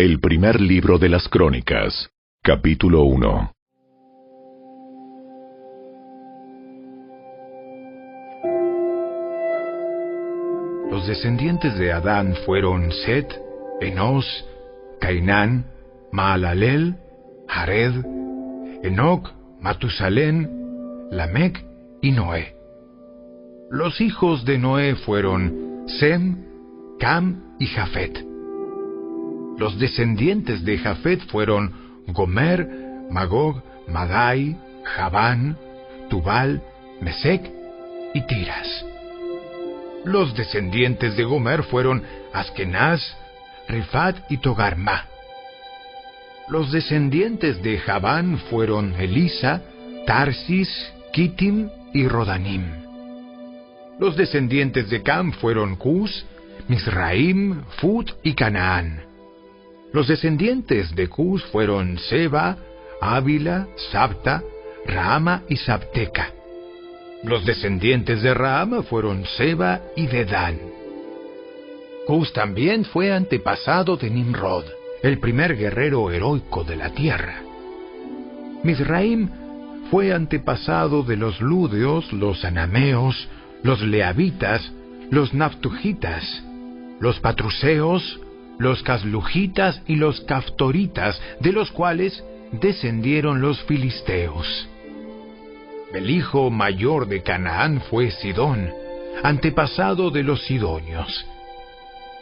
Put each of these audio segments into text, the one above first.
El primer libro de las Crónicas, capítulo 1. Los descendientes de Adán fueron Set, Enos, Cainán, Maalalel, Jared, Enoc, Matusalén, Lamec y Noé. Los hijos de Noé fueron Sem, Cam y Jafet. Los descendientes de Jafet fueron Gomer, Magog, Madai, Javán, Tubal, Mesec y Tiras. Los descendientes de Gomer fueron Askenaz, Rifat y Togarma. Los descendientes de Javán fueron Elisa, Tarsis, Kittim y Rodanim. Los descendientes de Cam fueron Cus, Misraim, Fut y Canaán. Los descendientes de Cus fueron Seba, Ávila, Sabta, Rama y Sabteca. Los descendientes de Rama fueron Seba y Dedán. Cus también fue antepasado de Nimrod, el primer guerrero heroico de la tierra. Misraim fue antepasado de los Lúdeos, los Anameos, los Leavitas, los Naftujitas, los Patruseos, los Caslujitas y los Caftoritas, de los cuales descendieron los Filisteos. El hijo mayor de Canaán fue Sidón, antepasado de los Sidonios.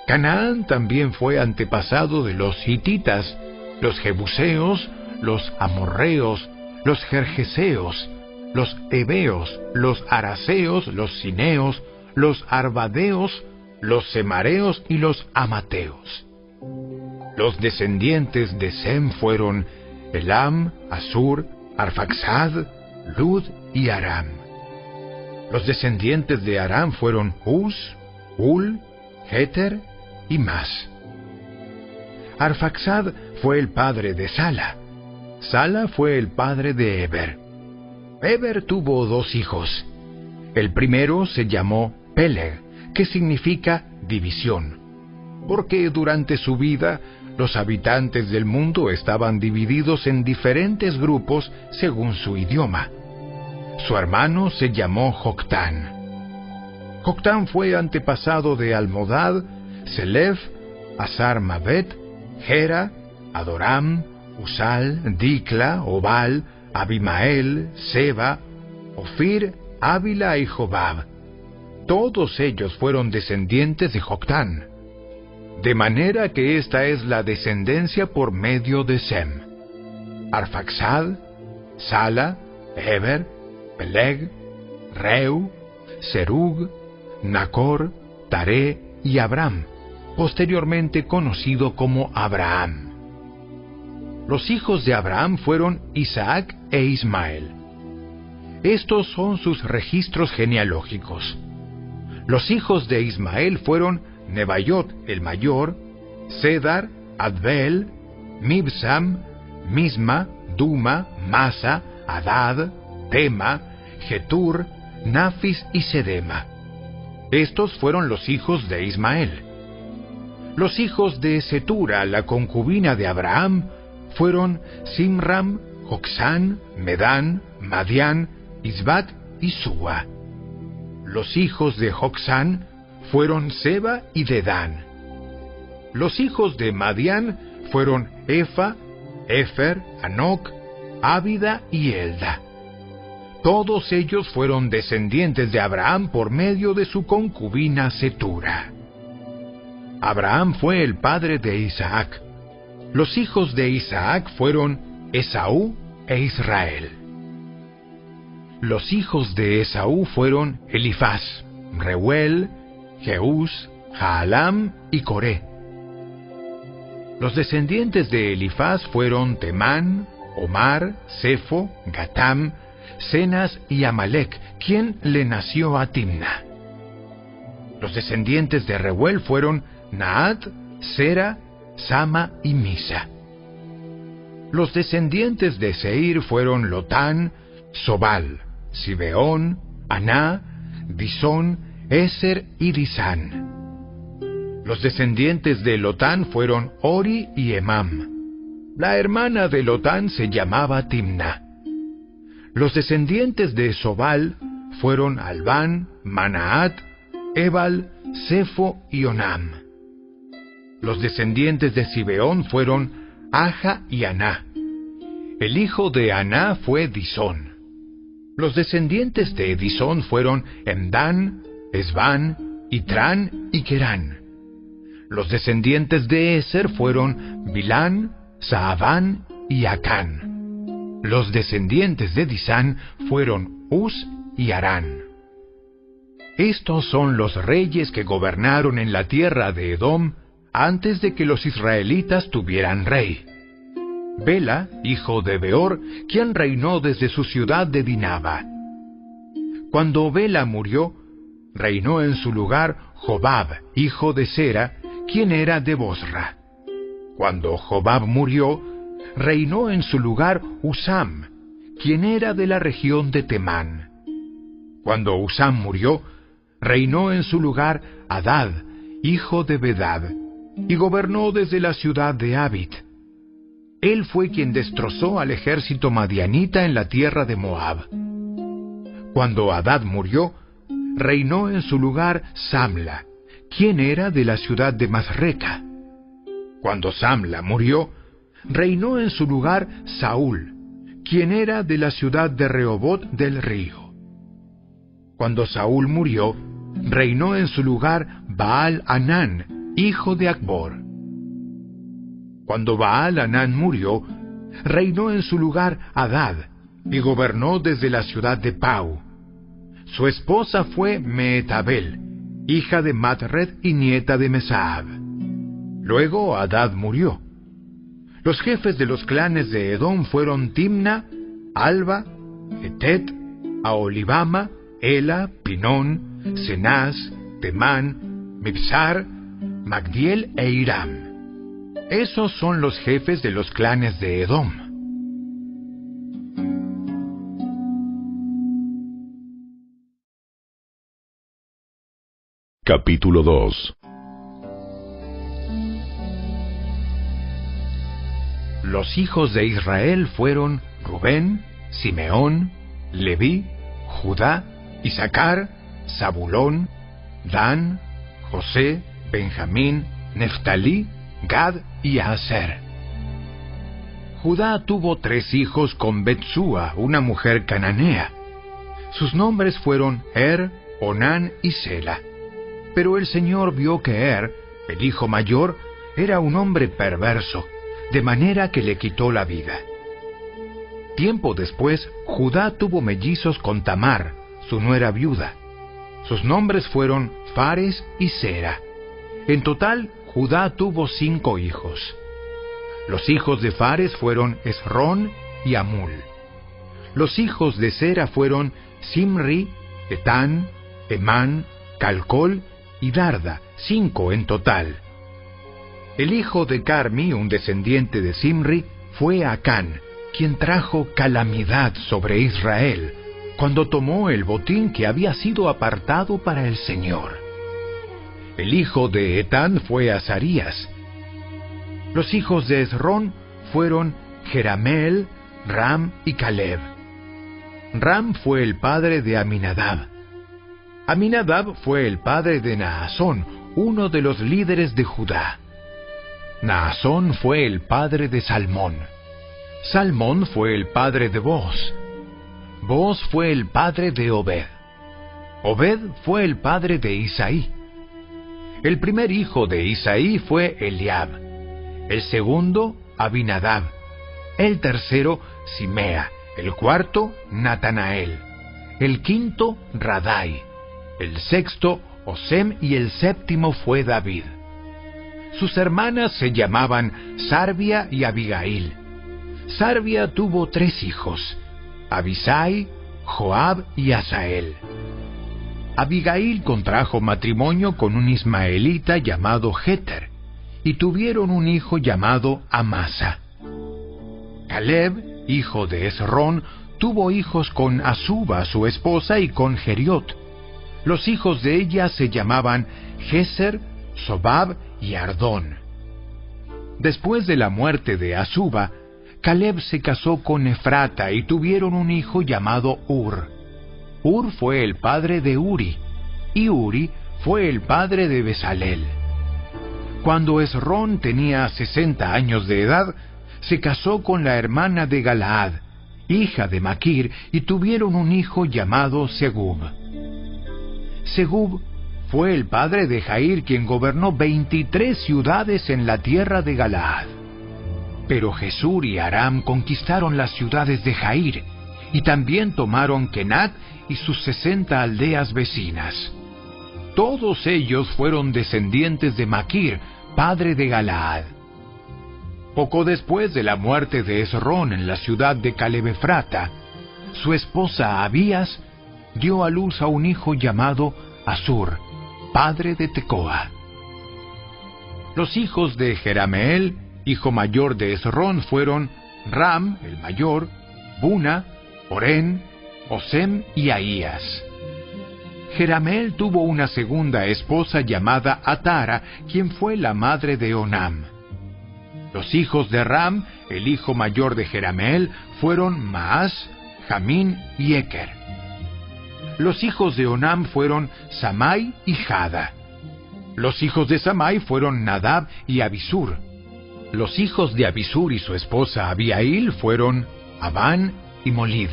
Canaán también fue antepasado de los Hititas, los Jebuseos, los Amorreos, los Jerjeseos, los Heveos, los Araseos, los Cineos, los Arbadeos, los Semareos y los Amateos. Los descendientes de Sem fueron Elam, Asur, Arfaxad, Lud y Aram. Los descendientes de Aram fueron Uz, Ul, Heter y Mas. Arfaxad fue el padre de Sala. Sala fue el padre de Eber. Eber tuvo dos hijos. El primero se llamó Peleg, que significa división, porque durante su vida los habitantes del mundo estaban divididos en diferentes grupos según su idioma. Su hermano se llamó Joctán. Joctán fue antepasado de Almodad, Selef, Azar Mabet, Gera, Adoram, Usal, Dikla, Obal, Abimael, Seba, Ofir, Ávila y Jobab. Todos ellos fueron descendientes de Joctán. De manera que esta es la descendencia por medio de Sem. Arfaxad, Sala, Eber, Peleg, Reu, Serug, Nacor, Tare y Abram, posteriormente conocido como Abraham. Los hijos de Abraham fueron Isaac e Ismael. Estos son sus registros genealógicos. Los hijos de Ismael fueron Nebayot el mayor, Cedar, Adbel, Mibsam, Misma, Duma, Masa, Adad, Tema, Getur, Nafis y Sedema. Estos fueron los hijos de Ismael. Los hijos de Setura, la concubina de Abraham, fueron Simram, Joxán, Medán, Madián, Isbat y Sua. Los hijos de Joxán fueron Seba y Dedán. Los hijos de Madián fueron Efa, Efer, Anoc, Ávida y Elda. Todos ellos fueron descendientes de Abraham por medio de su concubina Setura. Abraham fue el padre de Isaac. Los hijos de Isaac fueron Esaú e Israel. Los hijos de Esaú fueron Elifaz, Reuel, Jeús, Jaalam y Coré. Los descendientes de Elifaz fueron Temán, Omar, Sefo, Gatam, Cenas y Amalek, quien le nació a Timna. Los descendientes de Reuel fueron Naad, Sera, Sama y Misa. Los descendientes de Seir fueron Lotán, Sobal, Sibeón, Aná, Disón, Eser y Disán. Los descendientes de Lotán fueron Ori y Emam. La hermana de Lotán se llamaba Timna. Los descendientes de Sobal fueron Albán, Manaat, Ebal, Sefo y Onam. Los descendientes de Sibeón fueron Aja y Aná. El hijo de Aná fue Disón. Los descendientes de Disón fueron Emdán, Esbán, Itrán y Kerán. Los descendientes de Eser fueron Bilán, Saabán y Acán. Los descendientes de Disán fueron Uz y Arán. Estos son los reyes que gobernaron en la tierra de Edom antes de que los israelitas tuvieran rey. Bela, hijo de Beor, quien reinó desde su ciudad de Dinaba. Cuando Bela murió, reinó en su lugar Jobab, hijo de Sera, quien era de Bosra. Cuando Jobab murió, reinó en su lugar Usam, quien era de la región de Temán. Cuando Usam murió, reinó en su lugar Adad, hijo de Bedad, y gobernó desde la ciudad de Abit. Él fue quien destrozó al ejército madianita en la tierra de Moab. Cuando Adad murió, reinó en su lugar Samla, quien era de la ciudad de Masreca. Cuando Samla murió, reinó en su lugar Saúl, quien era de la ciudad de Rehobot del río. Cuando Saúl murió, reinó en su lugar Baal Anán, hijo de Akbor. Cuando Baal Anán murió, reinó en su lugar Adad, y gobernó desde la ciudad de Pau. Su esposa fue Meetabel, hija de Matred y nieta de Mesaab. Luego Adad murió. Los jefes de los clanes de Edom fueron Timna, Alba, Etet, Aolibama, Ela, Pinón, Cenaz, Temán, Mipsar, Magdiel e Iram. Esos son los jefes de los clanes de Edom. Capítulo 2 Los hijos de Israel fueron Rubén, Simeón, Leví, Judá, Isaacar, Zabulón, Dan, José, Benjamín, Neftalí, Gad y Aser. Judá tuvo tres hijos con Betsúa, una mujer cananea. Sus nombres fueron Er, Onán y Sela. Pero el Señor vio que Er, el hijo mayor, era un hombre perverso, de manera que le quitó la vida. Tiempo después, Judá tuvo mellizos con Tamar, su nuera viuda. Sus nombres fueron Fares y Sera. En total, Judá tuvo cinco hijos. Los hijos de Fares fueron Esrón y Amul. Los hijos de Sera fueron Simri, Etán, Emán, Calcol y Darda, cinco en total. El hijo de Carmi, un descendiente de Simri, fue Acán, quien trajo calamidad sobre Israel, cuando tomó el botín que había sido apartado para el Señor. El hijo de Etán fue Azarías. Los hijos de Esrón fueron Jeramel, Ram y Caleb. Ram fue el padre de Aminadab. Aminadab fue el padre de Naasón, uno de los líderes de Judá. Naasón fue el padre de Salmón. Salmón fue el padre de Boz. Boz fue el padre de Obed. Obed fue el padre de Isaí. El primer hijo de Isaí fue Eliab, el segundo Abinadab, el tercero Simea, el cuarto Natanael, el quinto Radai, el sexto Osem y el séptimo fue David. Sus hermanas se llamaban Sarbia y Abigail. Sarbia tuvo tres hijos, Abisai, Joab y Asael. Abigail contrajo matrimonio con un ismaelita llamado Jeter, y tuvieron un hijo llamado Amasa. Caleb, hijo de Esrón, tuvo hijos con Azuba, su esposa, y con Geriot. Los hijos de ella se llamaban Geser, Sobab y Ardón. Después de la muerte de Azuba, Caleb se casó con Efrata y tuvieron un hijo llamado Ur. Ur fue el padre de Uri, y Uri fue el padre de Besalel. Cuando Esrón tenía sesenta años de edad, se casó con la hermana de Galaad, hija de Maquir, y tuvieron un hijo llamado Segub. Segub fue el padre de Jair quien gobernó veintitrés ciudades en la tierra de Galaad. Pero Jesús y Aram conquistaron las ciudades de Jair, y también tomaron Kenat y sus sesenta aldeas vecinas. Todos ellos fueron descendientes de Maquir, padre de Galaad. Poco después de la muerte de Esrón en la ciudad de Calebefrata, su esposa Abías dio a luz a un hijo llamado Asur, padre de Tecoa. Los hijos de Jerameel, hijo mayor de Esrón, fueron Ram, el mayor, Buna, Oren, Osem y Ahías. Jerameel tuvo una segunda esposa llamada Atara, quien fue la madre de Onam. Los hijos de Ram, el hijo mayor de Jerameel, fueron Maas, Jamín y Eker. Los hijos de Onam fueron Samai y Jada. Los hijos de Samai fueron Nadab y Abisur. Los hijos de Abisur y su esposa Abiail fueron Abán y Molid.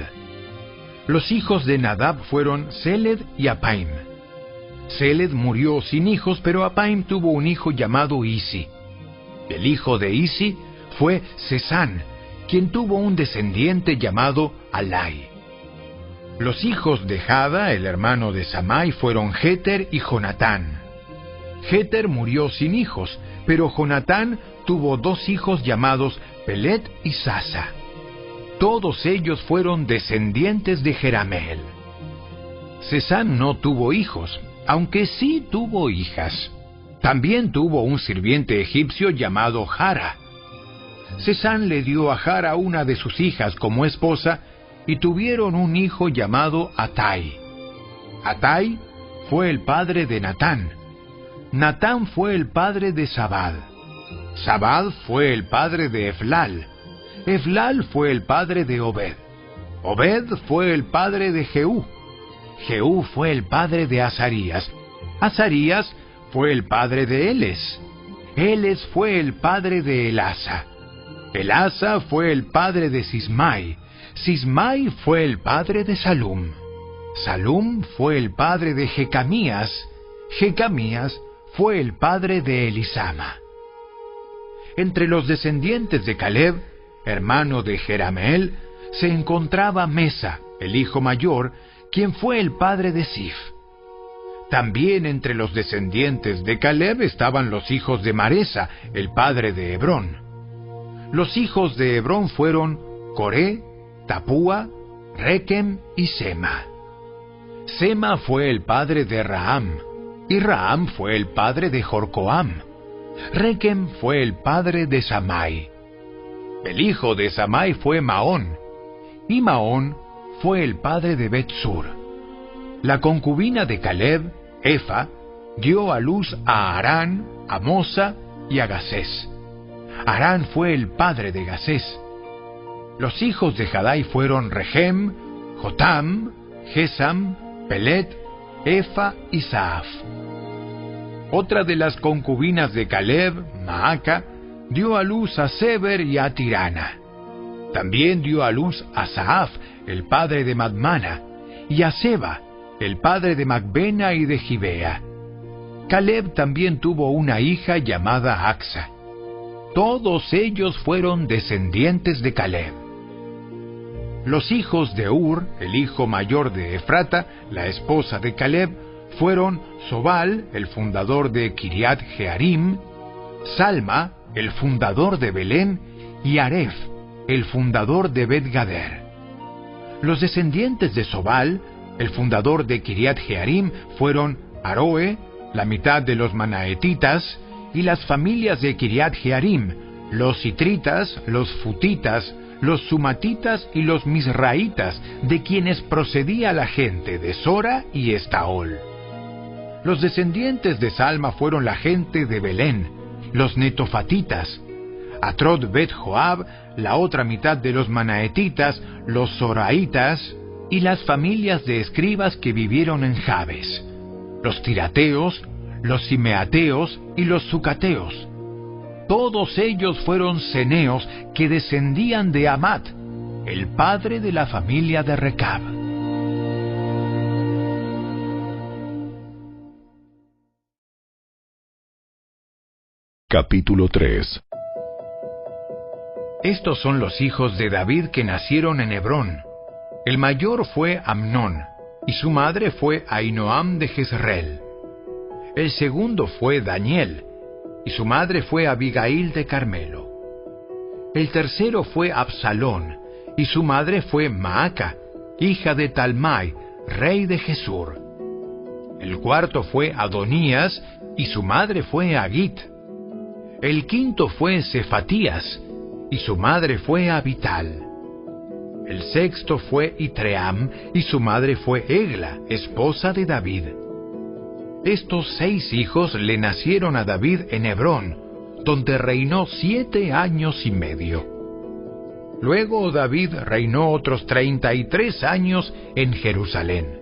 Los hijos de Nadab fueron Seled y Apaim. Seled murió sin hijos, pero Apaim tuvo un hijo llamado Isi. El hijo de Isi fue Cesán, quien tuvo un descendiente llamado Alai. Los hijos de Jada, el hermano de Samai, fueron Jeter y Jonatán. Jeter murió sin hijos, pero Jonatán tuvo dos hijos llamados Pelet y Sasa. Todos ellos fueron descendientes de Jerameel. Cesán no tuvo hijos, aunque sí tuvo hijas. También tuvo un sirviente egipcio llamado Jara. Cesán le dio a Jara una de sus hijas como esposa y tuvieron un hijo llamado Atai. Atai fue el padre de Natán. Natán fue el padre de Sabad. Sabad fue el padre de Eflal. Eflal fue el padre de Obed. Obed fue el padre de Jehú. Jehú fue el padre de Azarías. Azarías fue el padre de Eles. Eles fue el padre de Elasa. Elasa fue el padre de Sismai. Sismai fue el padre de Salum. Salum fue el padre de Jecamías. Jecamías fue el padre de Elisama. Entre los descendientes de Caleb, hermano de Jerameel, se encontraba Mesa, el hijo mayor, quien fue el padre de Sif. También entre los descendientes de Caleb estaban los hijos de Maresa, el padre de Hebrón. Los hijos de Hebrón fueron Coré, Tapúa, Rekem y Sema. Sema fue el padre de Raham, y Raham fue el padre de Jorcoam. Rekem fue el padre de Samai. El hijo de Samai fue Maón, y Maón fue el padre de Betsur. La concubina de Caleb, Efa, dio a luz a Arán, a Mosa y a Gasés. Arán fue el padre de Gasés. Los hijos de Jadai fueron Regem, Jotam, Gesam, Pelet, Efa y Saaf. Otra de las concubinas de Caleb, Maaca, dio a luz a Seber y a Tirana. También dio a luz a Saaf, el padre de Madmana, y a Seba, el padre de Macbena y de Gibea. Caleb también tuvo una hija llamada Axa. Todos ellos fueron descendientes de Caleb. Los hijos de Ur, el hijo mayor de Efrata, la esposa de Caleb, fueron Sobal, el fundador de Kiriat Jearim, Salma, el fundador de Belén, y Aref, el fundador de Bet Gader. Los descendientes de Sobal, el fundador de Kiriat Jearim, fueron Aroe, la mitad de los manaetitas, y las familias de Kiriat Jearim, los citritas, los futitas, los sumatitas y los misraitas, de quienes procedía la gente de Sora y Estaol. Los descendientes de Salma fueron la gente de Belén, los netofatitas, Atrod Bet Joab, la otra mitad de los manaetitas, los zoraitas y las familias de escribas que vivieron en Jabes, los tirateos, los simeateos y los sucateos. Todos ellos fueron ceneos que descendían de Amat, el padre de la familia de Recab. Capítulo 3 Estos son los hijos de David que nacieron en Hebrón. El mayor fue Amnón, y su madre fue Ainoam de Jezreel. El segundo fue Daniel, y su madre fue Abigail de Carmelo. El tercero fue Absalón, y su madre fue Maaca, hija de Talmai, rey de Jesur. El cuarto fue Adonías, y su madre fue Agit. El quinto fue Cefatías, y su madre fue Abital. El sexto fue Itream, y su madre fue Egla, esposa de David. Estos seis hijos le nacieron a David en Hebrón, donde reinó siete años y medio. Luego David reinó otros treinta y tres años en Jerusalén.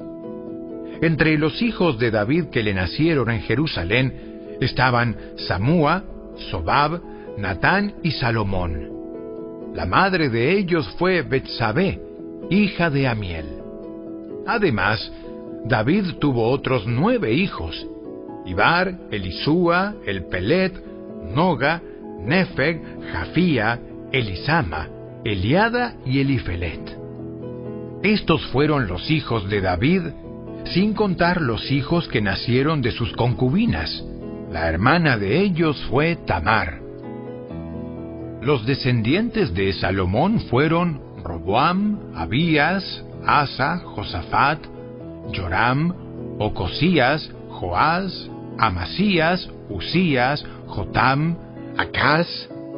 Entre los hijos de David que le nacieron en Jerusalén estaban Samúa, Sobab, Natán y Salomón. La madre de ellos fue Betsabé, hija de Amiel. Además, David tuvo otros nueve hijos, Ibar, Elisúa, El Pelet, Noga, Nefeg, Jafía, Elisama, Eliada y Elifelet. Estos fueron los hijos de David, sin contar los hijos que nacieron de sus concubinas. La hermana de ellos fue Tamar. Los descendientes de Salomón fueron Roboam, Abías, Asa, Josafat, Joram, Ocosías, Joás, Amasías, Usías, Jotam, Acaz,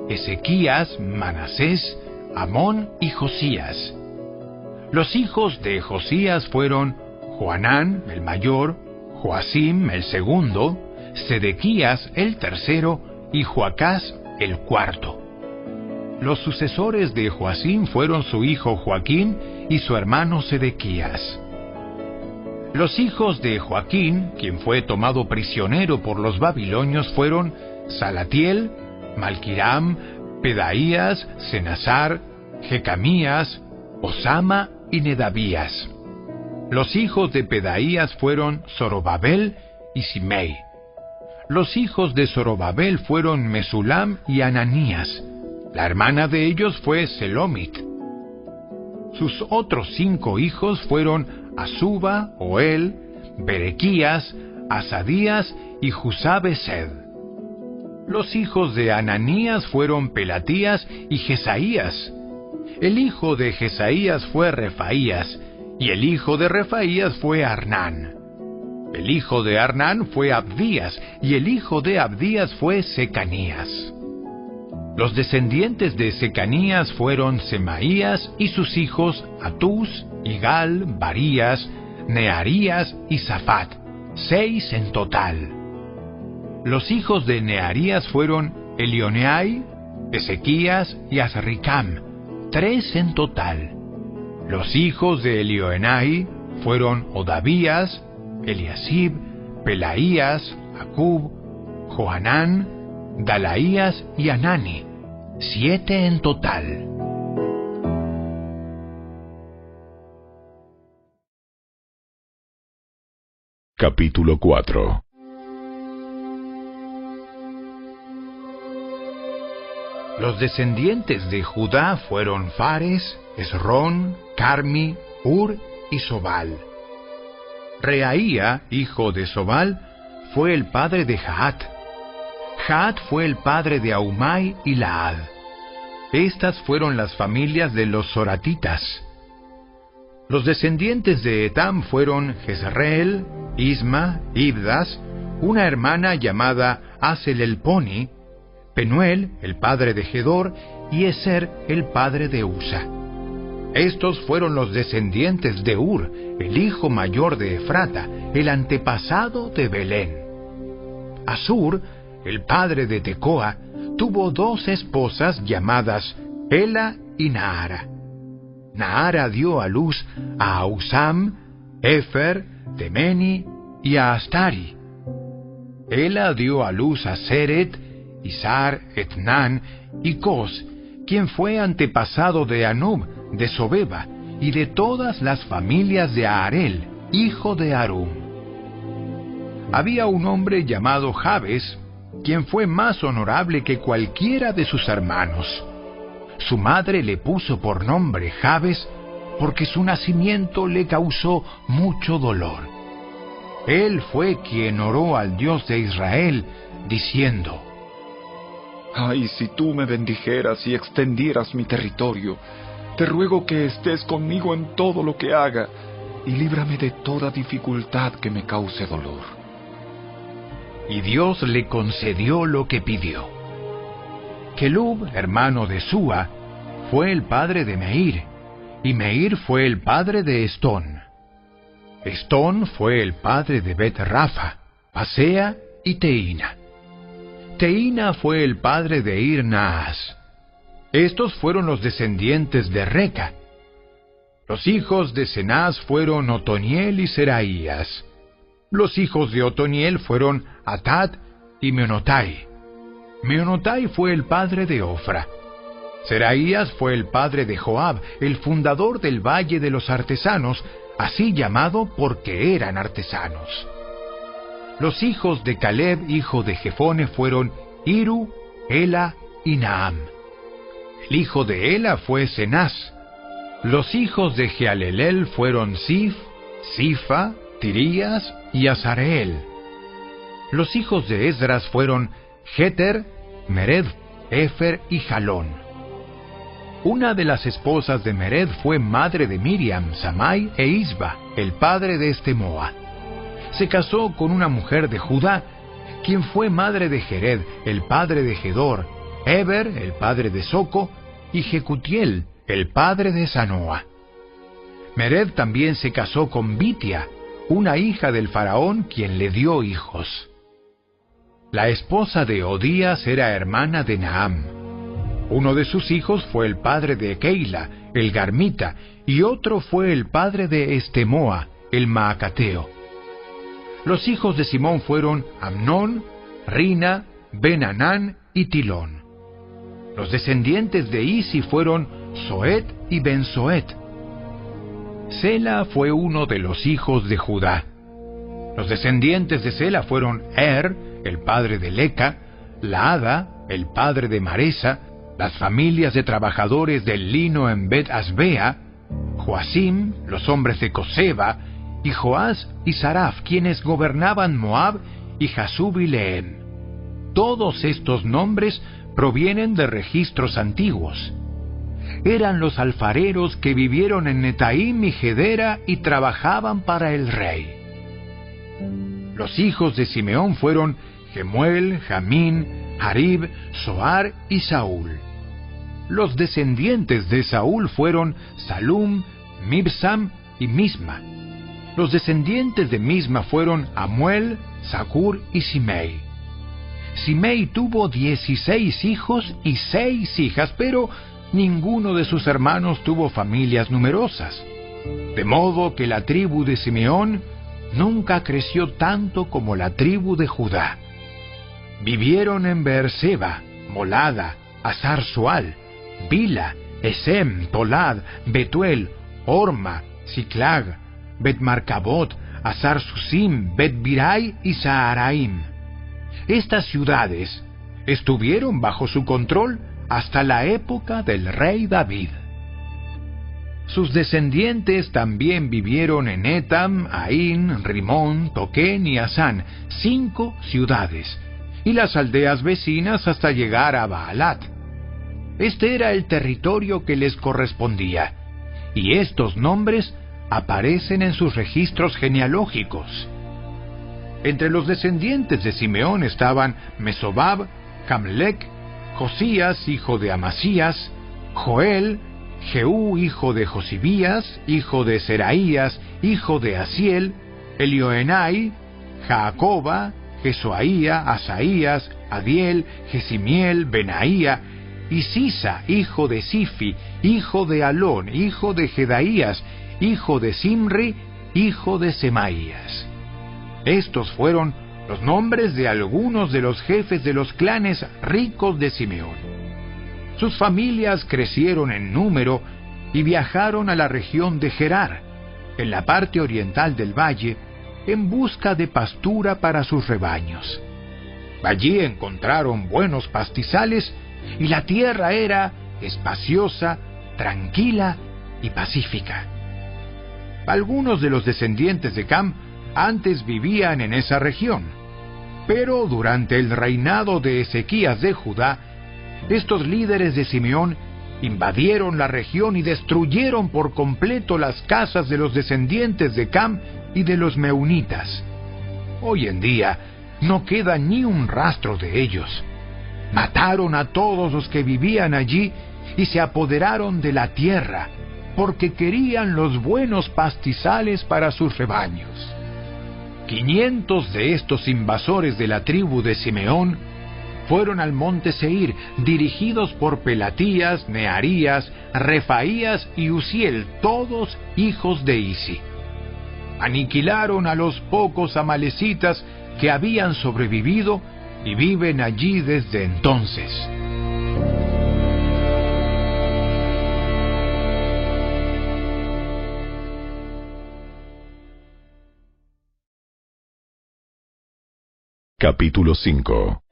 Ezequías, Manasés, Amón y Josías. Los hijos de Josías fueron Joanán, el mayor, Joacim, el segundo, Sedequías, el tercero, y Joacás, el cuarto. Los sucesores de Joacim fueron su hijo Joaquín y su hermano Sedequías. Los hijos de Joaquín, quien fue tomado prisionero por los babilonios, fueron Salatiel, Malquiram, Pedaías, Senazar, Jecamías, Osama y Nedabías. Los hijos de Pedaías fueron Zorobabel y Simei. Los hijos de Zorobabel fueron Mesulam y Ananías. La hermana de ellos fue Selomit. Sus otros cinco hijos fueron Azuba, Oel, Berequías, Asadías y Jusabesed. Los hijos de Ananías fueron Pelatías y Jesaías. El hijo de Jesaías fue Refaías, y el hijo de Refaías fue Arnán. El hijo de Arnán fue Abdías, y el hijo de Abdías fue Secanías. Los descendientes de Secanías fueron Semaías y sus hijos Atús, Igal, Barías, Nearías y Zafat, seis en total. Los hijos de Nearías fueron Elioneai, Ezequías y Azricam, tres en total. Los hijos de Elioenai fueron Odavías, Eliasib, Pelaías, Acub, Johanán, Dalaías y Anani, siete en total. Capítulo 4 Los descendientes de Judá fueron Fares, Esrón, Carmi, Ur y Sobal. Reaía, hijo de Sobal, fue el padre de Jaat. Jaat fue el padre de Aumai y Laad. Estas fueron las familias de los Soratitas. Los descendientes de Etam fueron Jezreel, Isma, Ibdas, una hermana llamada Asel el Poni, Penuel, el padre de Gedor, y Eser, el padre de Usa. Estos fueron los descendientes de Ur, el hijo mayor de Efrata, el antepasado de Belén. Asur, el padre de Tecoa, tuvo dos esposas llamadas Ela y Naara. Naara dio a luz a Ausam, Efer, Temeni y a Astari. Ela dio a luz a Seret, Isar, Etnan y Cos, quien fue antepasado de Anub, de Sobeba y de todas las familias de Aarel, hijo de Arum. Había un hombre llamado Jabes, quien fue más honorable que cualquiera de sus hermanos. Su madre le puso por nombre Jabes porque su nacimiento le causó mucho dolor. Él fue quien oró al Dios de Israel, diciendo, Ay, si tú me bendijeras y extendieras mi territorio, te ruego que estés conmigo en todo lo que haga y líbrame de toda dificultad que me cause dolor. Y Dios le concedió lo que pidió. Kelub, hermano de Sua, fue el padre de Meir, y Meir fue el padre de Estón. Estón fue el padre de Bet Rafa, Pasea y Teína. Teína fue el padre de Ir Estos fueron los descendientes de Reca. Los hijos de Cenaz fueron Otoniel y Seraías. Los hijos de Otoniel fueron Atad y Meonotai. Meonotai fue el padre de Ofra. Seraías fue el padre de Joab, el fundador del Valle de los Artesanos, así llamado porque eran artesanos. Los hijos de Caleb, hijo de Jefone, fueron Iru, Ela y Naam. El hijo de Ela fue Cenaz. Los hijos de Jealelel fueron Sif, Sifa, Tirías y Azareel. Los hijos de Esdras fueron Jeter, Mered, Efer y Jalón. Una de las esposas de Mered fue madre de Miriam, Samai e Isba, el padre de Estemoa se casó con una mujer de Judá, quien fue madre de Jered, el padre de Gedor, Eber, el padre de Soco, y Jecutiel, el padre de Sanoa. Mered también se casó con Bitia, una hija del faraón quien le dio hijos. La esposa de Odías era hermana de Naam. Uno de sus hijos fue el padre de Keila, el Garmita, y otro fue el padre de Estemoa, el Maacateo. Los hijos de Simón fueron Amnón, Rina, Benanán y Tilón. Los descendientes de Isi fueron Soet y Bensoet. Sela fue uno de los hijos de Judá. Los descendientes de Sela fueron Er, el padre de Leca, Laada, el padre de Maresa, las familias de trabajadores del lino en Bet Asbea, Joasim, los hombres de Coseba, y Joás y Saraf, quienes gobernaban Moab y Jasub y Lehem. Todos estos nombres provienen de registros antiguos. Eran los alfareros que vivieron en Netaim y Gedera y trabajaban para el rey. Los hijos de Simeón fueron Gemuel, Jamín, Harib, Soar y Saúl. Los descendientes de Saúl fueron Salum, Mibsam y Misma. Los descendientes de Misma fueron Amuel, Sakur y Simei. Simei tuvo dieciséis hijos y seis hijas, pero ninguno de sus hermanos tuvo familias numerosas. De modo que la tribu de Simeón nunca creció tanto como la tribu de Judá. Vivieron en Beerseba, Molada, Azar Sual, Bila, Esem, Tolad, Betuel, Orma, Ciclag, Bet Marcabot, Azar Susim, Bet Birai y Saharaim. Estas ciudades estuvieron bajo su control hasta la época del rey David. Sus descendientes también vivieron en Etam, Ain, Rimón, Toquén y Asán, cinco ciudades, y las aldeas vecinas hasta llegar a Baalat. Este era el territorio que les correspondía, y estos nombres aparecen en sus registros genealógicos. Entre los descendientes de Simeón estaban Mesobab, Hamlek, Josías, hijo de Amasías, Joel, Jehú, hijo de Josibías, hijo de Seraías, hijo de Asiel, Elioenai, Jacoba, Jesuaía, Asaías, Adiel, Jesimiel, Benaía, y Sisa, hijo de Sifi, hijo de Alón, hijo de Jedaías, hijo de Simri, hijo de Semaías. Estos fueron los nombres de algunos de los jefes de los clanes ricos de Simeón. Sus familias crecieron en número y viajaron a la región de Gerar, en la parte oriental del valle, en busca de pastura para sus rebaños. Allí encontraron buenos pastizales y la tierra era espaciosa, tranquila y pacífica. Algunos de los descendientes de Cam antes vivían en esa región, pero durante el reinado de Ezequías de Judá, estos líderes de Simeón invadieron la región y destruyeron por completo las casas de los descendientes de Cam y de los meunitas. Hoy en día no queda ni un rastro de ellos. Mataron a todos los que vivían allí y se apoderaron de la tierra, porque querían los buenos pastizales para sus rebaños. Quinientos de estos invasores de la tribu de Simeón fueron al monte Seir, dirigidos por Pelatías, Nearías, Refaías y Uziel, todos hijos de Isi. Aniquilaron a los pocos amalecitas que habían sobrevivido y viven allí desde entonces. Capítulo 5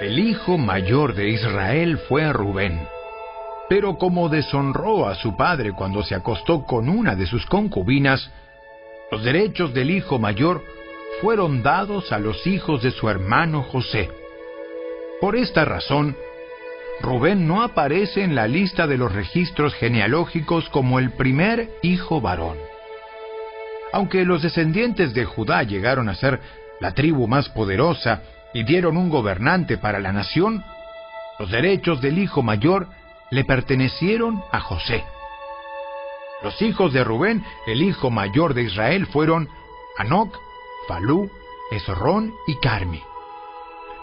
El hijo mayor de Israel fue Rubén. Pero como deshonró a su padre cuando se acostó con una de sus concubinas, los derechos del hijo mayor fueron dados a los hijos de su hermano José. Por esta razón, Rubén no aparece en la lista de los registros genealógicos como el primer hijo varón. Aunque los descendientes de Judá llegaron a ser la tribu más poderosa y dieron un gobernante para la nación, los derechos del hijo mayor le pertenecieron a José. Los hijos de Rubén, el hijo mayor de Israel, fueron Anoc, Falú, Esrón y Carmi.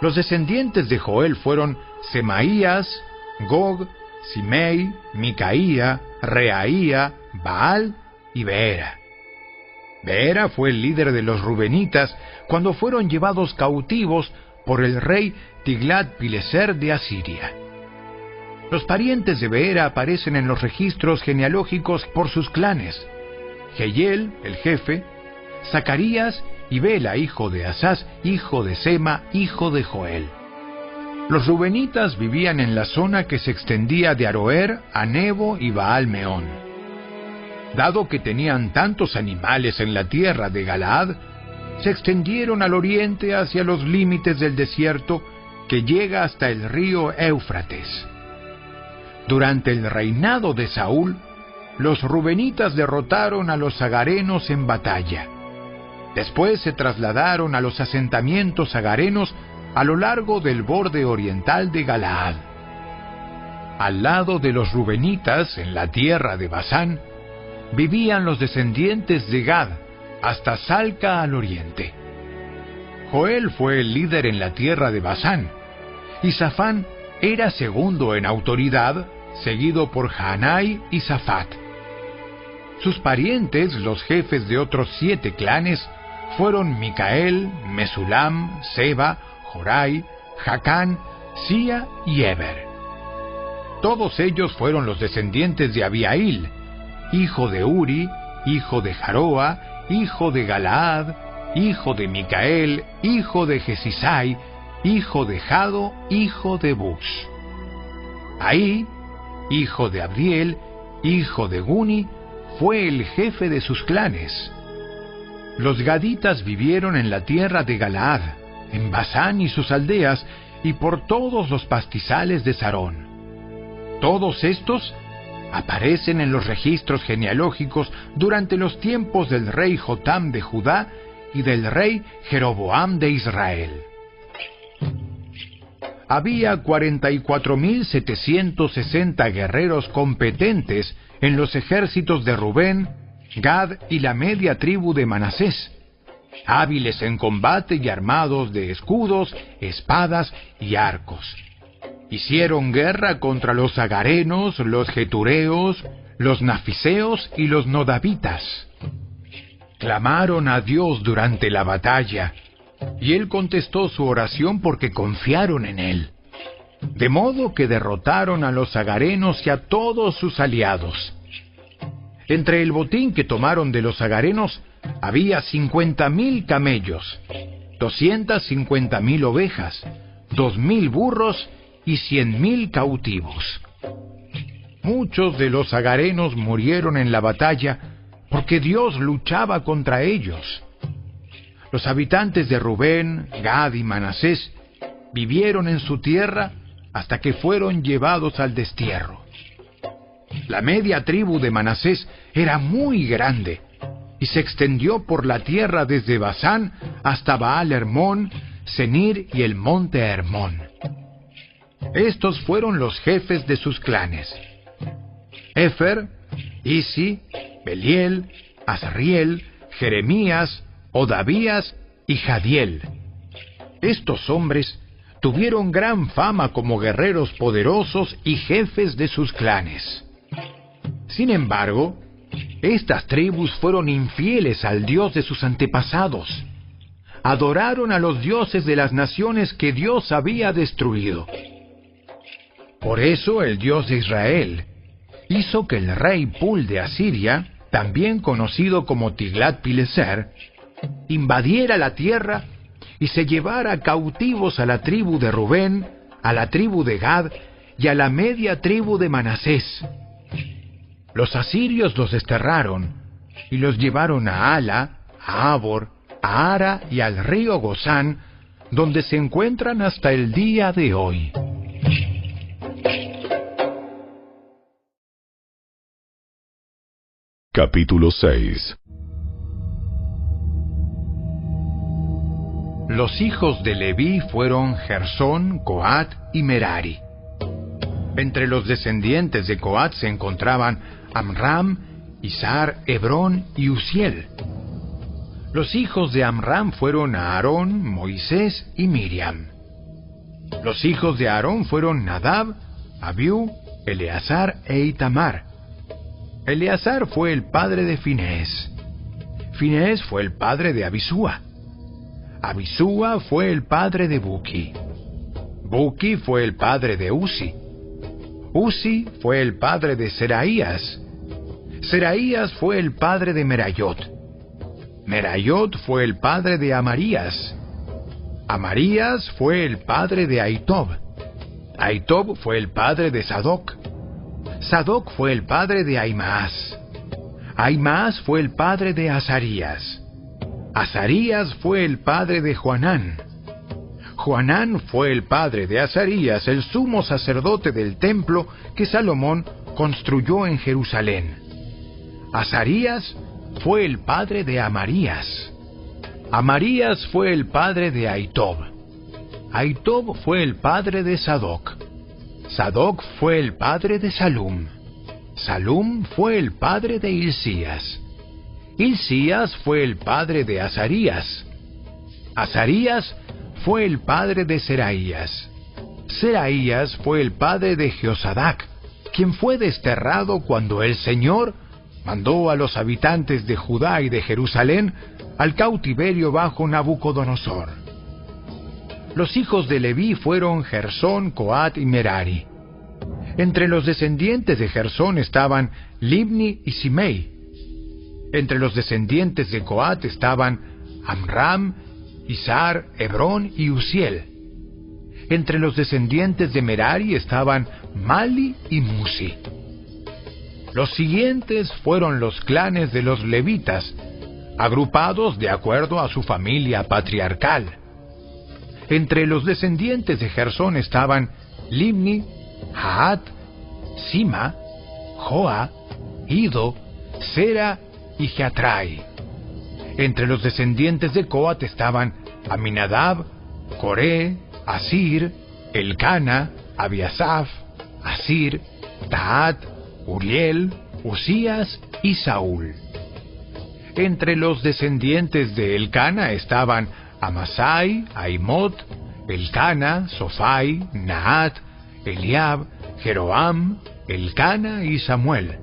Los descendientes de Joel fueron Semaías, Gog, Simei, Micaía, Reaía, Baal y Beera. Beera fue el líder de los rubenitas cuando fueron llevados cautivos por el rey Tiglat-Pileser de Asiria. Los parientes de Beera aparecen en los registros genealógicos por sus clanes. Geyel, el jefe, Zacarías y Bela, hijo de Asás, hijo de Sema, hijo de Joel. Los rubenitas vivían en la zona que se extendía de Aroer a Nebo y Baal Meón. Dado que tenían tantos animales en la tierra de Galaad, se extendieron al oriente hacia los límites del desierto que llega hasta el río Éufrates. Durante el reinado de Saúl, los rubenitas derrotaron a los agarenos en batalla. Después se trasladaron a los asentamientos agarenos a lo largo del borde oriental de Galaad. Al lado de los rubenitas, en la tierra de Basán, vivían los descendientes de Gad, hasta Salca al oriente. Joel fue el líder en la tierra de Basán, y Safán era segundo en autoridad, seguido por Hanai y Safat. Sus parientes, los jefes de otros siete clanes, fueron Micael, Mesulam, Seba, Jorai, Jacán, Sia y Eber. Todos ellos fueron los descendientes de Abiail, hijo de Uri, hijo de Jaroa, hijo de Galaad, hijo de Micael, hijo de Jesisai, hijo de Jado, hijo de Bus. Ahí, hijo de Abriel, hijo de Guni, fue el jefe de sus clanes. Los gaditas vivieron en la tierra de Galaad, en Basán y sus aldeas, y por todos los pastizales de Sarón. Todos estos aparecen en los registros genealógicos durante los tiempos del rey Jotam de Judá y del rey Jeroboam de Israel. había 44.760 guerreros competentes en los ejércitos de Rubén, Gad y la media tribu de Manasés, hábiles en combate y armados de escudos, espadas y arcos. Hicieron guerra contra los agarenos, los getureos, los nafiseos y los nodavitas. Clamaron a Dios durante la batalla, y él contestó su oración porque confiaron en él. De modo que derrotaron a los agarenos y a todos sus aliados. Entre el botín que tomaron de los agarenos había cincuenta mil camellos, doscientas cincuenta mil ovejas, dos mil burros y cien mil cautivos. Muchos de los agarenos murieron en la batalla porque Dios luchaba contra ellos. Los habitantes de Rubén, Gad y Manasés vivieron en su tierra hasta que fueron llevados al destierro. La media tribu de Manasés era muy grande y se extendió por la tierra desde Basán hasta Baal Hermón, Senir y el monte Hermón. Estos fueron los jefes de sus clanes. Efer, Isi, Beliel, Azriel, Jeremías, Odavías y Jadiel. Estos hombres tuvieron gran fama como guerreros poderosos y jefes de sus clanes. Sin embargo, estas tribus fueron infieles al Dios de sus antepasados. Adoraron a los dioses de las naciones que Dios había destruido. Por eso el Dios de Israel hizo que el rey Pul de Asiria, también conocido como Tiglat-Pileser, invadiera la tierra y se llevara cautivos a la tribu de Rubén, a la tribu de Gad y a la media tribu de Manasés. Los asirios los desterraron y los llevaron a Ala, a Abor, a Ara y al río Gozán, donde se encuentran hasta el día de hoy. Capítulo 6 Los hijos de Leví fueron Gersón, Coat y Merari. Entre los descendientes de Coat se encontraban Amram, Isar, Hebrón y Uziel. Los hijos de Amram fueron Aarón, Moisés y Miriam. Los hijos de Aarón fueron Nadab, Abiú, Eleazar e Itamar. Eleazar fue el padre de Finés. Finés fue el padre de Abisúa. Abisúa fue el padre de Buki. Buki fue el padre de Uzi. Uzi fue el padre de Seraías. Seraías fue el padre de Merayot. Merayot fue el padre de Amarías. Amarías fue el padre de Aitob. Aitob fue el padre de Sadoc. Sadoc fue el padre de Aimaas. Aimaas fue el padre de Azarías. Azarías fue el padre de Juanán. Juanán fue el padre de Azarías, el sumo sacerdote del templo que Salomón construyó en Jerusalén. Azarías fue el padre de Amarías. Amarías fue el padre de Aitob. Aitob fue el padre de Sadoc. Sadoc fue el padre de Salum. Salum fue el padre de Hilcías. Hilcías fue el padre de Azarías. Azarías fue el padre de Seraías. Seraías fue el padre de Jeosadac, quien fue desterrado cuando el Señor mandó a los habitantes de Judá y de Jerusalén al cautiverio bajo Nabucodonosor. Los hijos de Leví fueron Gersón, Coat y Merari. Entre los descendientes de Gersón estaban Libni y Simei. Entre los descendientes de Coat estaban Amram, Isar, Hebrón y Uziel. Entre los descendientes de Merari estaban Mali y Musi. Los siguientes fueron los clanes de los levitas, agrupados de acuerdo a su familia patriarcal. Entre los descendientes de Gersón estaban Limni, Haat, Sima, Joa, Ido, Sera y Geatrai. Entre los descendientes de Coat estaban Aminadab, Coré, Asir, Elcana, Abiasaf, Asir, Taat, Uriel, Usías y Saúl. Entre los descendientes de Elcana estaban Amasai, Aimot, Elcana, Sofai, Naat, Eliab, Jeroam, Elcana y Samuel.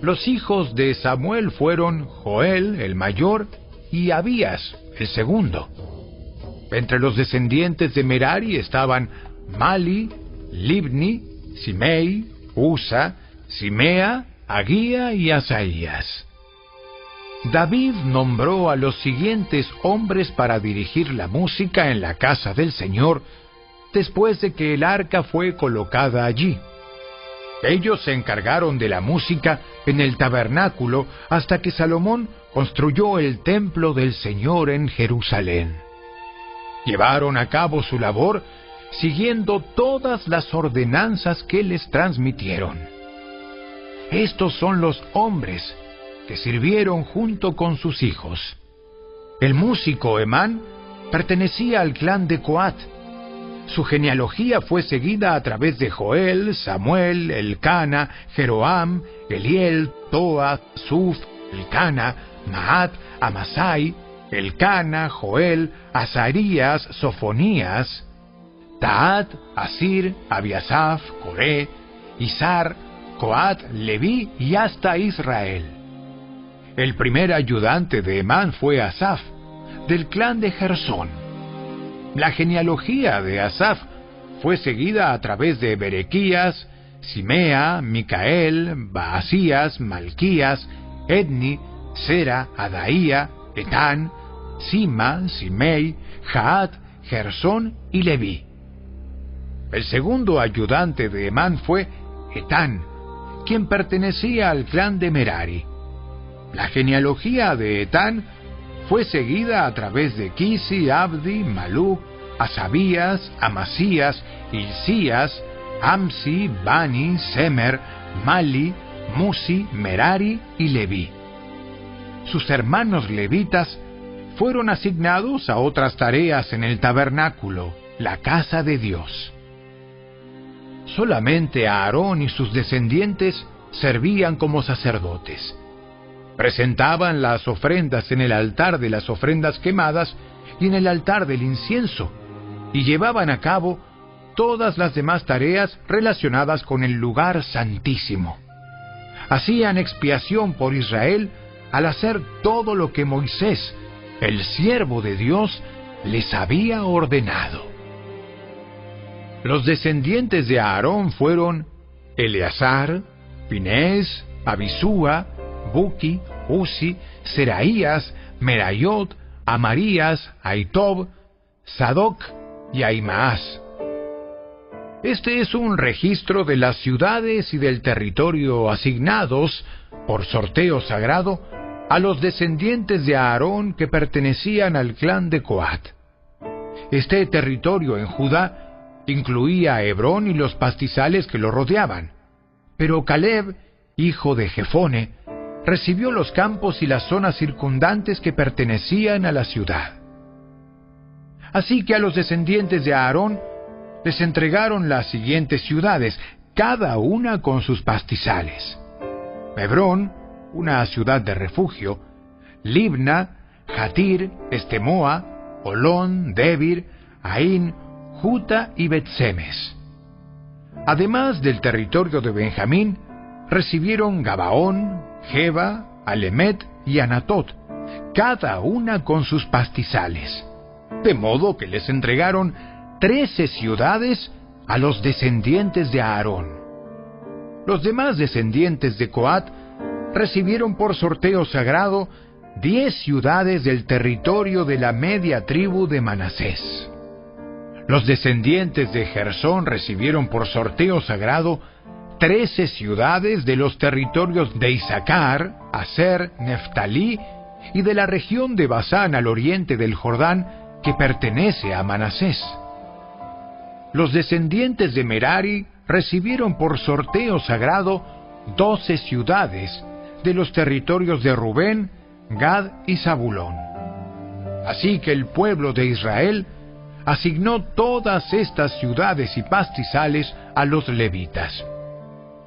Los hijos de Samuel fueron Joel, el mayor, y Abías, el segundo. Entre los descendientes de Merari estaban Mali, Libni, Simei, Usa, Simea, Aguía y Asaías. David nombró a los siguientes hombres para dirigir la música en la casa del Señor después de que el arca fue colocada allí. Ellos se encargaron de la música en el tabernáculo hasta que Salomón construyó el templo del Señor en Jerusalén. Llevaron a cabo su labor siguiendo todas las ordenanzas que les transmitieron. Estos son los hombres sirvieron junto con sus hijos. El músico Emán pertenecía al clan de Coat. Su genealogía fue seguida a través de Joel, Samuel, Elcana, Jeroam, Eliel, Toa, Suf, Elcana, Maat, Amasai, Elcana, Joel, Azarías, Sofonías, Taat, Asir, Abiasaf, Coré, Isar, Coat, Leví y hasta Israel. El primer ayudante de Emán fue Asaf, del clan de Gersón. La genealogía de Asaf fue seguida a través de Berequías, Simea, Micael, Baasías, Malquías, Edni, Sera, Adaía, Etán, Sima, Simei, Jaat, Gersón y Leví. El segundo ayudante de Emán fue Etán, quien pertenecía al clan de Merari. La genealogía de Etán fue seguida a través de Kisi, Abdi, Maluk, Asabías, Amasías, Ilcías, Amsi, Bani, Semer, Mali, Musi, Merari y Leví. Sus hermanos levitas fueron asignados a otras tareas en el tabernáculo, la casa de Dios. Solamente Aarón y sus descendientes servían como sacerdotes. Presentaban las ofrendas en el altar de las ofrendas quemadas y en el altar del incienso, y llevaban a cabo todas las demás tareas relacionadas con el lugar santísimo. Hacían expiación por Israel al hacer todo lo que Moisés, el siervo de Dios, les había ordenado. Los descendientes de Aarón fueron Eleazar, Pinés, Abisúa, Buki, Uzi, Seraías, Merayot, Amarías, Aitob, Sadoc y Aimaas. Este es un registro de las ciudades y del territorio asignados, por sorteo sagrado, a los descendientes de Aarón que pertenecían al clan de Coat. Este territorio en Judá Incluía a Hebrón y los pastizales que lo rodeaban. Pero Caleb, hijo de Jefone, recibió los campos y las zonas circundantes que pertenecían a la ciudad. Así que a los descendientes de Aarón les entregaron las siguientes ciudades, cada una con sus pastizales. Hebrón, una ciudad de refugio, Libna, Jatir, Estemoa, Olón, Debir, Ain, Juta y Betsemes. Además del territorio de Benjamín, recibieron Gabaón, Jeba, Alemet y Anatot, cada una con sus pastizales, de modo que les entregaron trece ciudades a los descendientes de Aarón. Los demás descendientes de Coat recibieron por sorteo sagrado diez ciudades del territorio de la media tribu de Manasés. Los descendientes de Gersón recibieron por sorteo sagrado trece ciudades de los territorios de Isaacar, Aser, Neftalí y de la región de Basán al oriente del Jordán que pertenece a Manasés. Los descendientes de Merari recibieron por sorteo sagrado doce ciudades de los territorios de Rubén, Gad y Zabulón. Así que el pueblo de Israel asignó todas estas ciudades y pastizales a los levitas.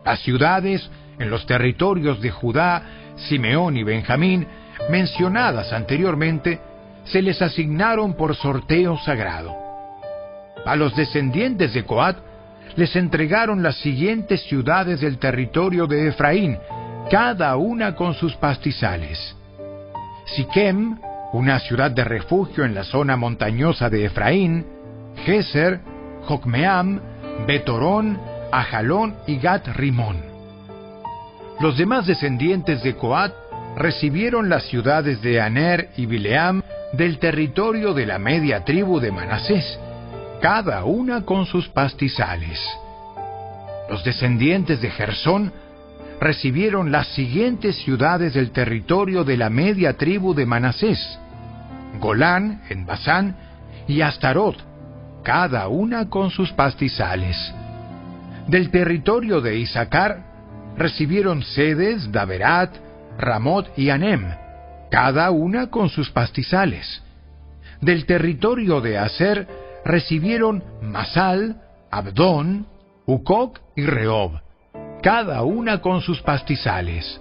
Las ciudades en los territorios de Judá, Simeón y Benjamín, mencionadas anteriormente, se les asignaron por sorteo sagrado. A los descendientes de Coat les entregaron las siguientes ciudades del territorio de Efraín, cada una con sus pastizales. Siquem, una ciudad de refugio en la zona montañosa de Efraín, Geser, Jocmeam, Betorón, Ajalón y Gat Rimón. Los demás descendientes de Coat recibieron las ciudades de Aner y Bileam del territorio de la media tribu de Manasés, cada una con sus pastizales. Los descendientes de Gersón recibieron las siguientes ciudades del territorio de la media tribu de Manasés, Golán en Basán y Astarot, cada una con sus pastizales. Del territorio de Isaacar recibieron sedes, Daverat, Ramot y Anem, cada una con sus pastizales. Del territorio de Aser recibieron Masal, Abdón, Ucoc y Rehob, cada una con sus pastizales.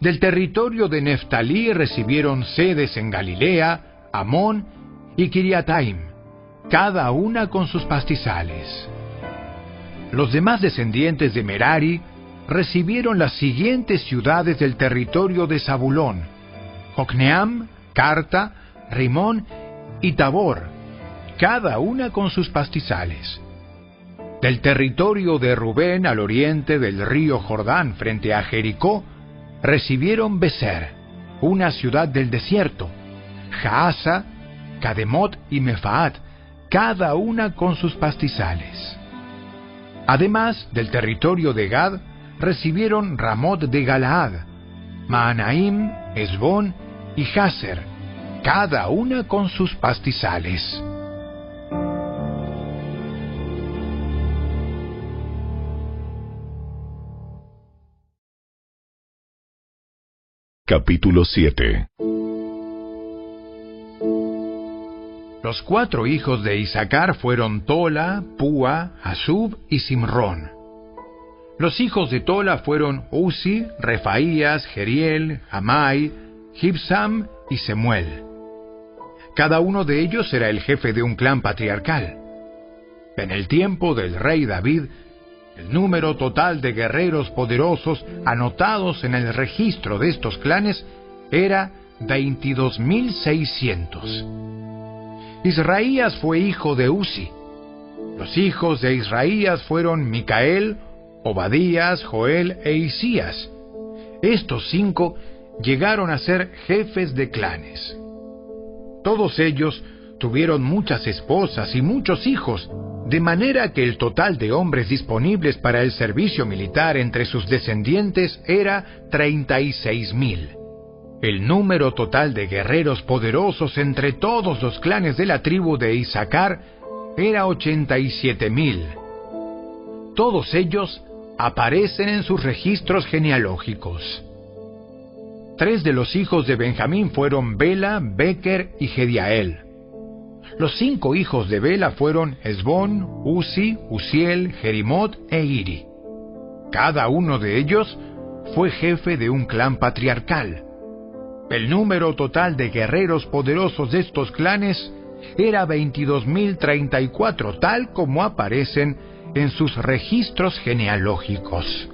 Del territorio de Neftalí recibieron sedes en Galilea, Amón y Kiriataim, cada una con sus pastizales. Los demás descendientes de Merari recibieron las siguientes ciudades del territorio de Zabulón: Jocneam, Carta, Rimón y Tabor, cada una con sus pastizales. Del territorio de Rubén al oriente del río Jordán frente a Jericó, recibieron Beser, una ciudad del desierto, Jaasa, Cademot y Mefaat, cada una con sus pastizales. Además del territorio de Gad, recibieron Ramot de Galaad, Maanaim, Esbón y Haser, cada una con sus pastizales. Capítulo 7 Los cuatro hijos de Isaacar fueron Tola, Púa, Asub y Simrón. Los hijos de Tola fueron Uzi, Refaías, Geriel, Amai, Gibsam y Semuel. Cada uno de ellos era el jefe de un clan patriarcal. En el tiempo del rey David, el número total de guerreros poderosos anotados en el registro de estos clanes era 22.600. Israías fue hijo de Uzi. Los hijos de Israías fueron Micael, Obadías, Joel e Isías. Estos cinco llegaron a ser jefes de clanes. Todos ellos tuvieron muchas esposas y muchos hijos, de manera que el total de hombres disponibles para el servicio militar entre sus descendientes era 36 mil. El número total de guerreros poderosos entre todos los clanes de la tribu de Isaacar era 87 mil. Todos ellos aparecen en sus registros genealógicos. Tres de los hijos de Benjamín fueron Bela, Becker y Gediael. Los cinco hijos de Bela fueron Esbón, Uzi, Uziel, Jerimot e Iri. Cada uno de ellos fue jefe de un clan patriarcal. El número total de guerreros poderosos de estos clanes era 22.034, tal como aparecen en sus registros genealógicos.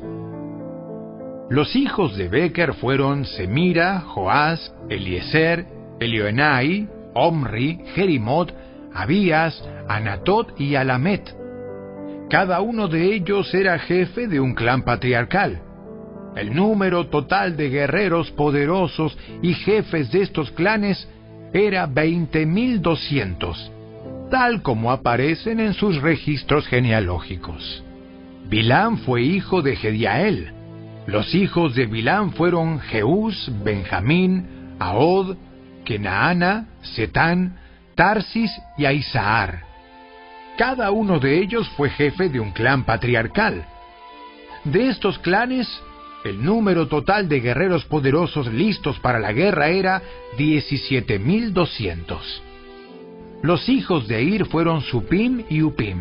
Los hijos de Becker fueron Semira, Joás, Eliezer, Elioenai, Omri, Jerimot, Abías, Anatot y Alamet. Cada uno de ellos era jefe de un clan patriarcal. El número total de guerreros poderosos y jefes de estos clanes era 20.200, tal como aparecen en sus registros genealógicos. Bilán fue hijo de Gediael. Los hijos de Bilán fueron Jeús, Benjamín, Ahod, Kenaana, Setán, Tarsis y Aisaar. Cada uno de ellos fue jefe de un clan patriarcal. De estos clanes, el número total de guerreros poderosos listos para la guerra era 17.200. Los hijos de Ir fueron Supim y Upim.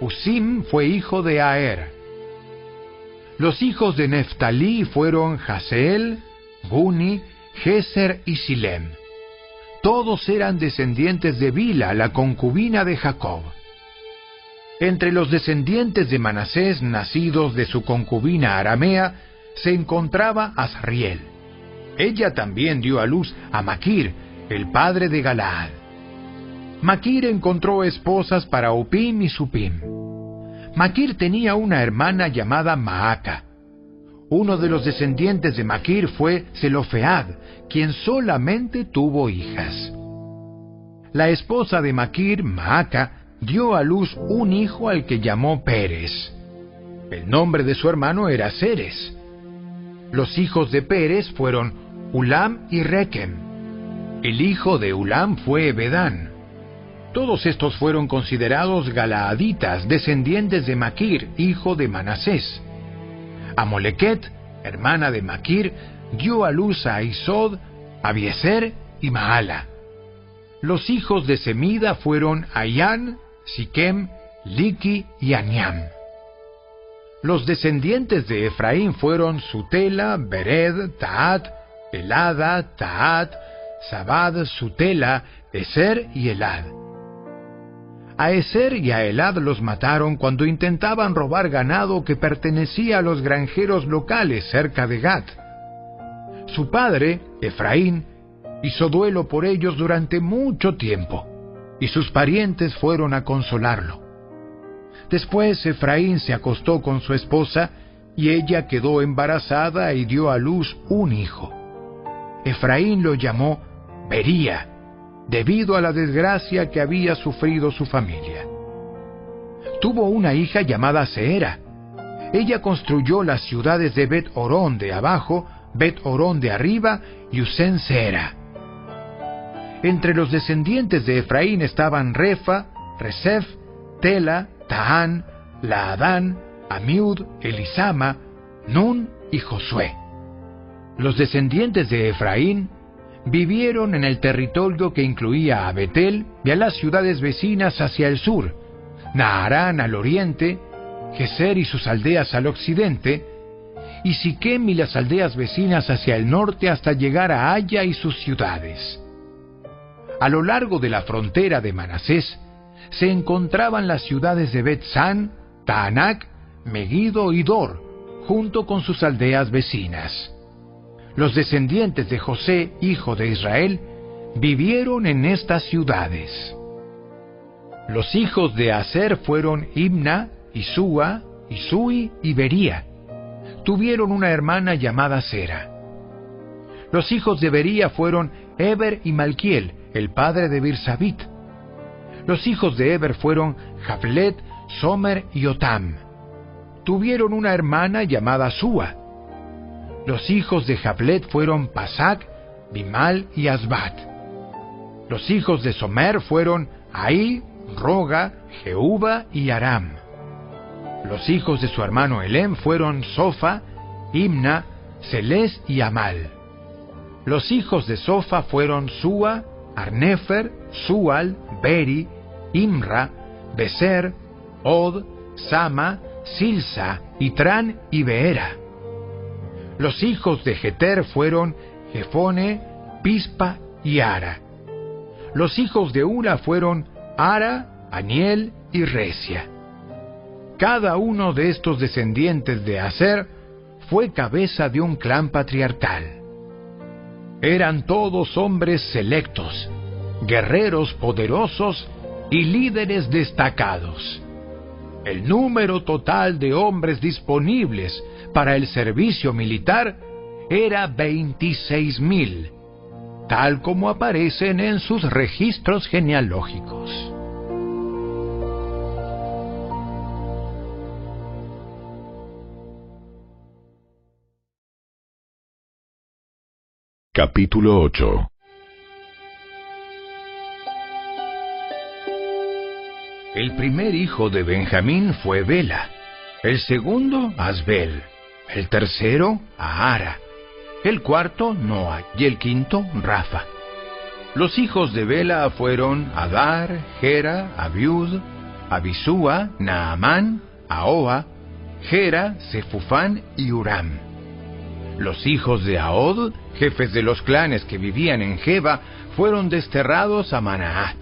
Usim fue hijo de Aer. Los hijos de Neftalí fueron Haseel, Guni, Geser y Silem. Todos eran descendientes de Bila, la concubina de Jacob. Entre los descendientes de Manasés, nacidos de su concubina aramea, se encontraba Asriel. Ella también dio a luz a Maquir, el padre de Galaad. Maquir encontró esposas para Upim y Supim. Maquir tenía una hermana llamada Maaca. Uno de los descendientes de Maquir fue Zelofead, quien solamente tuvo hijas. La esposa de Maquir, Maaca, dio a luz un hijo al que llamó Pérez. El nombre de su hermano era Ceres. Los hijos de Pérez fueron Ulam y Rekem. El hijo de Ulam fue Bedán. Todos estos fueron considerados galaaditas, descendientes de Maquir, hijo de Manasés. Amolequet, hermana de Maquir, dio a luz a Isod, Abieser y Maala. Los hijos de Semida fueron Ayán, Siquem, Liki y Aniam. Los descendientes de Efraín fueron Sutela, Bered, Taat, Elada, Taat, Sabad, Sutela, Eser y Elad. A Eser y a Elad los mataron cuando intentaban robar ganado que pertenecía a los granjeros locales cerca de Gat. Su padre, Efraín, hizo duelo por ellos durante mucho tiempo, y sus parientes fueron a consolarlo. Después Efraín se acostó con su esposa, y ella quedó embarazada y dio a luz un hijo. Efraín lo llamó Bería, debido a la desgracia que había sufrido su familia. Tuvo una hija llamada Seera. Ella construyó las ciudades de Bet Orón de abajo, Bet Orón de arriba y Usen Seera. Entre los descendientes de Efraín estaban Refa, Resef, Tela, Tahán, Laadán, Amiud, Elisama, Nun y Josué. Los descendientes de Efraín vivieron en el territorio que incluía a Betel y a las ciudades vecinas hacia el sur, Naharán al oriente, Geser y sus aldeas al occidente, y Siquem y las aldeas vecinas hacia el norte hasta llegar a Haya y sus ciudades. A lo largo de la frontera de Manasés se encontraban las ciudades de Bet-San, Taanac, Megiddo y Dor, junto con sus aldeas vecinas. Los descendientes de José, hijo de Israel, vivieron en estas ciudades. Los hijos de Aser fueron Imna, Isúa, Isui y Bería. Tuvieron una hermana llamada Sera. Los hijos de Bería fueron Eber y Malquiel, el padre de Birsabit. Los hijos de Eber fueron Jaflet, Somer y Otam. Tuvieron una hermana llamada Sua. Los hijos de Jaflet fueron Pasac, Bimal y Asbat. Los hijos de Somer fueron Ahí, Roga, Jehuba y Aram. Los hijos de su hermano Elem fueron Sofa, Imna, Celes y Amal. Los hijos de Sofa fueron Sua, Arnefer, Sual, Beri, Imra, Beser, Od, Sama, Silsa, Itran y Beera. Los hijos de Jeter fueron Jefone, Pispa y Ara. Los hijos de Ura fueron Ara, Aniel y Recia. Cada uno de estos descendientes de Aser fue cabeza de un clan patriarcal. Eran todos hombres selectos, guerreros poderosos y líderes destacados. El número total de hombres disponibles para el servicio militar era 26.000, tal como aparecen en sus registros genealógicos. Capítulo 8 El primer hijo de Benjamín fue Bela, el segundo Asbel, el tercero Ahara, el cuarto Noa y el quinto Rafa. Los hijos de Bela fueron Adar, Gera, Abiud, Abisúa, Naamán, Ahoa, Gera, Sefufán y Uram. Los hijos de Aod, jefes de los clanes que vivían en Jeba, fueron desterrados a Manaat.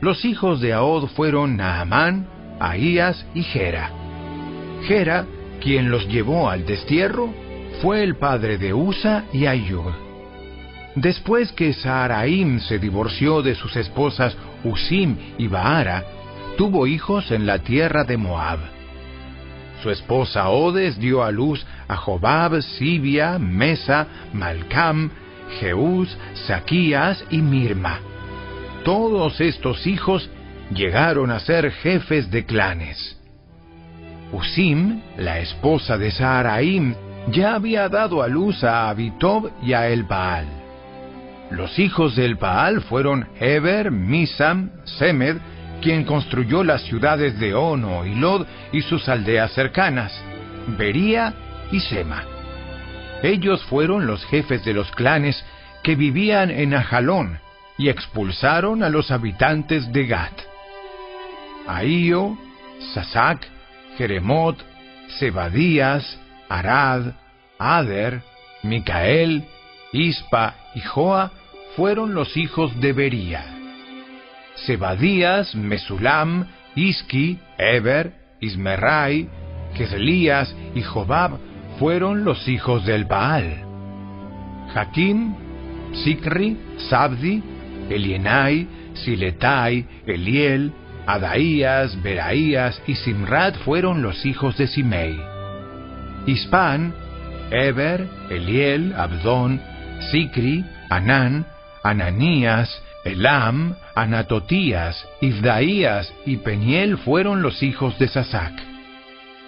Los hijos de Aod fueron Naamán, Ahías y Gera. Gera, quien los llevó al destierro, fue el padre de Usa y Ayud. Después que Saharaim se divorció de sus esposas Usim y Baara, tuvo hijos en la tierra de Moab. Su esposa Odes dio a luz a Jobab, Sibia, Mesa, Malcam, Jeús, Saquías y Mirma. Todos estos hijos llegaron a ser jefes de clanes. Usim, la esposa de Saharaim, ya había dado a luz a Abitob y a Elbaal. Los hijos del Baal fueron Heber, Misam, Semed, quien construyó las ciudades de Ono y Lod y sus aldeas cercanas, Bería y Sema. Ellos fueron los jefes de los clanes que vivían en Ajalón y expulsaron a los habitantes de Gat. Ahío, Sasac, Jeremot, Zebadías, Arad, Ader, Micael, Ispa y Joa fueron los hijos de Bería. Zebadías, Mesulam, Isqui, Eber, Ismerai, Geselías y Jobab fueron los hijos del Baal. Jaquim, Sicri, Sabdi, Elienai, Siletai, Eliel, Adaías, Beraías y Simrat fueron los hijos de Simei. Ispan, Eber, Eliel, Abdón, Sicri, Anán, Ananías, Elam, Anatotías, Ifdaías y Peniel fueron los hijos de Sasac.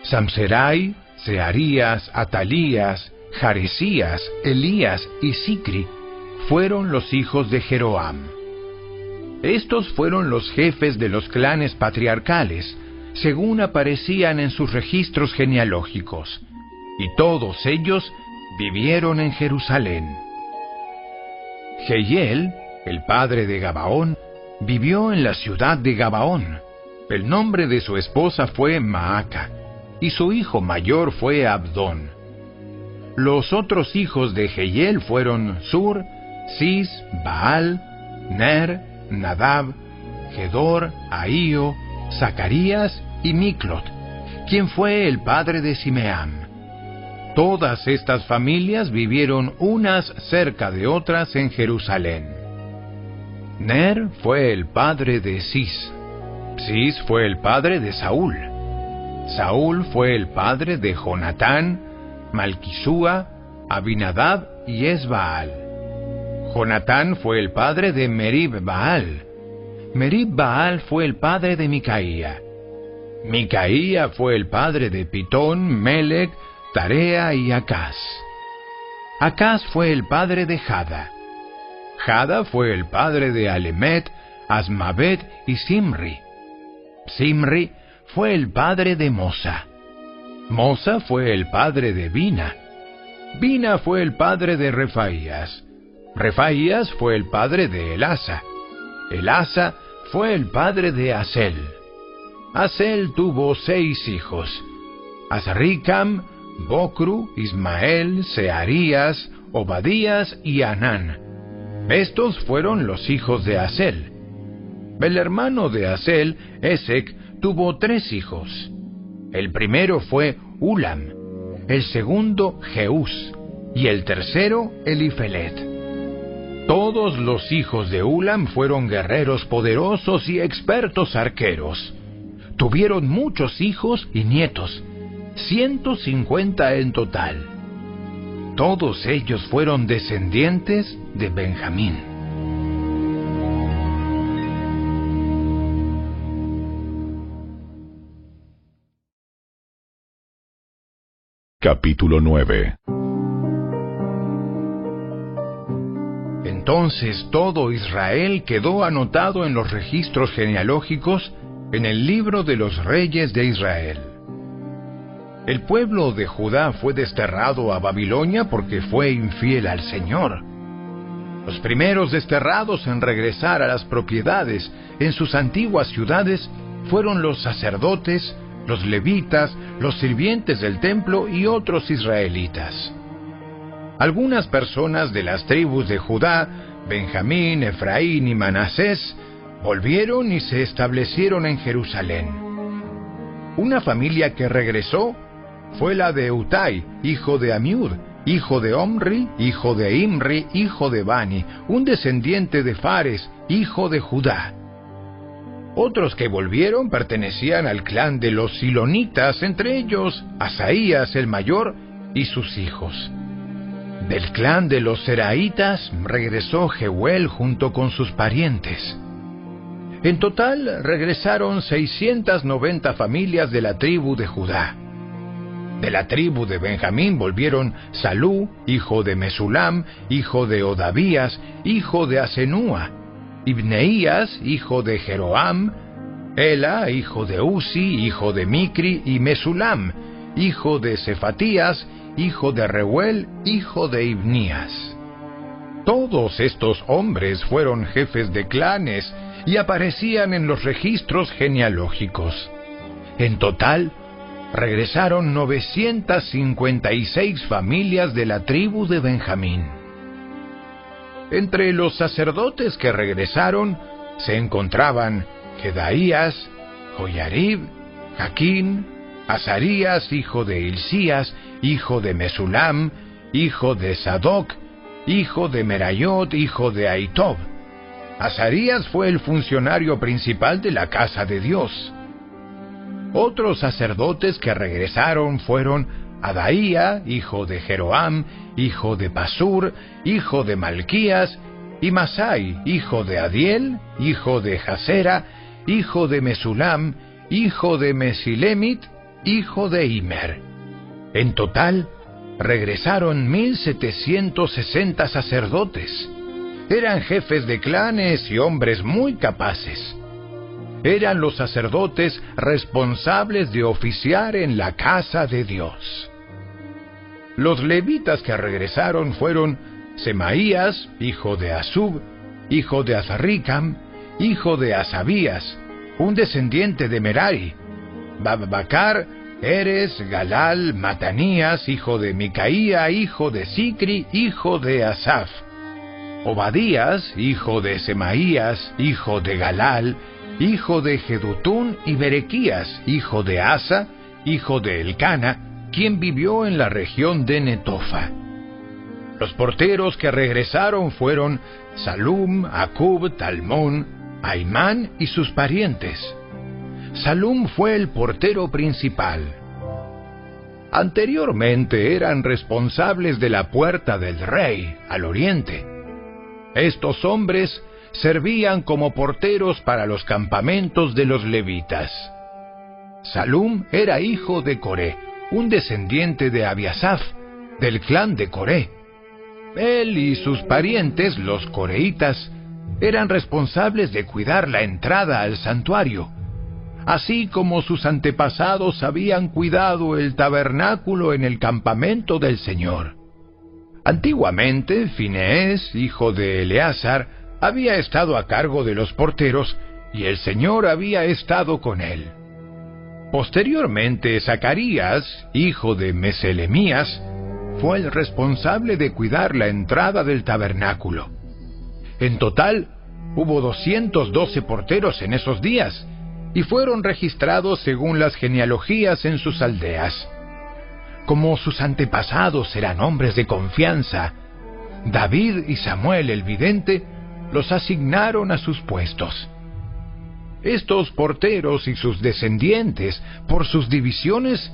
Samserai, Searías, Atalías, Jaresías, Elías y Sicri fueron los hijos de Jeroam. Estos fueron los jefes de los clanes patriarcales, según aparecían en sus registros genealógicos, y todos ellos vivieron en Jerusalén. Jehiel, el padre de Gabaón, vivió en la ciudad de Gabaón. El nombre de su esposa fue Maaca, y su hijo mayor fue Abdón. Los otros hijos de Jehiel fueron Sur, Cis, Baal, Ner, Nadab, Gedor, Ahío, Zacarías y Miclot, quien fue el padre de Simeam. Todas estas familias vivieron unas cerca de otras en Jerusalén. Ner fue el padre de Cis. Cis fue el padre de Saúl. Saúl fue el padre de Jonatán, Malquisúa, Abinadab y Esbaal. Jonatán fue el padre de Merib Baal. Merib Baal fue el padre de Micaía. Micaía fue el padre de Pitón, Melec, Tarea y Acaz. Acaz fue el padre de Jada. Jada fue el padre de Alemet, Asmavet y Simri. Simri fue el padre de Mosa. Mosa fue el padre de Bina. Bina fue el padre de Refaías. Refaías fue el padre de Elasa. Elasa fue el padre de Asel. Asel tuvo seis hijos. Azricam, Bocru, Ismael, Searías, Obadías y Anán. Estos fueron los hijos de Asel. El hermano de Asel, Esec, tuvo tres hijos. El primero fue Ulam, el segundo Jeús y el tercero Elifelet. Todos los hijos de Ulam fueron guerreros poderosos y expertos arqueros. Tuvieron muchos hijos y nietos, 150 en total. Todos ellos fueron descendientes de Benjamín. Capítulo 9 Entonces todo Israel quedó anotado en los registros genealógicos en el libro de los reyes de Israel. El pueblo de Judá fue desterrado a Babilonia porque fue infiel al Señor. Los primeros desterrados en regresar a las propiedades en sus antiguas ciudades fueron los sacerdotes, los levitas, los sirvientes del templo y otros israelitas. Algunas personas de las tribus de Judá, Benjamín, Efraín y Manasés volvieron y se establecieron en Jerusalén. Una familia que regresó fue la de Utai, hijo de Amiud, hijo de Omri, hijo de Imri, hijo de Bani, un descendiente de Fares, hijo de Judá. Otros que volvieron pertenecían al clan de los Silonitas, entre ellos Asaías el mayor y sus hijos. Del clan de los Seraitas regresó Jehuel junto con sus parientes. En total regresaron 690 familias de la tribu de Judá. De la tribu de Benjamín volvieron Salú, hijo de Mesulam, hijo de Odavías, hijo de Asenúa, Ibneías, hijo de Jeroam, Ela, hijo de Uzi, hijo de Micri, y Mesulam, hijo de Cefatías, hijo de Reuel, hijo de Ibnías. Todos estos hombres fueron jefes de clanes y aparecían en los registros genealógicos. En total, regresaron 956 familias de la tribu de Benjamín. Entre los sacerdotes que regresaron se encontraban Jedaías, Joyarib, Jaquín, Azarías, hijo de Hilcías, hijo de Mesulam, hijo de Sadoc, hijo de Merayot, hijo de Aitob. Azarías fue el funcionario principal de la casa de Dios. Otros sacerdotes que regresaron fueron Adaía, hijo de Jeroam, hijo de Pasur, hijo de Malquías, y Masai, hijo de Adiel, hijo de Jasera, hijo de Mesulam, hijo de Mesilemit, hijo de Imer. En total, regresaron 1760 sacerdotes. Eran jefes de clanes y hombres muy capaces eran los sacerdotes responsables de oficiar en la casa de Dios. Los levitas que regresaron fueron Semaías, hijo de Asub, hijo de Azaricam, hijo de Asabías, un descendiente de Merari, Babbacar, Eres, Galal, Matanías, hijo de Micaía, hijo de Sicri, hijo de Asaf, Obadías, hijo de Semaías, hijo de Galal, hijo de Jedutún, y Berequías, hijo de Asa, hijo de Elcana, quien vivió en la región de Netofa. Los porteros que regresaron fueron Salum, Acub, Talmón, Aimán y sus parientes. Salum fue el portero principal. Anteriormente eran responsables de la puerta del rey, al oriente. Estos hombres servían como porteros para los campamentos de los levitas. Salum era hijo de Coré, un descendiente de Abiasaf, del clan de Coré. Él y sus parientes, los coreitas, eran responsables de cuidar la entrada al santuario, así como sus antepasados habían cuidado el tabernáculo en el campamento del Señor. Antiguamente, Fineés, hijo de Eleazar, había estado a cargo de los porteros y el Señor había estado con él. Posteriormente, Zacarías, hijo de Meselemías, fue el responsable de cuidar la entrada del tabernáculo. En total, hubo 212 porteros en esos días y fueron registrados según las genealogías en sus aldeas. Como sus antepasados eran hombres de confianza, David y Samuel el vidente los asignaron a sus puestos. Estos porteros y sus descendientes, por sus divisiones,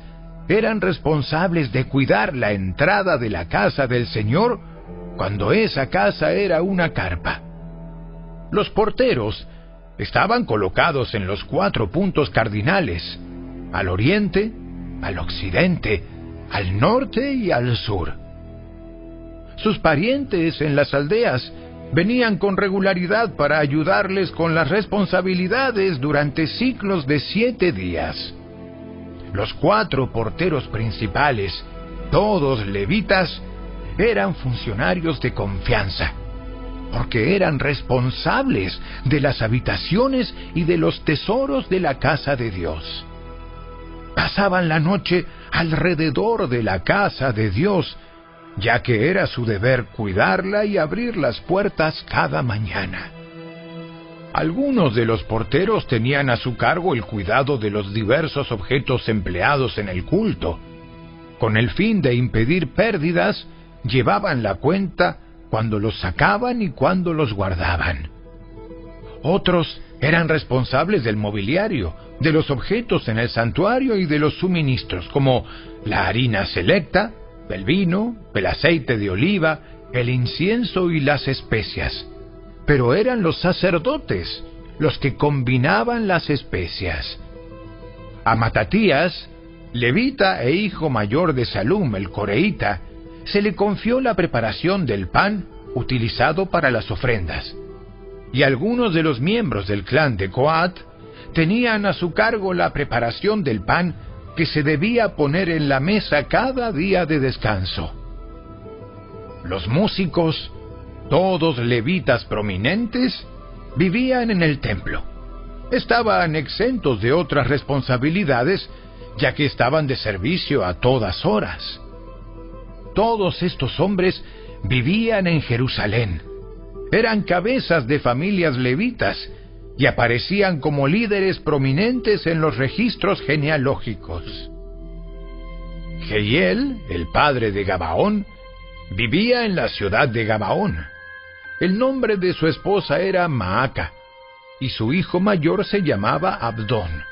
eran responsables de cuidar la entrada de la casa del Señor cuando esa casa era una carpa. Los porteros estaban colocados en los cuatro puntos cardinales, al oriente, al occidente, al norte y al sur. Sus parientes en las aldeas venían con regularidad para ayudarles con las responsabilidades durante ciclos de siete días. Los cuatro porteros principales, todos levitas, eran funcionarios de confianza. porque eran responsables de las habitaciones y de los tesoros de la casa de Dios. Pasaban la noche alrededor de la casa de Dios, ya que era su deber cuidarla y abrir las puertas cada mañana. Algunos de los porteros tenían a su cargo el cuidado de los diversos objetos empleados en el culto. Con el fin de impedir pérdidas, llevaban la cuenta cuando los sacaban y cuando los guardaban. Otros eran responsables del mobiliario, de los objetos en el santuario y de los suministros, como la harina selecta, el vino, el aceite de oliva, el incienso y las especias. Pero eran los sacerdotes los que combinaban las especias. A Matatías, levita e hijo mayor de Salum el coreíta, se le confió la preparación del pan utilizado para las ofrendas. Y algunos de los miembros del clan de Coat tenían a su cargo la preparación del pan que se debía poner en la mesa cada día de descanso. Los músicos, todos levitas prominentes, vivían en el templo. Estaban exentos de otras responsabilidades, ya que estaban de servicio a todas horas. Todos estos hombres vivían en Jerusalén. Eran cabezas de familias levitas y aparecían como líderes prominentes en los registros genealógicos. Jehiel, el padre de Gabaón, vivía en la ciudad de Gabaón. El nombre de su esposa era Maaca, y su hijo mayor se llamaba Abdón.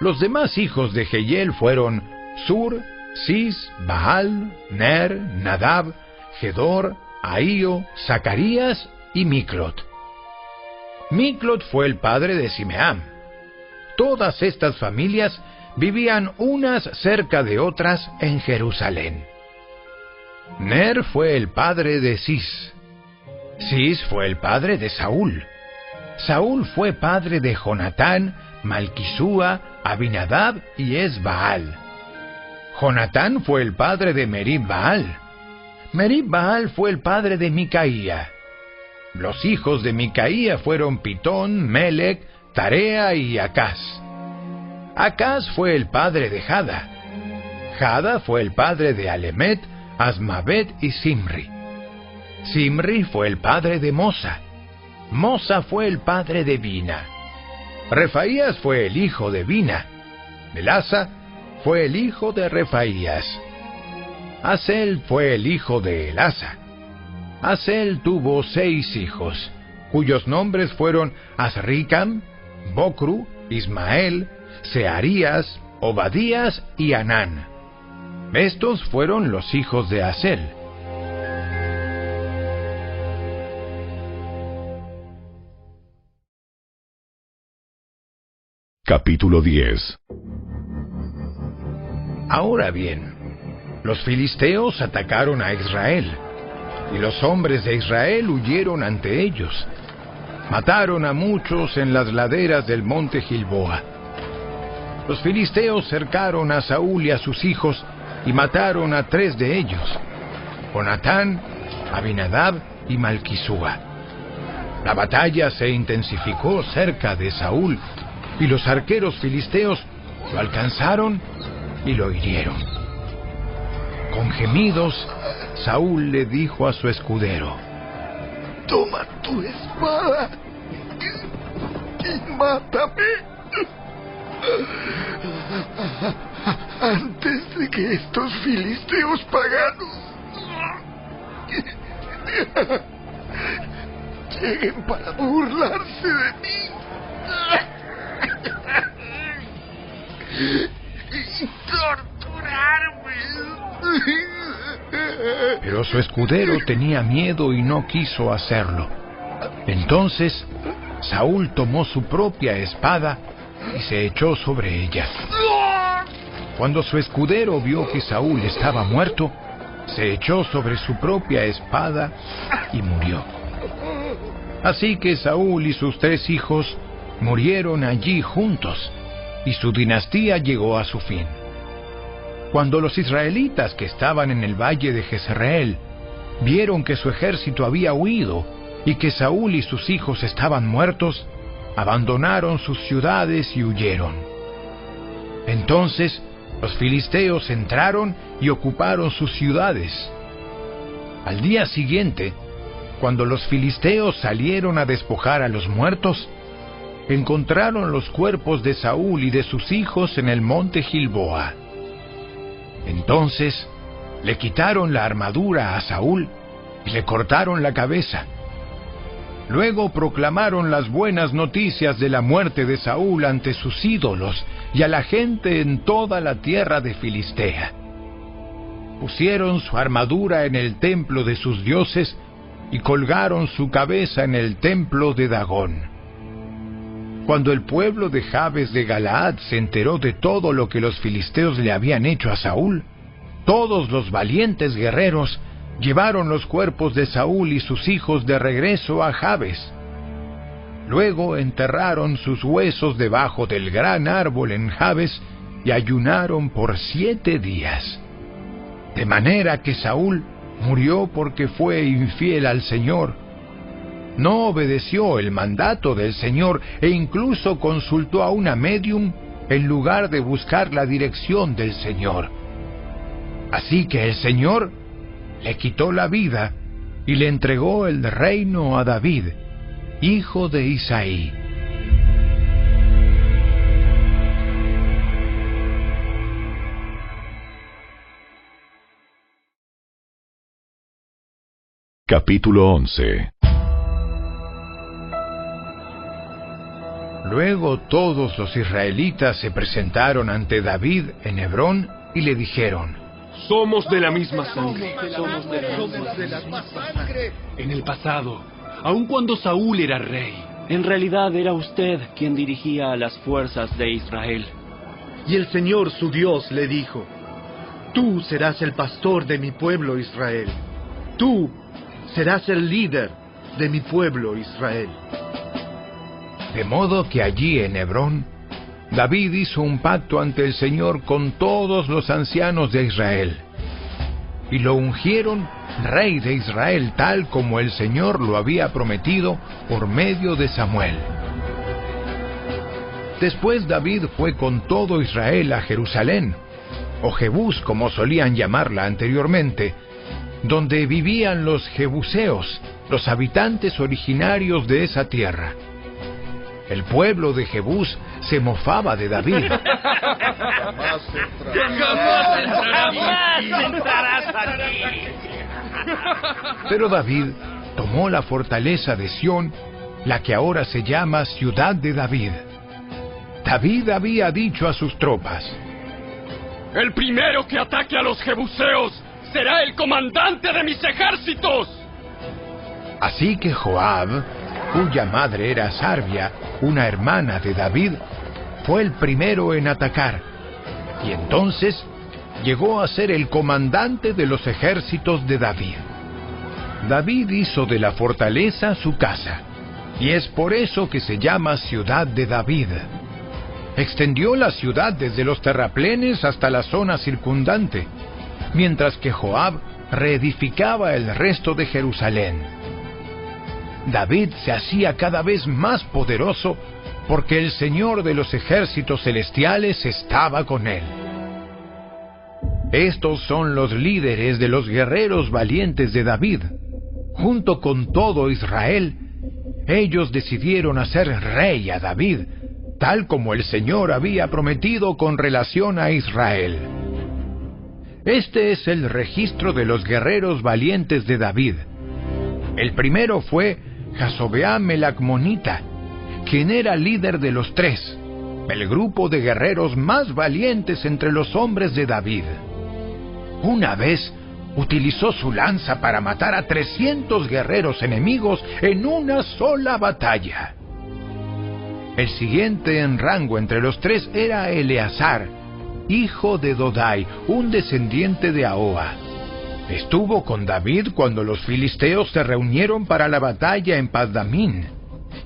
Los demás hijos de Jehiel fueron Sur, Cis, Baal, Ner, Nadab, Gedor, Ahío, Zacarías y Miclot. Miclot fue el padre de Simeam. Todas estas familias vivían unas cerca de otras en Jerusalén. Ner fue el padre de Cis. Cis fue el padre de Saúl. Saúl fue padre de Jonatán, Malquisúa, Abinadab y Esbaal. Jonatán fue el padre de Merib Baal. Merib Baal fue el padre de Micaía. Los hijos de Micaía fueron Pitón, Melec, Tarea y Acaz. Acaz fue el padre de Jada. Jada fue el padre de Alemet, Asmavet y Simri. Simri fue el padre de Mosa. Mosa fue el padre de Bina. Refaías fue el hijo de Bina. Melasa fue el hijo de Refaías. Asel fue el hijo de Elasa. Asel tuvo seis hijos, cuyos nombres fueron Azricam, Bocru, Ismael, Searías, Obadías y Anán. Estos fueron los hijos de Asel. Capítulo 10 Ahora bien, los filisteos atacaron a Israel, y los hombres de Israel huyeron ante ellos. Mataron a muchos en las laderas del monte Gilboa. Los filisteos cercaron a Saúl y a sus hijos y mataron a tres de ellos, Jonatán, Abinadab y Malquisúa. La batalla se intensificó cerca de Saúl y los arqueros filisteos lo alcanzaron y lo hirieron. Con gemidos, Saúl le dijo a su escudero, Toma tu espada y mátame. Antes de que estos filisteos paganos lleguen para burlarse de mí. Pero su escudero tenía miedo y no quiso hacerlo. Entonces Saúl tomó su propia espada y se echó sobre ella. Cuando su escudero vio que Saúl estaba muerto, se echó sobre su propia espada y murió. Así que Saúl y sus tres hijos murieron allí juntos, y su dinastía llegó a su fin. Cuando los israelitas que estaban en el valle de Jezreel vieron que su ejército había huido y que Saúl y sus hijos estaban muertos, abandonaron sus ciudades y huyeron. Entonces los filisteos entraron y ocuparon sus ciudades. Al día siguiente, cuando los filisteos salieron a despojar a los muertos, encontraron los cuerpos de Saúl y de sus hijos en el monte Gilboa. Entonces le quitaron la armadura a Saúl y le cortaron la cabeza. Luego proclamaron las buenas noticias de la muerte de Saúl ante sus ídolos y a la gente en toda la tierra de Filistea. Pusieron su armadura en el templo de sus dioses y colgaron su cabeza en el templo de Dagón. Cuando el pueblo de Jabes de Galaad se enteró de todo lo que los filisteos le habían hecho a Saúl, todos los valientes guerreros llevaron los cuerpos de Saúl y sus hijos de regreso a Jabes. Luego enterraron sus huesos debajo del gran árbol en Jabes y ayunaron por siete días. De manera que Saúl murió porque fue infiel al Señor. No obedeció el mandato del Señor e incluso consultó a una medium en lugar de buscar la dirección del Señor. Así que el Señor le quitó la vida y le entregó el reino a David, hijo de Isaí. Capítulo 11 Luego todos los israelitas se presentaron ante David en Hebrón y le dijeron, somos de la misma sangre. Somos de la misma sangre. En el pasado, aun cuando Saúl era rey, en realidad era usted quien dirigía a las fuerzas de Israel. Y el Señor su Dios le dijo, Tú serás el pastor de mi pueblo Israel. Tú serás el líder de mi pueblo Israel. De modo que allí en Hebrón David hizo un pacto ante el Señor con todos los ancianos de Israel. Y lo ungieron rey de Israel tal como el Señor lo había prometido por medio de Samuel. Después David fue con todo Israel a Jerusalén, o Jebús como solían llamarla anteriormente, donde vivían los jebuseos, los habitantes originarios de esa tierra. El pueblo de Jebús se mofaba de David. Pero David tomó la fortaleza de Sión, la que ahora se llama Ciudad de David. David había dicho a sus tropas, El primero que ataque a los jebuseos será el comandante de mis ejércitos. Así que Joab, cuya madre era Sarbia, una hermana de David, fue el primero en atacar, y entonces llegó a ser el comandante de los ejércitos de David. David hizo de la fortaleza su casa, y es por eso que se llama ciudad de David. Extendió la ciudad desde los terraplenes hasta la zona circundante, mientras que Joab reedificaba el resto de Jerusalén. David se hacía cada vez más poderoso porque el Señor de los ejércitos celestiales estaba con él. Estos son los líderes de los guerreros valientes de David. Junto con todo Israel, ellos decidieron hacer rey a David, tal como el Señor había prometido con relación a Israel. Este es el registro de los guerreros valientes de David. El primero fue Jasobeam el quien era líder de los tres, el grupo de guerreros más valientes entre los hombres de David. Una vez utilizó su lanza para matar a 300 guerreros enemigos en una sola batalla. El siguiente en rango entre los tres era Eleazar, hijo de Dodai, un descendiente de Ahoa. Estuvo con David cuando los filisteos se reunieron para la batalla en Paddamín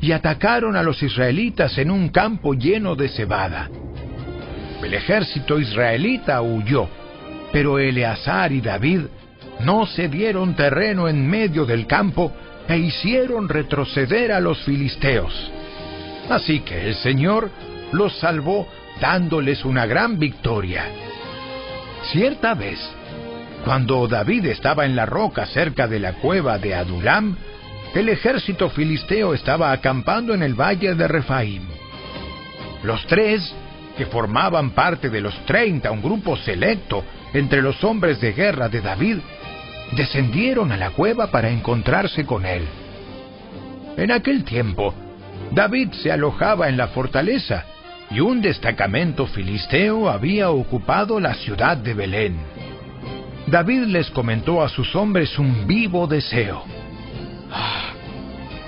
y atacaron a los israelitas en un campo lleno de cebada. El ejército israelita huyó, pero Eleazar y David no se dieron terreno en medio del campo e hicieron retroceder a los filisteos. Así que el Señor los salvó dándoles una gran victoria. Cierta vez, cuando David estaba en la roca cerca de la cueva de Adulam, el ejército filisteo estaba acampando en el valle de Refaim. Los tres, que formaban parte de los treinta, un grupo selecto entre los hombres de guerra de David, descendieron a la cueva para encontrarse con él. En aquel tiempo, David se alojaba en la fortaleza y un destacamento filisteo había ocupado la ciudad de Belén. David les comentó a sus hombres un vivo deseo. Ah,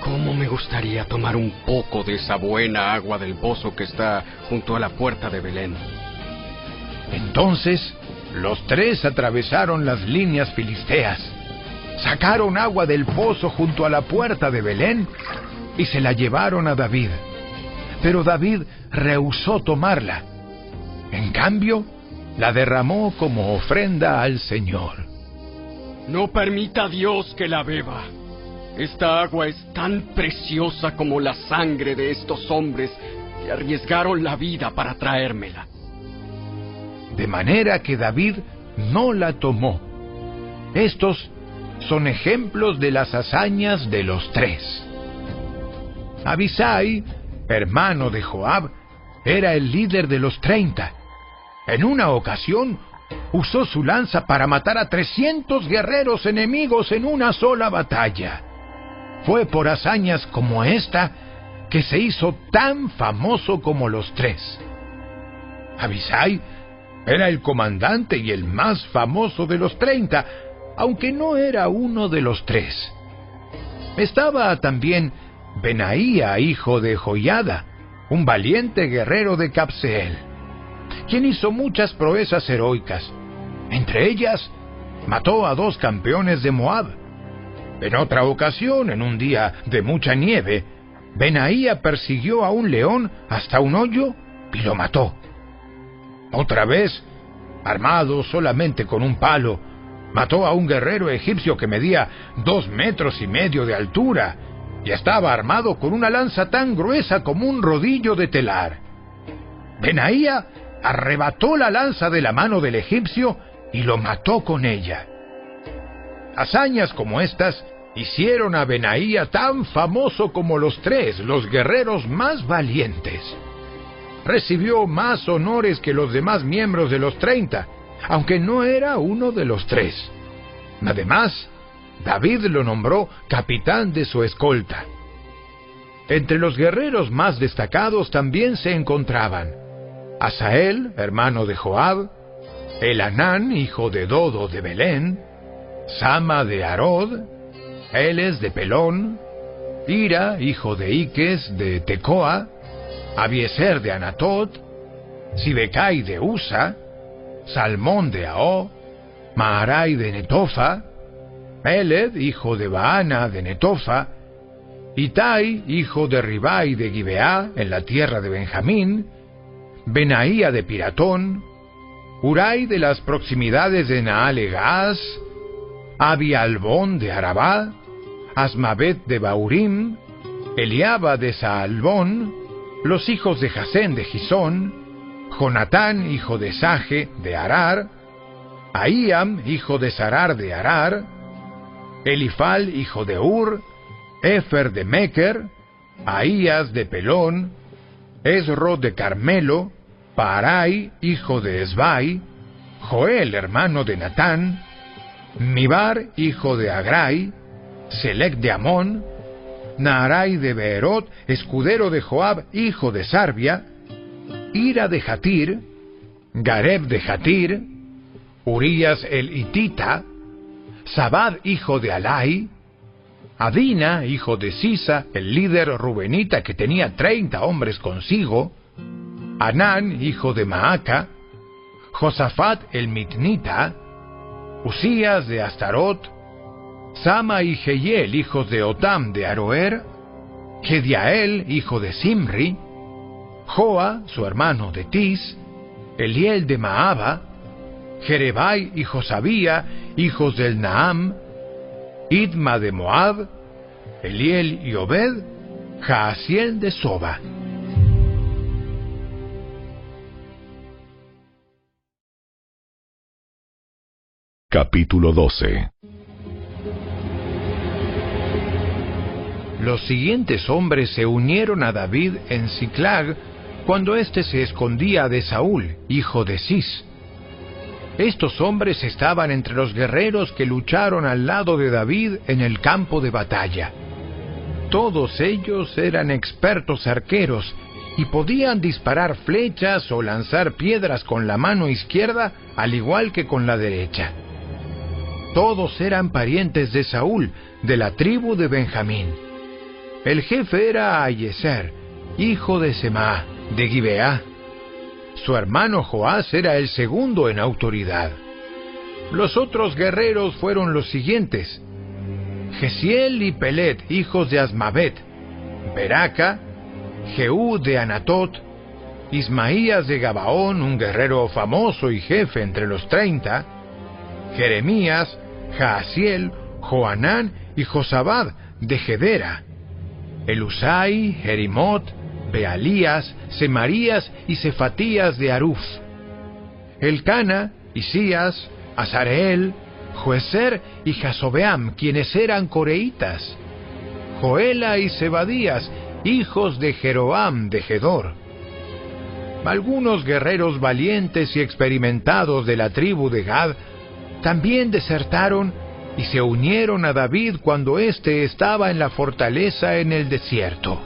¿Cómo me gustaría tomar un poco de esa buena agua del pozo que está junto a la puerta de Belén? Entonces, los tres atravesaron las líneas filisteas, sacaron agua del pozo junto a la puerta de Belén y se la llevaron a David. Pero David rehusó tomarla. En cambio, la derramó como ofrenda al Señor. No permita Dios que la beba. Esta agua es tan preciosa como la sangre de estos hombres que arriesgaron la vida para traérmela. De manera que David no la tomó. Estos son ejemplos de las hazañas de los tres. Abisai, hermano de Joab, era el líder de los treinta. En una ocasión usó su lanza para matar a trescientos guerreros enemigos en una sola batalla. Fue por hazañas como esta que se hizo tan famoso como los tres. Abisai era el comandante y el más famoso de los treinta, aunque no era uno de los tres. Estaba también Benaía, hijo de Joyada, un valiente guerrero de Capseel, quien hizo muchas proezas heroicas. Entre ellas, mató a dos campeones de Moab. En otra ocasión, en un día de mucha nieve, Benaía persiguió a un león hasta un hoyo y lo mató. Otra vez, armado solamente con un palo, mató a un guerrero egipcio que medía dos metros y medio de altura y estaba armado con una lanza tan gruesa como un rodillo de telar. Benaía arrebató la lanza de la mano del egipcio y lo mató con ella. Hazañas como estas hicieron a Benaía tan famoso como los tres, los guerreros más valientes. Recibió más honores que los demás miembros de los treinta, aunque no era uno de los tres. Además, David lo nombró capitán de su escolta. Entre los guerreros más destacados también se encontraban Asael, hermano de Joab, Elanán, hijo de Dodo de Belén, Sama de Arod, Eles de Pelón, Ira, hijo de Iques de Tecoa, Abieser de Anatot, Sibecai de Usa, Salmón de Ao, Maharai de Netofa, Eled, hijo de Baana de Netofa, Itai, hijo de Ribai de Gibeá, en la tierra de Benjamín, Benaía de Piratón, Urai de las proximidades de Naalegaaz, Abialbón de Arabá, Asmabet de Baurim, Eliaba de Saalbón, los hijos de Jasén de Gisón, Jonatán, hijo de Saje de Arar, Ahíam, hijo de Sarar de Arar, Elifal, hijo de Ur, Efer de Meker, Ahías de Pelón, Esro de Carmelo, Parai, hijo de Esbai, Joel, hermano de Natán, Mibar, hijo de Agrai, Selec de Amón, Naarai de Beerot, escudero de Joab, hijo de Sarbia, Ira de Jatir, Gareb de Jatir, Urías el Hitita, Sabad, hijo de Alai, Adina, hijo de Sisa, el líder rubenita que tenía treinta hombres consigo, Anán, hijo de Maaca, Josafat el Mitnita, Usías de Astarot, Sama y Jehiel, hijos de Otam de Aroer, Gediael, hijo de Simri, Joa, su hermano de Tis, Eliel de Maaba, Jerebai y Josabía, hijos del Naam, Idma de Moab, Eliel y Obed, Jaasiel de Soba. Capítulo 12 Los siguientes hombres se unieron a David en Ciclag cuando éste se escondía de Saúl, hijo de Cis. Estos hombres estaban entre los guerreros que lucharon al lado de David en el campo de batalla. Todos ellos eran expertos arqueros y podían disparar flechas o lanzar piedras con la mano izquierda al igual que con la derecha. Todos eran parientes de Saúl, de la tribu de Benjamín. El jefe era Ayeser, hijo de Semá, de Gibeá. Su hermano Joás era el segundo en autoridad. Los otros guerreros fueron los siguientes: Gesiel y Pelet, hijos de Asmavet, Beraca, Jehú de Anatot, Ismaías de Gabaón, un guerrero famoso y jefe entre los treinta, Jeremías, Jaasiel, Joanán y Josabad de Gedera, Elusai, Jerimot, Bealías, Semarías y Cefatías de Aruf, Elcana, Isías, Azareel, Joeser y Jasobeam, quienes eran coreitas, Joela y Zebadías, hijos de Jeroam de Gedor. Algunos guerreros valientes y experimentados de la tribu de Gad también desertaron y se unieron a David cuando éste estaba en la fortaleza en el desierto.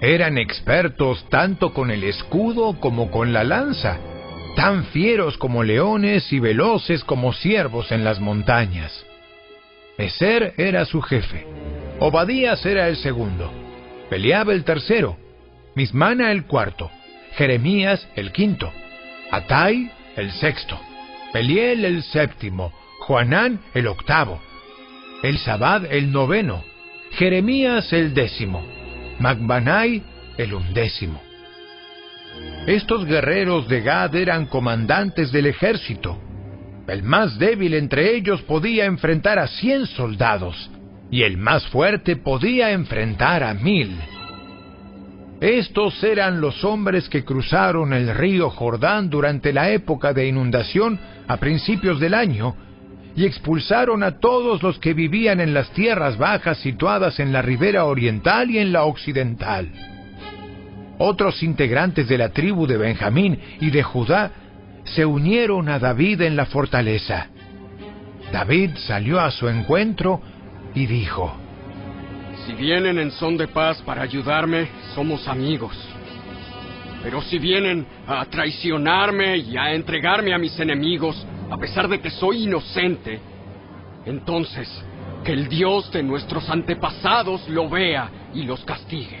Eran expertos tanto con el escudo como con la lanza, tan fieros como leones y veloces como ciervos en las montañas. Eser era su jefe, Obadías era el segundo, Peleaba el tercero, Mismana el cuarto, Jeremías el quinto, Atai el sexto, Peliel el séptimo, Juanán el octavo, el Sabad el noveno, Jeremías el décimo, Magbanai el undécimo. Estos guerreros de Gad eran comandantes del ejército. El más débil entre ellos podía enfrentar a cien soldados, y el más fuerte podía enfrentar a mil. Estos eran los hombres que cruzaron el río Jordán durante la época de inundación a principios del año y expulsaron a todos los que vivían en las tierras bajas situadas en la ribera oriental y en la occidental. Otros integrantes de la tribu de Benjamín y de Judá se unieron a David en la fortaleza. David salió a su encuentro y dijo, Si vienen en son de paz para ayudarme, somos amigos. Pero si vienen a traicionarme y a entregarme a mis enemigos, a pesar de que soy inocente, entonces que el Dios de nuestros antepasados lo vea y los castigue.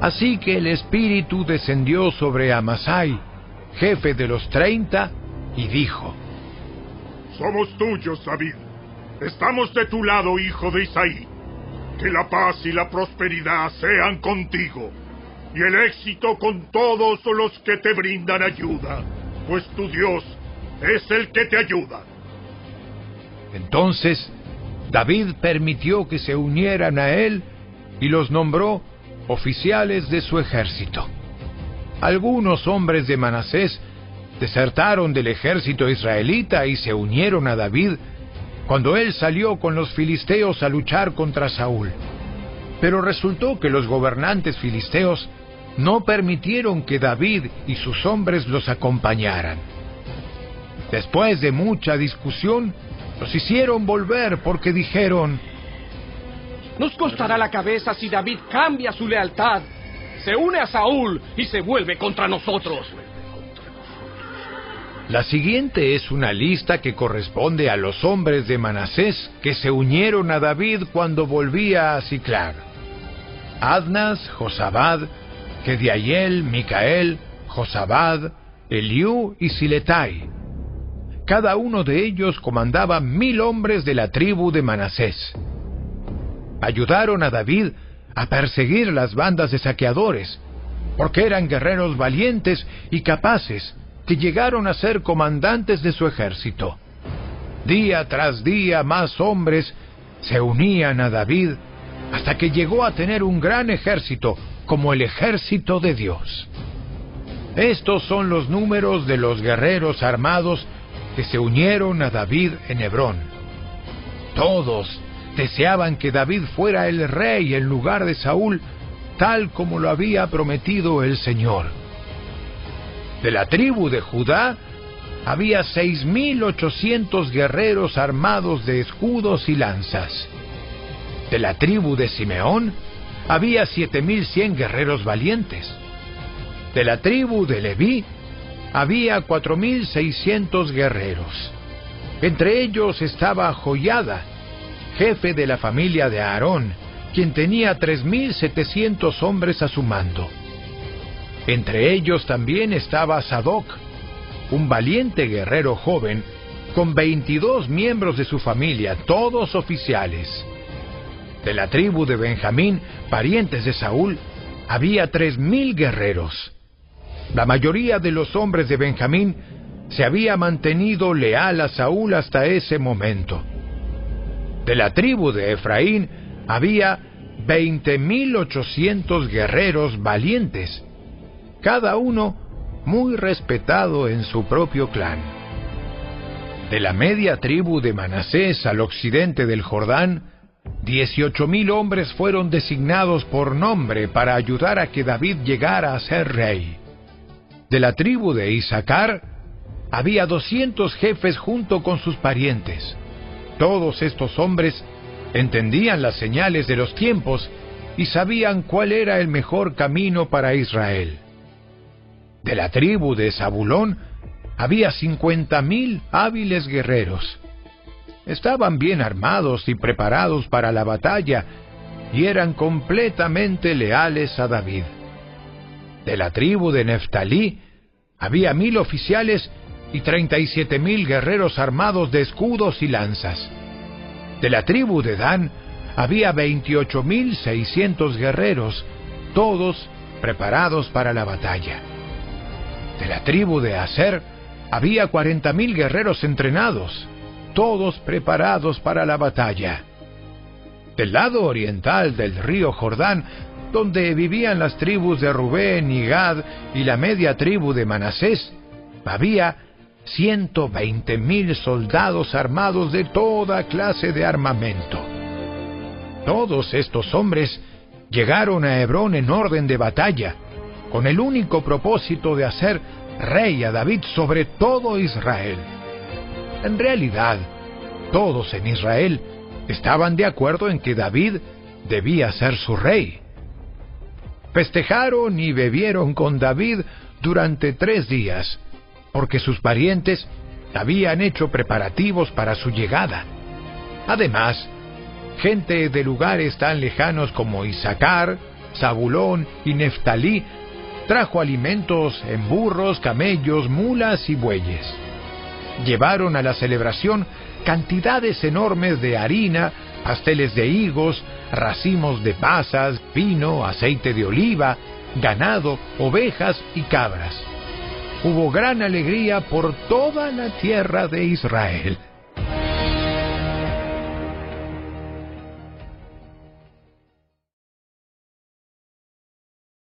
Así que el Espíritu descendió sobre Amasai, jefe de los treinta, y dijo, Somos tuyos, David. Estamos de tu lado, hijo de Isaí. Que la paz y la prosperidad sean contigo, y el éxito con todos los que te brindan ayuda, pues tu Dios es el que te ayuda. Entonces David permitió que se unieran a él y los nombró oficiales de su ejército. Algunos hombres de Manasés desertaron del ejército israelita y se unieron a David cuando él salió con los filisteos a luchar contra Saúl. Pero resultó que los gobernantes filisteos no permitieron que David y sus hombres los acompañaran. Después de mucha discusión, los hicieron volver porque dijeron, Nos costará la cabeza si David cambia su lealtad, se une a Saúl y se vuelve contra nosotros. La siguiente es una lista que corresponde a los hombres de Manasés que se unieron a David cuando volvía a Ciclar. Adnas, Josabad, Gediayel, Micael, Josabad, Eliú y Siletai. Cada uno de ellos comandaba mil hombres de la tribu de Manasés. Ayudaron a David a perseguir las bandas de saqueadores, porque eran guerreros valientes y capaces que llegaron a ser comandantes de su ejército. Día tras día más hombres se unían a David hasta que llegó a tener un gran ejército como el ejército de Dios. Estos son los números de los guerreros armados que se unieron a David en Hebrón. Todos deseaban que David fuera el rey en lugar de Saúl, tal como lo había prometido el Señor. De la tribu de Judá había seis mil ochocientos guerreros armados de escudos y lanzas. De la tribu de Simeón había siete mil cien guerreros valientes. De la tribu de Leví había cuatro mil seiscientos guerreros. Entre ellos estaba Joyada, jefe de la familia de Aarón, quien tenía tres mil setecientos hombres a su mando. Entre ellos también estaba Sadoc, un valiente guerrero joven con 22 miembros de su familia, todos oficiales. De la tribu de Benjamín, parientes de Saúl, había tres mil guerreros. La mayoría de los hombres de Benjamín se había mantenido leal a Saúl hasta ese momento. De la tribu de Efraín había veinte mil ochocientos guerreros valientes, cada uno muy respetado en su propio clan. De la media tribu de Manasés al occidente del Jordán, dieciocho mil hombres fueron designados por nombre para ayudar a que David llegara a ser rey. De la tribu de Isaacar, había doscientos jefes junto con sus parientes. Todos estos hombres entendían las señales de los tiempos y sabían cuál era el mejor camino para Israel. De la tribu de Zabulón había cincuenta mil hábiles guerreros. Estaban bien armados y preparados para la batalla y eran completamente leales a David. De la tribu de Neftalí había mil oficiales y treinta y siete mil guerreros armados de escudos y lanzas. De la tribu de Dan había veintiocho mil seiscientos guerreros, todos preparados para la batalla. De la tribu de Aser había cuarenta mil guerreros entrenados, todos preparados para la batalla. Del lado oriental del río Jordán, donde vivían las tribus de Rubén y Gad y la media tribu de Manasés, había ciento veinte mil soldados armados de toda clase de armamento. Todos estos hombres llegaron a Hebrón en orden de batalla, con el único propósito de hacer rey a David sobre todo Israel. En realidad, todos en Israel estaban de acuerdo en que David debía ser su rey. Festejaron y bebieron con David durante tres días, porque sus parientes habían hecho preparativos para su llegada. Además, gente de lugares tan lejanos como Isaacar, Zabulón y Neftalí trajo alimentos en burros, camellos, mulas y bueyes. Llevaron a la celebración cantidades enormes de harina, pasteles de higos, racimos de pasas, vino, aceite de oliva, ganado, ovejas y cabras. Hubo gran alegría por toda la tierra de Israel.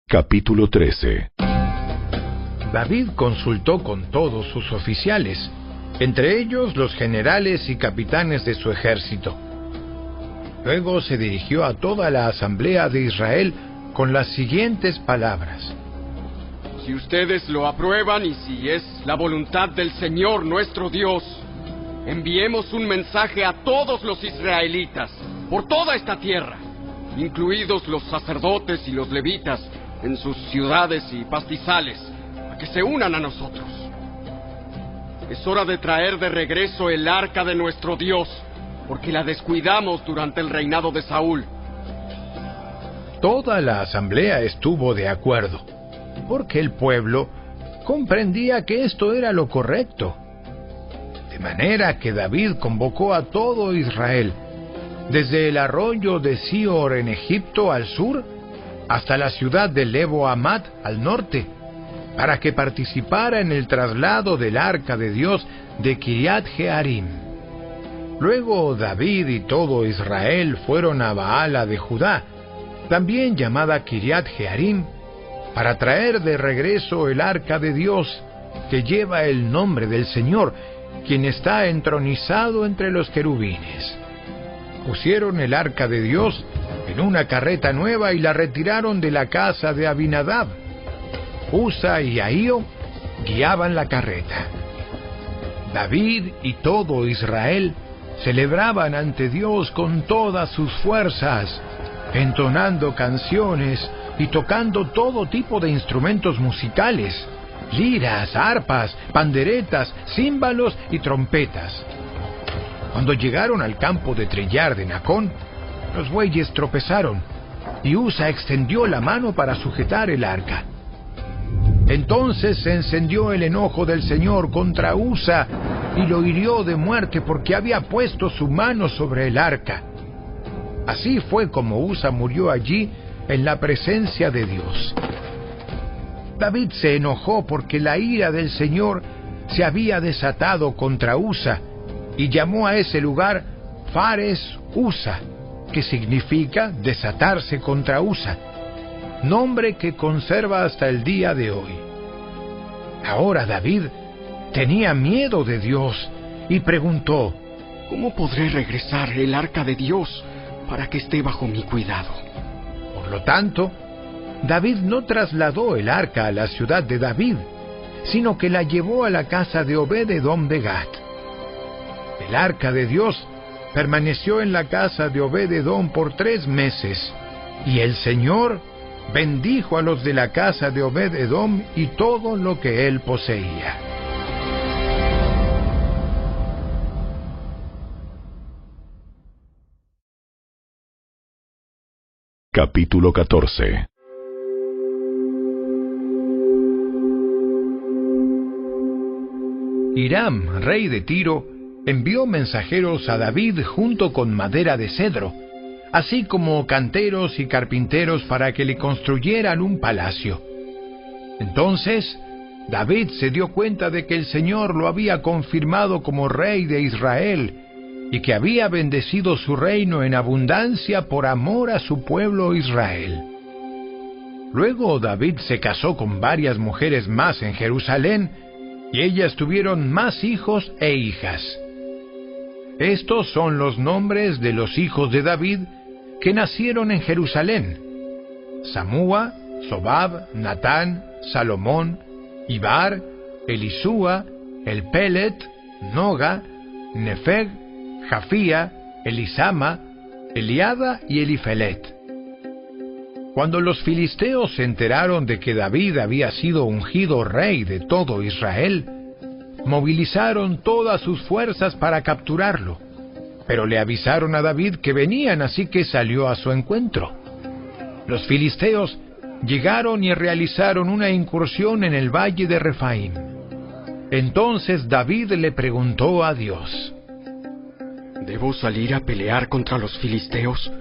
Capítulo 13 David consultó con todos sus oficiales, entre ellos los generales y capitanes de su ejército. Luego se dirigió a toda la asamblea de Israel con las siguientes palabras. Si ustedes lo aprueban y si es la voluntad del Señor nuestro Dios, enviemos un mensaje a todos los israelitas por toda esta tierra, incluidos los sacerdotes y los levitas, en sus ciudades y pastizales, a que se unan a nosotros. Es hora de traer de regreso el arca de nuestro Dios, porque la descuidamos durante el reinado de Saúl. Toda la asamblea estuvo de acuerdo, porque el pueblo comprendía que esto era lo correcto. De manera que David convocó a todo Israel, desde el arroyo de Sior en Egipto al sur, hasta la ciudad de Lebo Amat al norte, para que participara en el traslado del arca de Dios de Kiriat Jearim. Luego David y todo Israel fueron a Baala de Judá, también llamada Kiriat Jearim, para traer de regreso el arca de Dios, que lleva el nombre del Señor, quien está entronizado entre los querubines. Pusieron el arca de Dios en una carreta nueva y la retiraron de la casa de Abinadab. Usa y Ahío guiaban la carreta. David y todo Israel celebraban ante Dios con todas sus fuerzas, entonando canciones y tocando todo tipo de instrumentos musicales, liras, arpas, panderetas, címbalos y trompetas. Cuando llegaron al campo de trillar de Nacón, los bueyes tropezaron y Usa extendió la mano para sujetar el arca. Entonces se encendió el enojo del Señor contra Usa y lo hirió de muerte porque había puesto su mano sobre el arca. Así fue como Usa murió allí en la presencia de Dios. David se enojó porque la ira del Señor se había desatado contra Usa y llamó a ese lugar Fares Usa, que significa desatarse contra Usa nombre que conserva hasta el día de hoy. Ahora David tenía miedo de Dios y preguntó, ¿Cómo podré regresar el arca de Dios para que esté bajo mi cuidado? Por lo tanto, David no trasladó el arca a la ciudad de David, sino que la llevó a la casa de Obed-edom de Gat. El arca de Dios permaneció en la casa de Obed-edom por tres meses, y el Señor bendijo a los de la casa de Obed Edom y todo lo que él poseía. Capítulo 14 Hiram, rey de Tiro, envió mensajeros a David junto con madera de cedro, así como canteros y carpinteros para que le construyeran un palacio. Entonces, David se dio cuenta de que el Señor lo había confirmado como rey de Israel y que había bendecido su reino en abundancia por amor a su pueblo Israel. Luego David se casó con varias mujeres más en Jerusalén y ellas tuvieron más hijos e hijas. Estos son los nombres de los hijos de David que nacieron en Jerusalén. Samúa, Sobab, Natán, Salomón, Ibar, Elisúa, El Pelet, Noga, Nefeg, Jafía, Elisama, Eliada y Elifelet. Cuando los filisteos se enteraron de que David había sido ungido rey de todo Israel, movilizaron todas sus fuerzas para capturarlo. Pero le avisaron a David que venían, así que salió a su encuentro. Los filisteos llegaron y realizaron una incursión en el valle de Refaim. Entonces David le preguntó a Dios, ¿Debo salir a pelear contra los filisteos?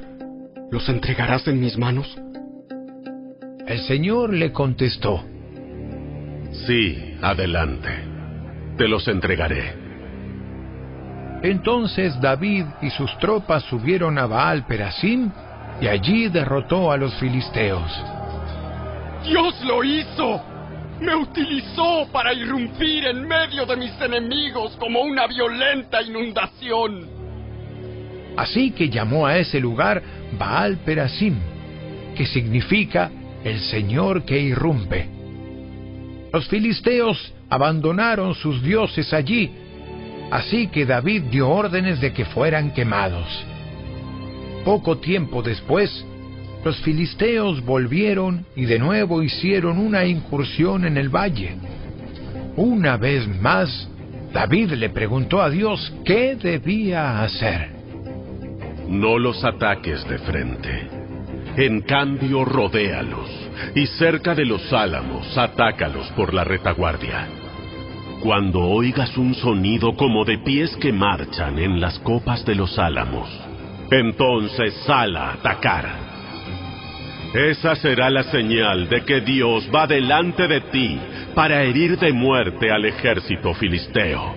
¿Los entregarás en mis manos? El Señor le contestó, Sí, adelante. Te los entregaré. Entonces David y sus tropas subieron a Baal Perasim y allí derrotó a los filisteos. Dios lo hizo. Me utilizó para irrumpir en medio de mis enemigos como una violenta inundación. Así que llamó a ese lugar Baal Perasim, que significa el Señor que irrumpe. Los filisteos abandonaron sus dioses allí Así que David dio órdenes de que fueran quemados. Poco tiempo después, los filisteos volvieron y de nuevo hicieron una incursión en el valle. Una vez más, David le preguntó a Dios qué debía hacer. No los ataques de frente. En cambio, rodéalos y cerca de los álamos, atácalos por la retaguardia. Cuando oigas un sonido como de pies que marchan en las copas de los álamos, entonces sal a atacar. Esa será la señal de que Dios va delante de ti para herir de muerte al ejército filisteo.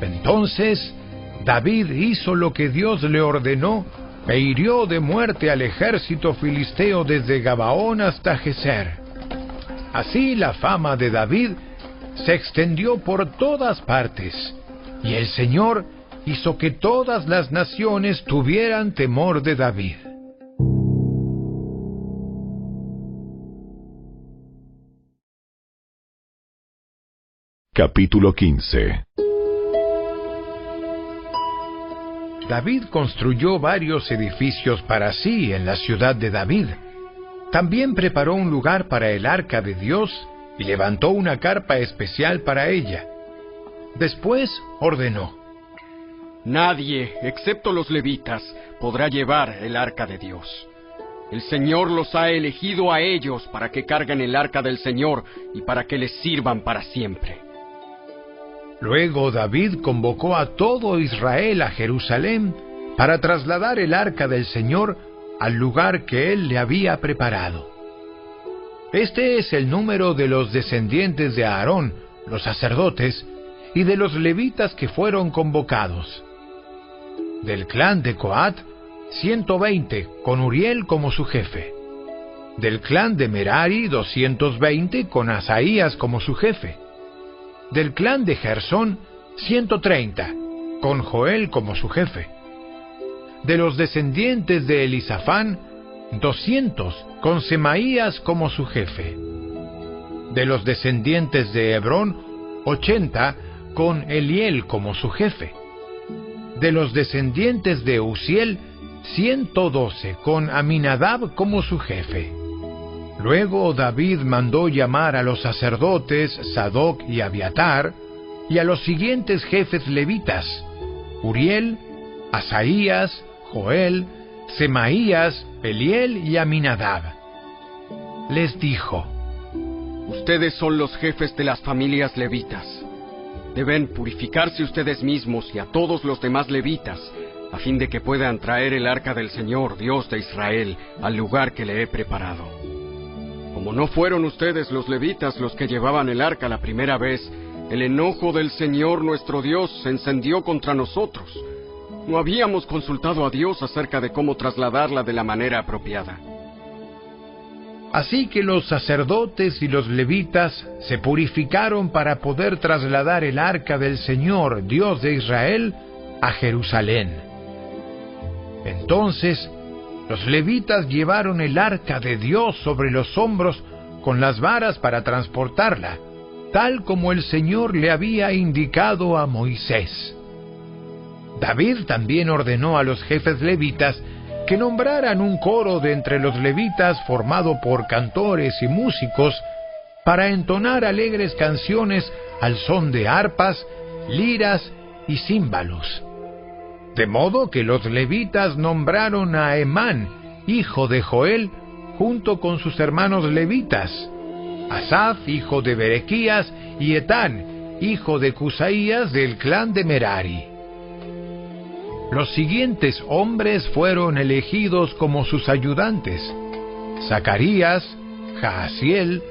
Entonces David hizo lo que Dios le ordenó e hirió de muerte al ejército filisteo desde Gabaón hasta Geser. Así la fama de David se extendió por todas partes, y el Señor hizo que todas las naciones tuvieran temor de David. Capítulo 15 David construyó varios edificios para sí en la ciudad de David. También preparó un lugar para el arca de Dios y levantó una carpa especial para ella. Después ordenó, Nadie, excepto los levitas, podrá llevar el arca de Dios. El Señor los ha elegido a ellos para que carguen el arca del Señor y para que les sirvan para siempre. Luego David convocó a todo Israel a Jerusalén para trasladar el arca del Señor al lugar que él le había preparado. Este es el número de los descendientes de Aarón, los sacerdotes, y de los levitas que fueron convocados. Del clan de Coat, 120, con Uriel como su jefe. Del clan de Merari, 220, con Asaías como su jefe del clan de Gersón, 130, con Joel como su jefe. De los descendientes de Elisafán, 200, con Semaías como su jefe. De los descendientes de Hebrón, 80, con Eliel como su jefe. De los descendientes de Uziel, 112, con Aminadab como su jefe. Luego David mandó llamar a los sacerdotes Sadoc y Abiatar y a los siguientes jefes levitas, Uriel, Asaías, Joel, Semaías, Eliel y Aminadab. Les dijo, Ustedes son los jefes de las familias levitas. Deben purificarse ustedes mismos y a todos los demás levitas, a fin de que puedan traer el arca del Señor, Dios de Israel, al lugar que le he preparado. Como no fueron ustedes los levitas los que llevaban el arca la primera vez, el enojo del Señor nuestro Dios se encendió contra nosotros. No habíamos consultado a Dios acerca de cómo trasladarla de la manera apropiada. Así que los sacerdotes y los levitas se purificaron para poder trasladar el arca del Señor, Dios de Israel, a Jerusalén. Entonces los levitas llevaron el arca de Dios sobre los hombros con las varas para transportarla, tal como el Señor le había indicado a Moisés. David también ordenó a los jefes levitas que nombraran un coro de entre los levitas formado por cantores y músicos para entonar alegres canciones al son de arpas, liras y címbalos. De modo que los levitas nombraron a Emán, hijo de Joel, junto con sus hermanos levitas, Asaf, hijo de Berequías, y Etán, hijo de Cusaías del clan de Merari. Los siguientes hombres fueron elegidos como sus ayudantes: Zacarías, Jaasiel,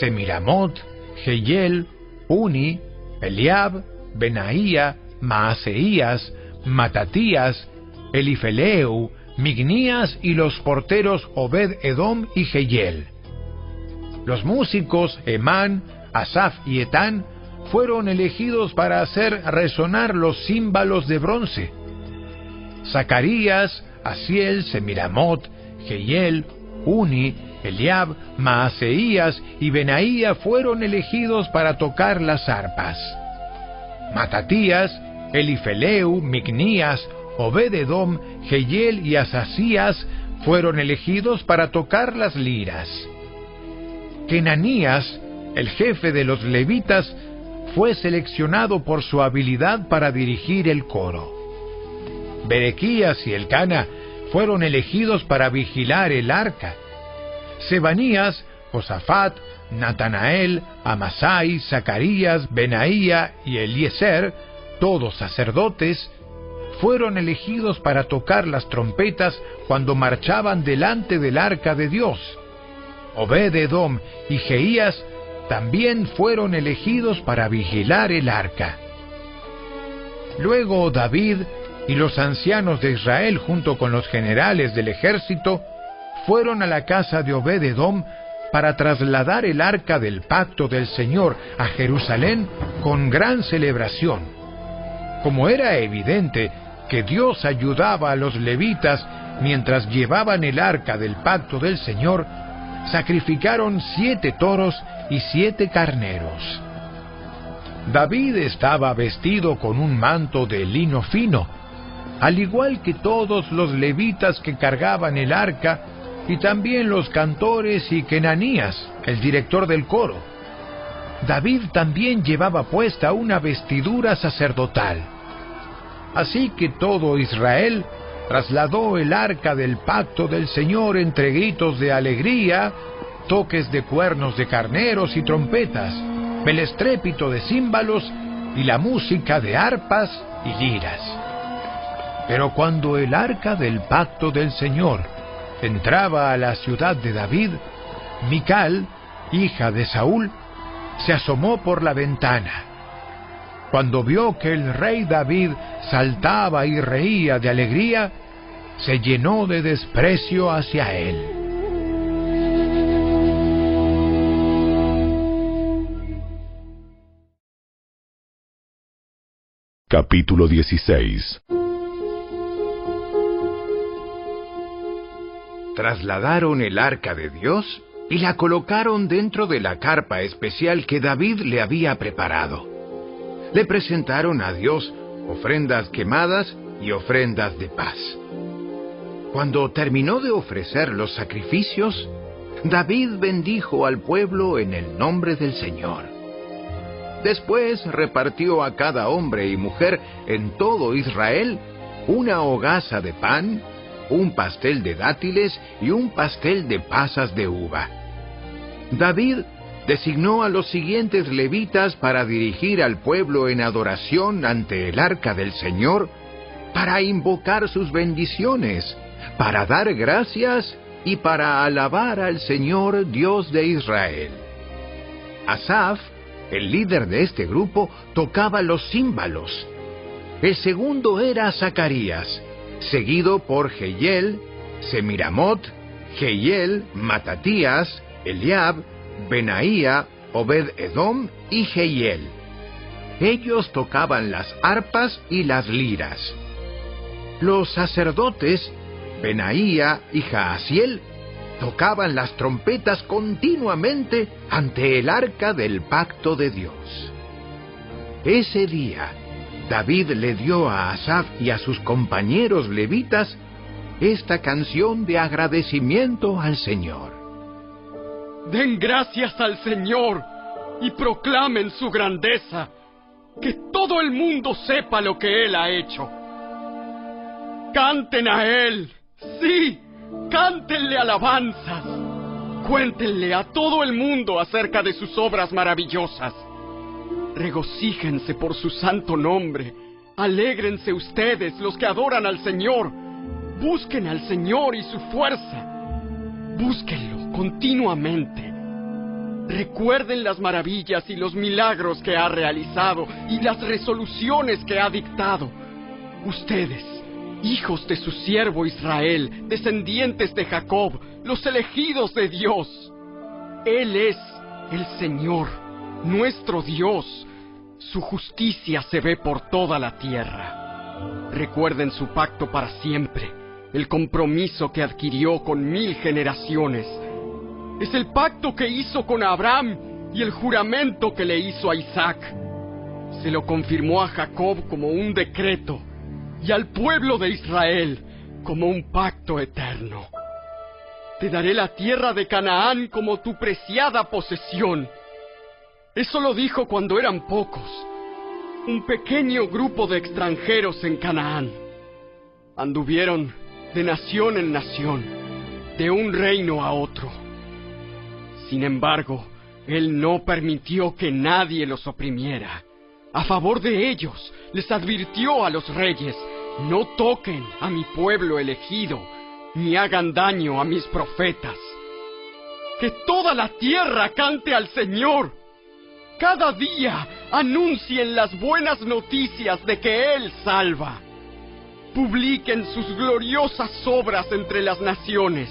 Semiramot, Geyel, Uni, Eliab, Benaía, Maaseías, Matatías, Elifeleu, Mignías y los porteros Obed Edom y Geyel. Los músicos Emán, Asaf y Etán fueron elegidos para hacer resonar los címbalos de bronce. Zacarías, Asiel, Semiramot, Geyel, Uni, Eliab, Maaseías y Benaía fueron elegidos para tocar las arpas. Matatías, Elifeleu, Mignías, Obededom, Geyel y Asasías fueron elegidos para tocar las liras. Kenanías, el jefe de los levitas, fue seleccionado por su habilidad para dirigir el coro. Berequías y Elcana fueron elegidos para vigilar el arca. Sebanías, Josafat, Natanael, Amasai, Zacarías, Benaía y Eliezer todos sacerdotes, fueron elegidos para tocar las trompetas cuando marchaban delante del arca de Dios. Obed-Edom y Jeías también fueron elegidos para vigilar el arca. Luego David y los ancianos de Israel junto con los generales del ejército fueron a la casa de Obed-edom para trasladar el arca del pacto del Señor a Jerusalén con gran celebración. Como era evidente que Dios ayudaba a los levitas mientras llevaban el arca del pacto del Señor, sacrificaron siete toros y siete carneros. David estaba vestido con un manto de lino fino, al igual que todos los levitas que cargaban el arca y también los cantores y Kenanías, el director del coro. David también llevaba puesta una vestidura sacerdotal. Así que todo Israel trasladó el arca del pacto del Señor entre gritos de alegría, toques de cuernos de carneros y trompetas, el estrépito de címbalos y la música de arpas y liras. Pero cuando el arca del pacto del Señor entraba a la ciudad de David, Mical, hija de Saúl, se asomó por la ventana. Cuando vio que el rey David saltaba y reía de alegría, se llenó de desprecio hacia él. Capítulo 16 Trasladaron el arca de Dios y la colocaron dentro de la carpa especial que David le había preparado. Le presentaron a Dios ofrendas quemadas y ofrendas de paz. Cuando terminó de ofrecer los sacrificios, David bendijo al pueblo en el nombre del Señor. Después repartió a cada hombre y mujer en todo Israel una hogaza de pan, un pastel de dátiles y un pastel de pasas de uva. David designó a los siguientes levitas para dirigir al pueblo en adoración ante el arca del Señor, para invocar sus bendiciones, para dar gracias y para alabar al Señor Dios de Israel. Asaf el líder de este grupo tocaba los címbalos. El segundo era Zacarías, seguido por Jehiel, Semiramot, Jehiel, Matatías, Eliab, Benaía, Obed-Edom y Jehiel. Ellos tocaban las arpas y las liras. Los sacerdotes, Benaía y Jaasiel, tocaban las trompetas continuamente ante el arca del pacto de Dios. Ese día, David le dio a Asaf y a sus compañeros levitas esta canción de agradecimiento al Señor. Den gracias al Señor y proclamen su grandeza, que todo el mundo sepa lo que Él ha hecho. Canten a Él, sí, Cántenle alabanzas. Cuéntenle a todo el mundo acerca de sus obras maravillosas. Regocíjense por su santo nombre. Alégrense ustedes, los que adoran al Señor. Busquen al Señor y su fuerza. Búsquenlo continuamente. Recuerden las maravillas y los milagros que ha realizado y las resoluciones que ha dictado. Ustedes hijos de su siervo Israel, descendientes de Jacob, los elegidos de Dios. Él es el Señor, nuestro Dios. Su justicia se ve por toda la tierra. Recuerden su pacto para siempre, el compromiso que adquirió con mil generaciones. Es el pacto que hizo con Abraham y el juramento que le hizo a Isaac. Se lo confirmó a Jacob como un decreto y al pueblo de Israel como un pacto eterno. Te daré la tierra de Canaán como tu preciada posesión. Eso lo dijo cuando eran pocos, un pequeño grupo de extranjeros en Canaán. Anduvieron de nación en nación, de un reino a otro. Sin embargo, él no permitió que nadie los oprimiera. A favor de ellos, les advirtió a los reyes no toquen a mi pueblo elegido, ni hagan daño a mis profetas. Que toda la tierra cante al Señor. cada día anuncien las buenas noticias de que Él salva. Publiquen sus gloriosas obras entre las naciones.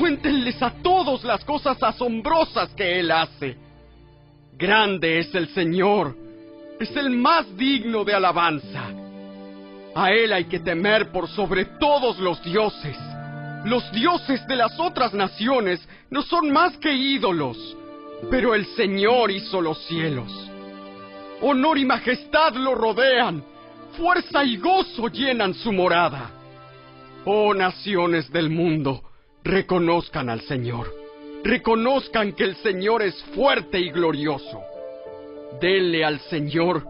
Cuéntenles a todos las cosas asombrosas que Él hace. Grande es el Señor, es el más digno de alabanza. A Él hay que temer por sobre todos los dioses. Los dioses de las otras naciones no son más que ídolos, pero el Señor hizo los cielos. Honor y majestad lo rodean, fuerza y gozo llenan su morada. Oh naciones del mundo, reconozcan al Señor, reconozcan que el Señor es fuerte y glorioso. Denle al Señor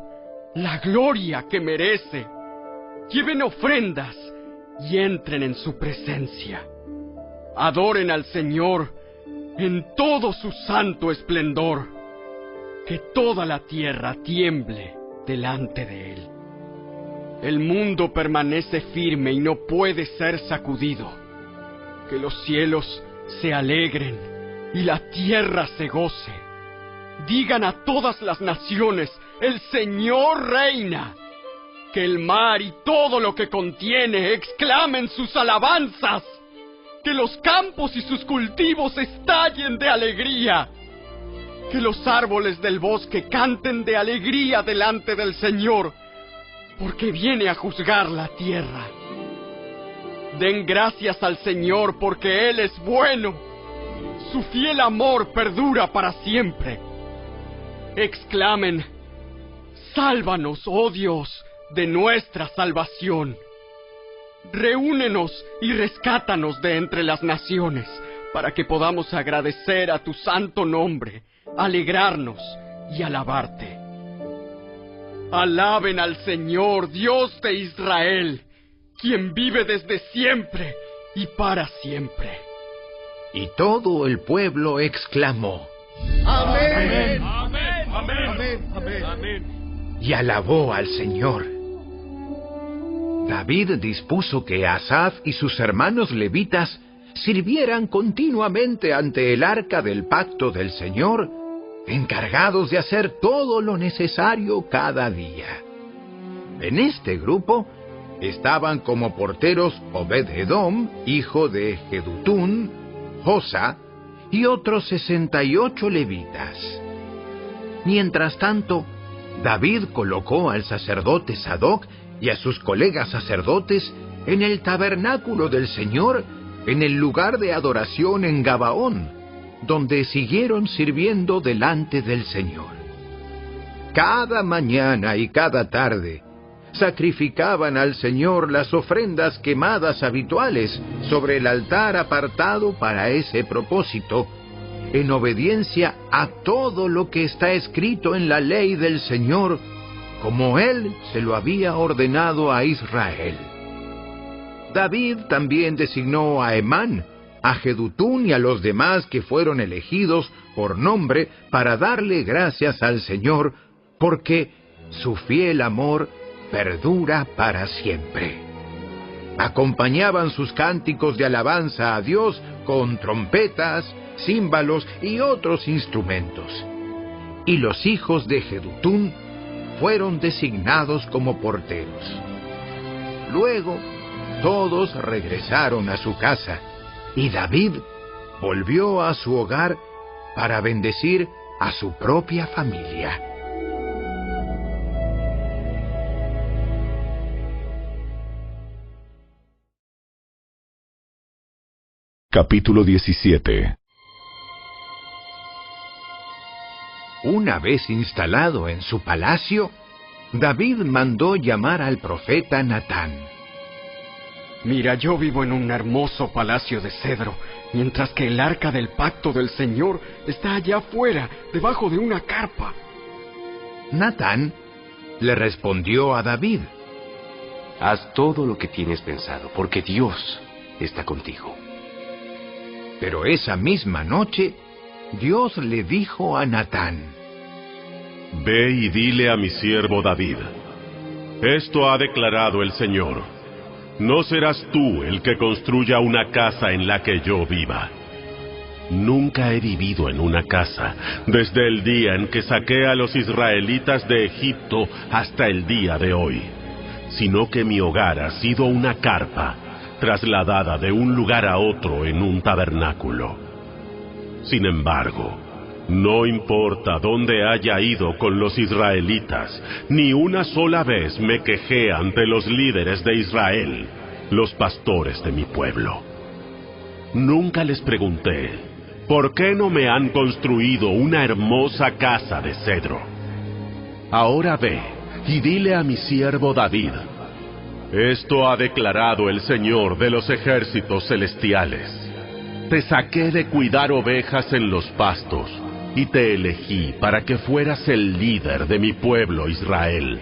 la gloria que merece. Lleven ofrendas y entren en su presencia. Adoren al Señor en todo su santo esplendor. Que toda la tierra tiemble delante de Él. El mundo permanece firme y no puede ser sacudido. Que los cielos se alegren y la tierra se goce. Digan a todas las naciones, el Señor reina que el mar y todo lo que contiene exclamen sus alabanzas. Que los campos y sus cultivos estallen de alegría. Que los árboles del bosque canten de alegría delante del Señor, porque viene a juzgar la tierra. Den gracias al Señor porque Él es bueno. Su fiel amor perdura para siempre. Exclamen, Sálvanos, oh Dios de nuestra salvación. Reúnenos y rescátanos de entre las naciones, para que podamos agradecer a tu santo nombre, alegrarnos y alabarte. Alaben al Señor, Dios de Israel, quien vive desde siempre y para siempre. Y todo el pueblo exclamó, Amén. Amén. Amén. Amén. Amén. y alabó al Señor. David dispuso que Asaf y sus hermanos levitas sirvieran continuamente ante el arca del pacto del Señor, encargados de hacer todo lo necesario cada día. En este grupo estaban como porteros Obed-Edom, hijo de Jedutún, Josa y otros sesenta y ocho levitas. Mientras tanto, David colocó al sacerdote Sadoc y a sus colegas sacerdotes en el tabernáculo del Señor, en el lugar de adoración en Gabaón, donde siguieron sirviendo delante del Señor. Cada mañana y cada tarde sacrificaban al Señor las ofrendas quemadas habituales sobre el altar apartado para ese propósito, en obediencia a todo lo que está escrito en la ley del Señor como él se lo había ordenado a Israel. David también designó a Emán, a Jedutún y a los demás que fueron elegidos por nombre para darle gracias al Señor, porque su fiel amor perdura para siempre. Acompañaban sus cánticos de alabanza a Dios con trompetas, címbalos y otros instrumentos. Y los hijos de Jedutún fueron designados como porteros. Luego, todos regresaron a su casa y David volvió a su hogar para bendecir a su propia familia. Capítulo 17 Una vez instalado en su palacio, David mandó llamar al profeta Natán. Mira, yo vivo en un hermoso palacio de cedro, mientras que el arca del pacto del Señor está allá afuera, debajo de una carpa. Natán le respondió a David. Haz todo lo que tienes pensado, porque Dios está contigo. Pero esa misma noche, Dios le dijo a Natán, Ve y dile a mi siervo David, esto ha declarado el Señor, no serás tú el que construya una casa en la que yo viva. Nunca he vivido en una casa, desde el día en que saqué a los israelitas de Egipto hasta el día de hoy, sino que mi hogar ha sido una carpa, trasladada de un lugar a otro en un tabernáculo. Sin embargo, no importa dónde haya ido con los israelitas, ni una sola vez me quejé ante los líderes de Israel, los pastores de mi pueblo. Nunca les pregunté, ¿por qué no me han construido una hermosa casa de cedro? Ahora ve y dile a mi siervo David, esto ha declarado el Señor de los ejércitos celestiales. Te saqué de cuidar ovejas en los pastos y te elegí para que fueras el líder de mi pueblo Israel.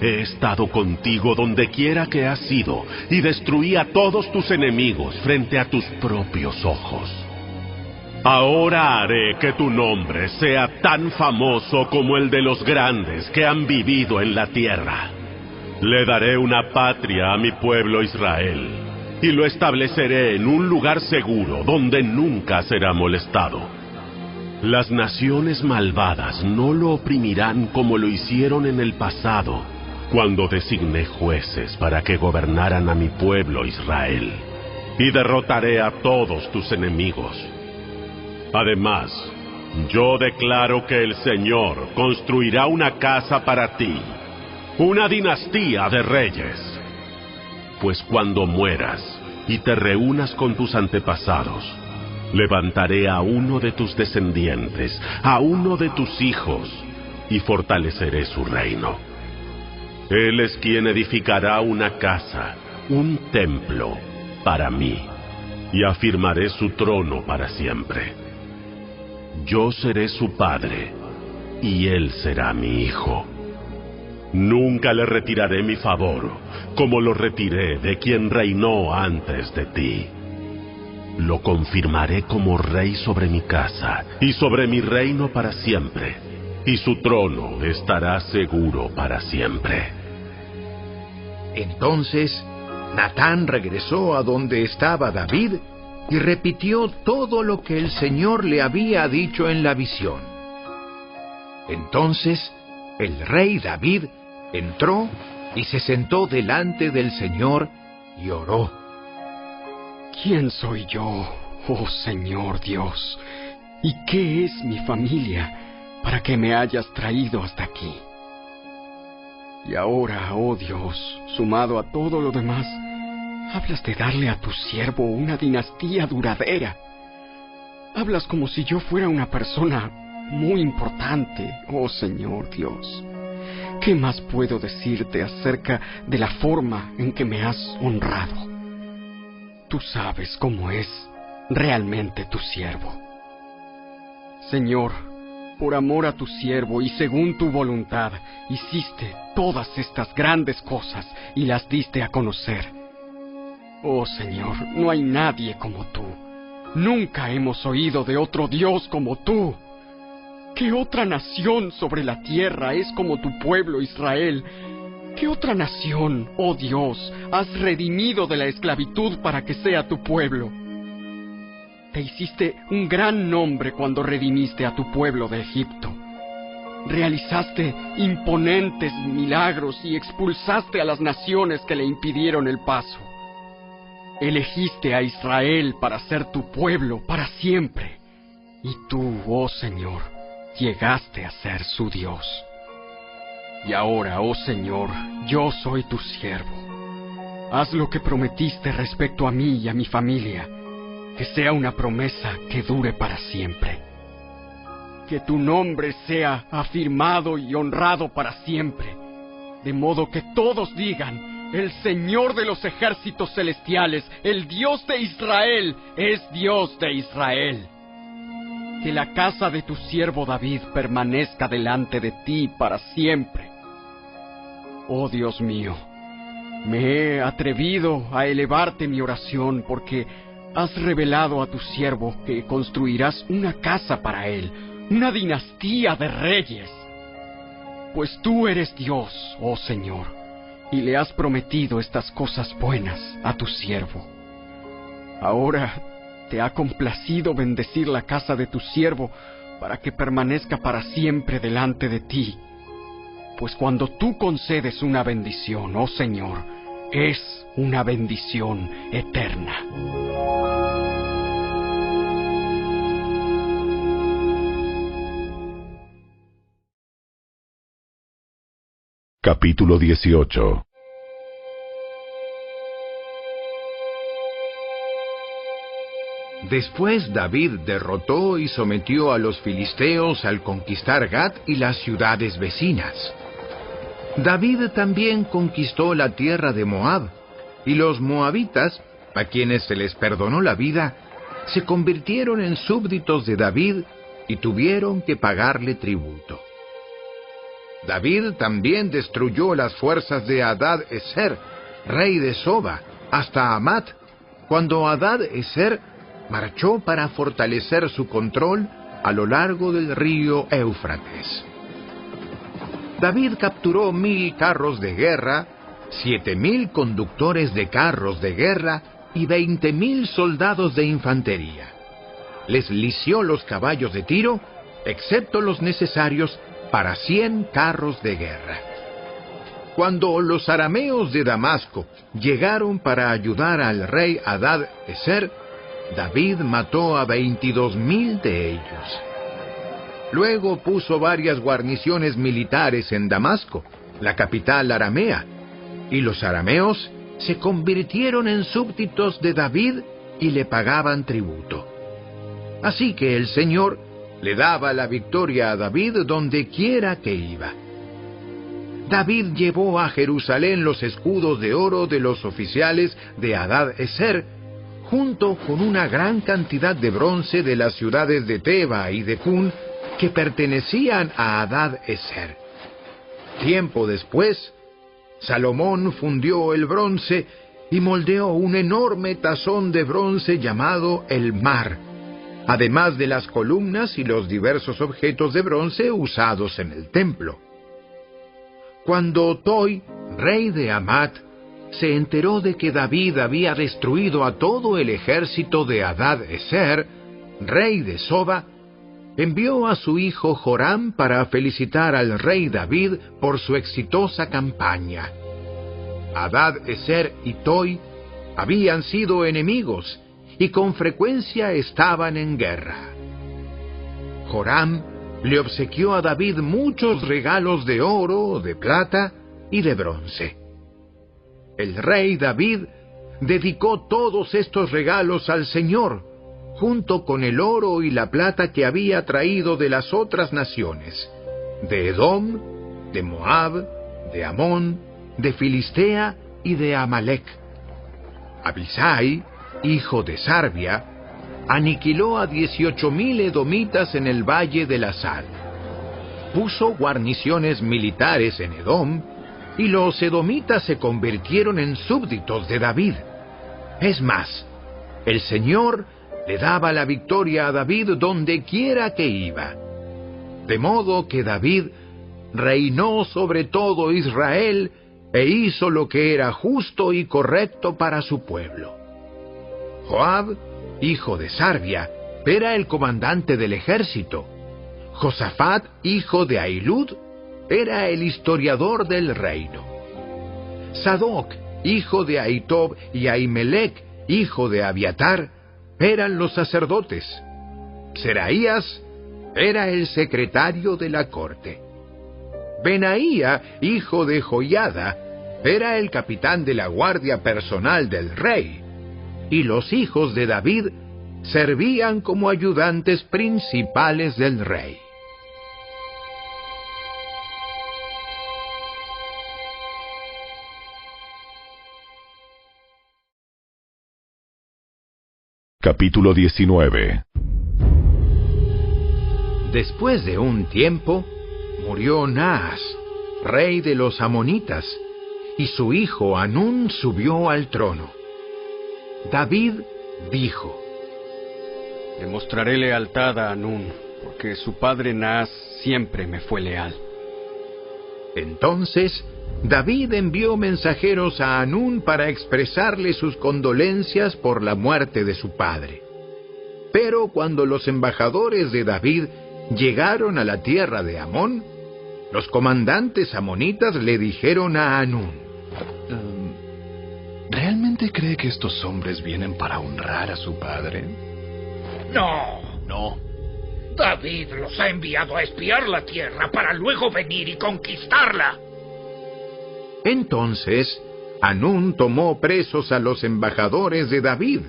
He estado contigo donde quiera que has ido y destruí a todos tus enemigos frente a tus propios ojos. Ahora haré que tu nombre sea tan famoso como el de los grandes que han vivido en la tierra. Le daré una patria a mi pueblo Israel y lo estableceré en un lugar seguro donde nunca será molestado. Las naciones malvadas no lo oprimirán como lo hicieron en el pasado, cuando designé jueces para que gobernaran a mi pueblo Israel. Y derrotaré a todos tus enemigos Además, yo declaro que el Señor construirá una casa para ti, una dinastía de reyes. Pues cuando mueras y te reúnas con tus antepasados, levantaré a uno de tus descendientes, a uno de tus hijos, y fortaleceré su reino. Él es quien edificará una casa, un templo, para mí, y afirmaré su trono para siempre. Yo seré su padre y él será mi hijo. Nunca le retiraré mi favor, como lo retiré de quien reinó antes de ti. Lo confirmaré como rey sobre mi casa y sobre mi reino para siempre, y su trono estará seguro para siempre. Entonces, Natán regresó a donde estaba David y repitió todo lo que el Señor le había dicho en la visión. Entonces el rey David entró y se sentó delante del Señor y oró. ¿Quién soy yo, oh Señor Dios? ¿Y qué es mi familia para que me hayas traído hasta aquí? Y ahora, oh Dios, sumado a todo lo demás, Hablas de darle a tu siervo una dinastía duradera. Hablas como si yo fuera una persona muy importante, oh Señor Dios. ¿Qué más puedo decirte acerca de la forma en que me has honrado? Tú sabes cómo es realmente tu siervo. Señor, por amor a tu siervo y según tu voluntad, hiciste todas estas grandes cosas y las diste a conocer. Oh Señor, no hay nadie como tú. Nunca hemos oído de otro Dios como tú. ¿Qué otra nación sobre la tierra es como tu pueblo Israel? ¿Qué otra nación, oh Dios, has redimido de la esclavitud para que sea tu pueblo? Te hiciste un gran nombre cuando redimiste a tu pueblo de Egipto. Realizaste imponentes milagros y expulsaste a las naciones que le impidieron el paso. Elegiste a Israel para ser tu pueblo para siempre. Y tú, oh Señor, llegaste a ser su Dios. Y ahora, oh Señor, yo soy tu siervo. Haz lo que prometiste respecto a mí y a mi familia, que sea una promesa que dure para siempre. Que tu nombre sea afirmado y honrado para siempre, de modo que todos digan, el Señor de los ejércitos celestiales, el Dios de Israel, es Dios de Israel. Que la casa de tu siervo David permanezca delante de ti para siempre. Oh Dios mío, me he atrevido a elevarte mi oración porque has revelado a tu siervo que construirás una casa para él, una dinastía de reyes. Pues tú eres Dios, oh Señor y le has prometido estas cosas buenas a tu siervo. Ahora te ha complacido bendecir la casa de tu siervo para que permanezca para siempre delante de ti. Pues cuando tú concedes una bendición, oh Señor, es una bendición eterna. Capítulo 18 Después David derrotó y sometió a los filisteos al conquistar Gat y las ciudades vecinas. David también conquistó la tierra de Moab, y los moabitas, a quienes se les perdonó la vida, se convirtieron en súbditos de David y tuvieron que pagarle tributo. David también destruyó las fuerzas de Adad Eser, rey de Soba, hasta Amat, cuando Adad Eser marchó para fortalecer su control a lo largo del río Éufrates. David capturó mil carros de guerra, siete mil conductores de carros de guerra y veinte mil soldados de infantería. Les lició los caballos de tiro, excepto los necesarios para cien carros de guerra. Cuando los arameos de Damasco llegaron para ayudar al rey Adad Eser, David mató a veintidós mil de ellos. Luego puso varias guarniciones militares en Damasco, la capital aramea, y los arameos se convirtieron en súbditos de David y le pagaban tributo. Así que el Señor le daba la victoria a David donde quiera que iba. David llevó a Jerusalén los escudos de oro de los oficiales de Adad Eser, junto con una gran cantidad de bronce de las ciudades de Teba y de Cun que pertenecían a Adad Eser. Tiempo después, Salomón fundió el bronce y moldeó un enorme tazón de bronce llamado el mar, además de las columnas y los diversos objetos de bronce usados en el templo. Cuando Toy, rey de Amat, se enteró de que David había destruido a todo el ejército de Adad Eser, rey de Soba, envió a su hijo Joram para felicitar al rey David por su exitosa campaña. Adad Eser y Toy habían sido enemigos y con frecuencia estaban en guerra. Joram le obsequió a David muchos regalos de oro, de plata y de bronce. El rey David dedicó todos estos regalos al Señor, junto con el oro y la plata que había traído de las otras naciones, de Edom, de Moab, de Amón, de Filistea y de Amalek. Abisai, hijo de Sarbia, aniquiló a dieciocho mil edomitas en el valle de la Sal. Puso guarniciones militares en Edom, y los edomitas se convirtieron en súbditos de David. Es más, el Señor le daba la victoria a David donde quiera que iba. De modo que David reinó sobre todo Israel e hizo lo que era justo y correcto para su pueblo. Joab, hijo de Sarbia, era el comandante del ejército. Josafat, hijo de Ailud, era el historiador del reino. Sadoc, hijo de Aitob, y Ahimelech, hijo de Abiatar, eran los sacerdotes. Seraías era el secretario de la corte. Benaía, hijo de Joiada, era el capitán de la guardia personal del rey. Y los hijos de David servían como ayudantes principales del rey. Capítulo 19 Después de un tiempo, murió Naas, rey de los amonitas, y su hijo Anún subió al trono. David dijo, Demostraré lealtad a Anún, porque su padre Naas siempre me fue leal. Entonces David envió mensajeros a Anún para expresarle sus condolencias por la muerte de su padre. Pero cuando los embajadores de David llegaron a la tierra de Amón, los comandantes amonitas le dijeron a Anún, em, ¿Realmente cree que estos hombres vienen para honrar a su padre? No. No. David los ha enviado a espiar la tierra para luego venir y conquistarla. Entonces, Anún tomó presos a los embajadores de David,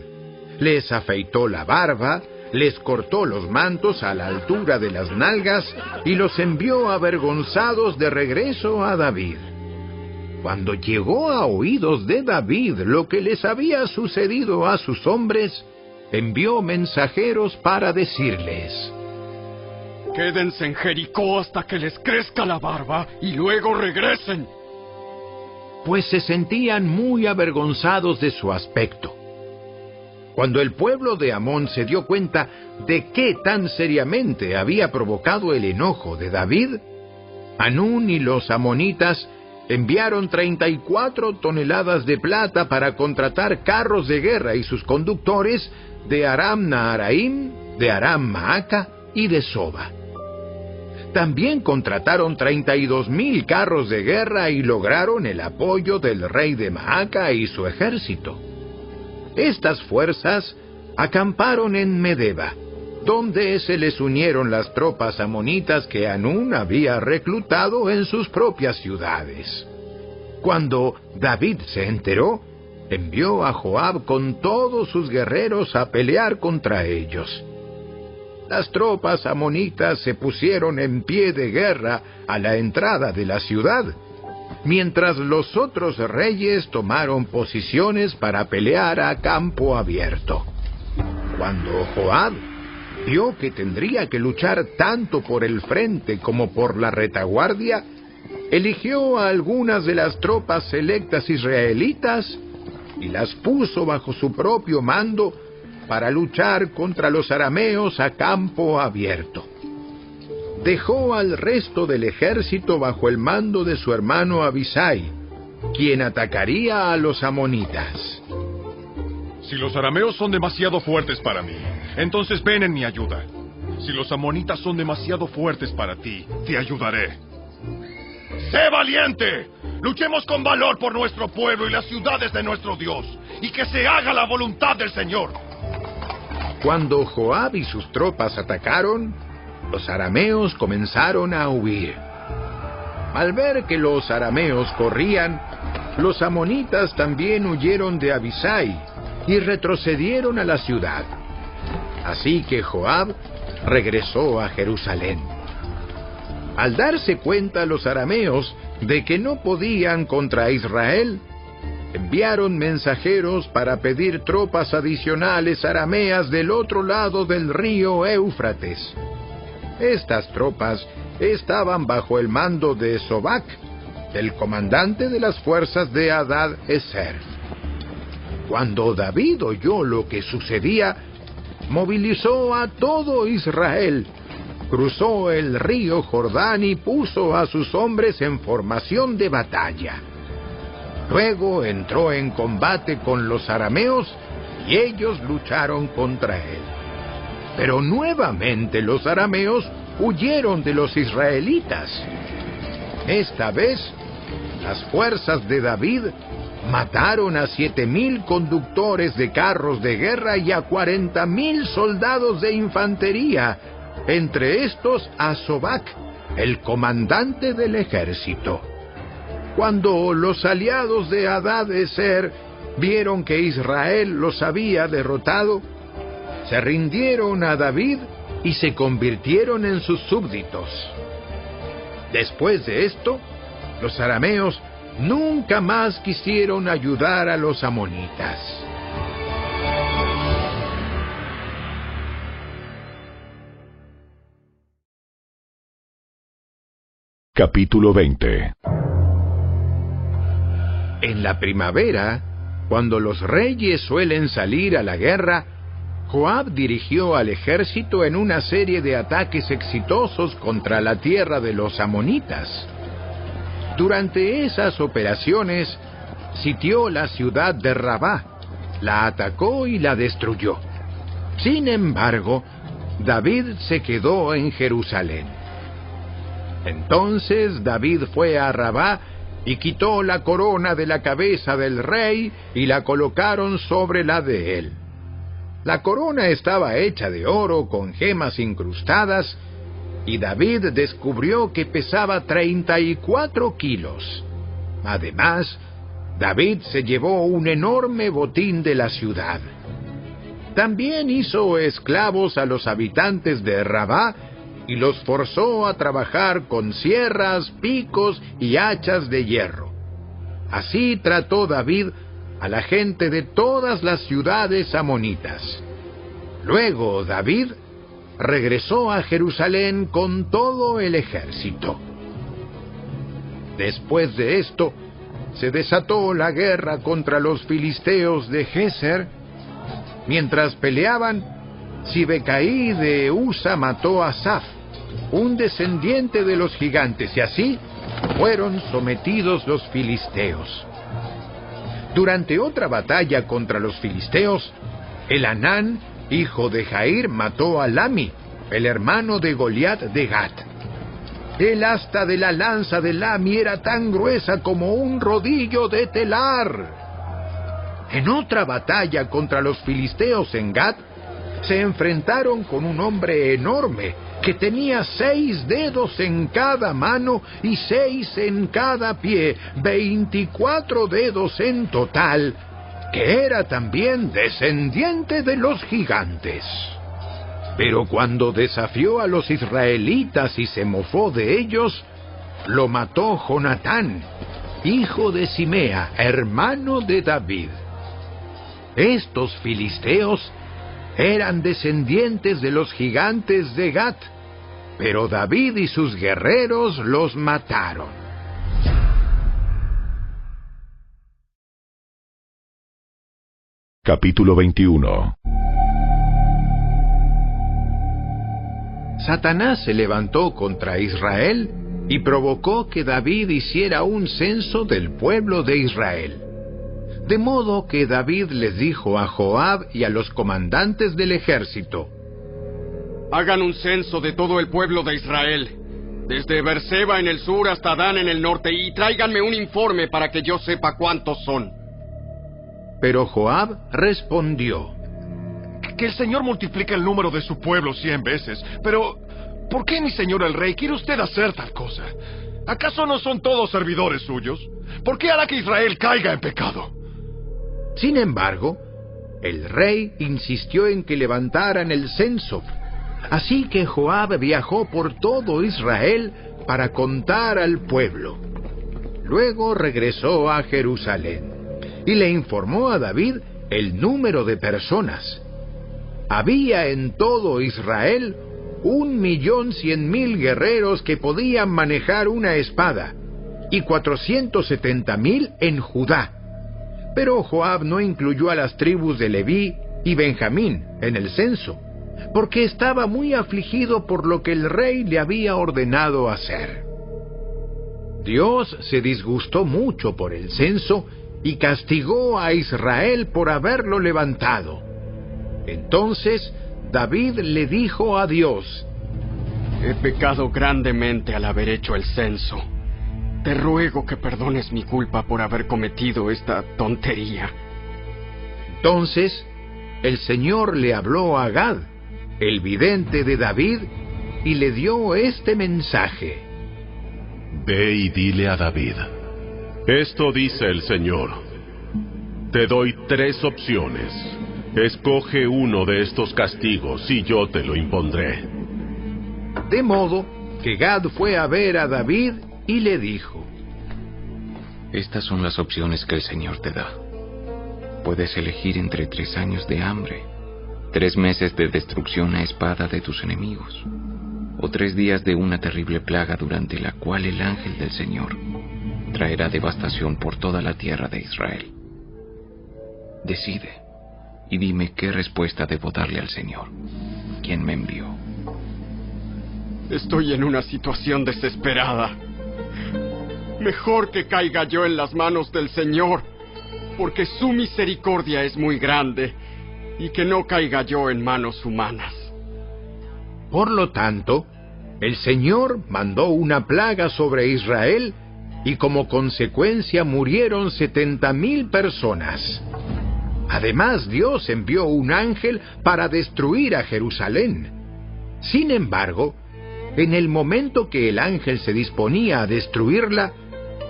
les afeitó la barba, les cortó los mantos a la altura de las nalgas y los envió avergonzados de regreso a David. Cuando llegó a oídos de David lo que les había sucedido a sus hombres, envió mensajeros para decirles, Quédense en Jericó hasta que les crezca la barba y luego regresen. Pues se sentían muy avergonzados de su aspecto. Cuando el pueblo de Amón se dio cuenta de qué tan seriamente había provocado el enojo de David, Anún y los amonitas enviaron 34 toneladas de plata para contratar carros de guerra y sus conductores de Aram Naharaim, de Aram Maaca y de Soba. También contrataron 32 mil carros de guerra y lograron el apoyo del rey de Maaca y su ejército. Estas fuerzas acamparon en Medeba, donde se les unieron las tropas amonitas que Anún había reclutado en sus propias ciudades. Cuando David se enteró, envió a Joab con todos sus guerreros a pelear contra ellos. Las tropas amonitas se pusieron en pie de guerra a la entrada de la ciudad mientras los otros reyes tomaron posiciones para pelear a campo abierto. Cuando Joab vio que tendría que luchar tanto por el frente como por la retaguardia, eligió a algunas de las tropas selectas israelitas y las puso bajo su propio mando para luchar contra los arameos a campo abierto dejó al resto del ejército bajo el mando de su hermano Abisai, quien atacaría a los amonitas. Si los arameos son demasiado fuertes para mí, entonces ven en mi ayuda. Si los amonitas son demasiado fuertes para ti, te ayudaré. ¡Sé valiente! Luchemos con valor por nuestro pueblo y las ciudades de nuestro Dios, y que se haga la voluntad del Señor. Cuando Joab y sus tropas atacaron, los arameos comenzaron a huir. Al ver que los arameos corrían, los amonitas también huyeron de Abisai y retrocedieron a la ciudad. Así que Joab regresó a Jerusalén. Al darse cuenta los arameos de que no podían contra Israel, enviaron mensajeros para pedir tropas adicionales arameas del otro lado del río Éufrates. Estas tropas estaban bajo el mando de Sobac, el comandante de las fuerzas de Adad Eser. Cuando David oyó lo que sucedía, movilizó a todo Israel, cruzó el río Jordán y puso a sus hombres en formación de batalla. Luego entró en combate con los arameos y ellos lucharon contra él. Pero nuevamente los arameos huyeron de los israelitas. Esta vez, las fuerzas de David mataron a siete mil conductores de carros de guerra y a cuarenta mil soldados de infantería, entre estos a Sobac, el comandante del ejército. Cuando los aliados de Hadad Eser vieron que Israel los había derrotado, se rindieron a David y se convirtieron en sus súbditos. Después de esto, los arameos nunca más quisieron ayudar a los amonitas. Capítulo 20 En la primavera, cuando los reyes suelen salir a la guerra, Joab dirigió al ejército en una serie de ataques exitosos contra la tierra de los amonitas. Durante esas operaciones, sitió la ciudad de Rabá, la atacó y la destruyó. Sin embargo, David se quedó en Jerusalén. Entonces David fue a Rabá y quitó la corona de la cabeza del rey y la colocaron sobre la de él. La corona estaba hecha de oro con gemas incrustadas y David descubrió que pesaba 34 kilos. Además, David se llevó un enorme botín de la ciudad. También hizo esclavos a los habitantes de Rabá y los forzó a trabajar con sierras, picos y hachas de hierro. Así trató David a la gente de todas las ciudades amonitas. Luego David regresó a Jerusalén con todo el ejército. Después de esto, se desató la guerra contra los filisteos de Geser. Mientras peleaban, Sibecaí de Usa mató a Saf, un descendiente de los gigantes, y así fueron sometidos los filisteos. Durante otra batalla contra los filisteos, el Anán, hijo de Jair, mató a Lami, el hermano de Goliat de Gat. El asta de la lanza de Lami era tan gruesa como un rodillo de telar. En otra batalla contra los filisteos en Gat, se enfrentaron con un hombre enorme que tenía seis dedos en cada mano y seis en cada pie, veinticuatro dedos en total, que era también descendiente de los gigantes. Pero cuando desafió a los israelitas y se mofó de ellos, lo mató Jonatán, hijo de Simea, hermano de David. Estos filisteos eran descendientes de los gigantes de Gat, pero David y sus guerreros los mataron. Capítulo 21 Satanás se levantó contra Israel y provocó que David hiciera un censo del pueblo de Israel. De modo que David les dijo a Joab y a los comandantes del ejército, Hagan un censo de todo el pueblo de Israel, desde Berseba en el sur hasta Dan en el norte, y tráiganme un informe para que yo sepa cuántos son. Pero Joab respondió, Que el Señor multiplique el número de su pueblo cien veces, pero ¿por qué, mi señor el rey, quiere usted hacer tal cosa? ¿Acaso no son todos servidores suyos? ¿Por qué hará que Israel caiga en pecado? Sin embargo, el rey insistió en que levantaran el censo. Así que Joab viajó por todo Israel para contar al pueblo. Luego regresó a Jerusalén y le informó a David el número de personas. Había en todo Israel un millón cien mil guerreros que podían manejar una espada y cuatrocientos setenta mil en Judá. Pero Joab no incluyó a las tribus de Leví y Benjamín en el censo, porque estaba muy afligido por lo que el rey le había ordenado hacer. Dios se disgustó mucho por el censo y castigó a Israel por haberlo levantado. Entonces David le dijo a Dios, He pecado grandemente al haber hecho el censo. Te ruego que perdones mi culpa por haber cometido esta tontería. Entonces el Señor le habló a Gad, el vidente de David, y le dio este mensaje. Ve y dile a David, esto dice el Señor, te doy tres opciones, escoge uno de estos castigos y yo te lo impondré. De modo que Gad fue a ver a David y le dijo, Estas son las opciones que el Señor te da. Puedes elegir entre tres años de hambre, tres meses de destrucción a espada de tus enemigos, o tres días de una terrible plaga durante la cual el ángel del Señor traerá devastación por toda la tierra de Israel. Decide y dime qué respuesta debo darle al Señor, quien me envió. Estoy en una situación desesperada. Mejor que caiga yo en las manos del Señor, porque su misericordia es muy grande y que no caiga yo en manos humanas. Por lo tanto, el Señor mandó una plaga sobre Israel y como consecuencia murieron setenta mil personas. Además, Dios envió un ángel para destruir a Jerusalén. Sin embargo, en el momento que el ángel se disponía a destruirla,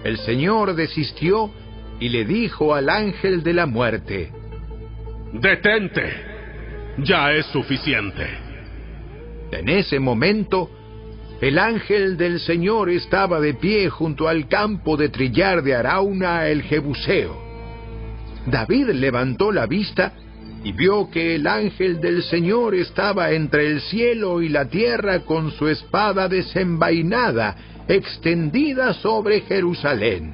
el Señor desistió y le dijo al ángel de la muerte, Detente, ya es suficiente. En ese momento, el ángel del Señor estaba de pie junto al campo de trillar de Arauna el Jebuseo. David levantó la vista y vio que el ángel del Señor estaba entre el cielo y la tierra con su espada desenvainada, extendida sobre Jerusalén.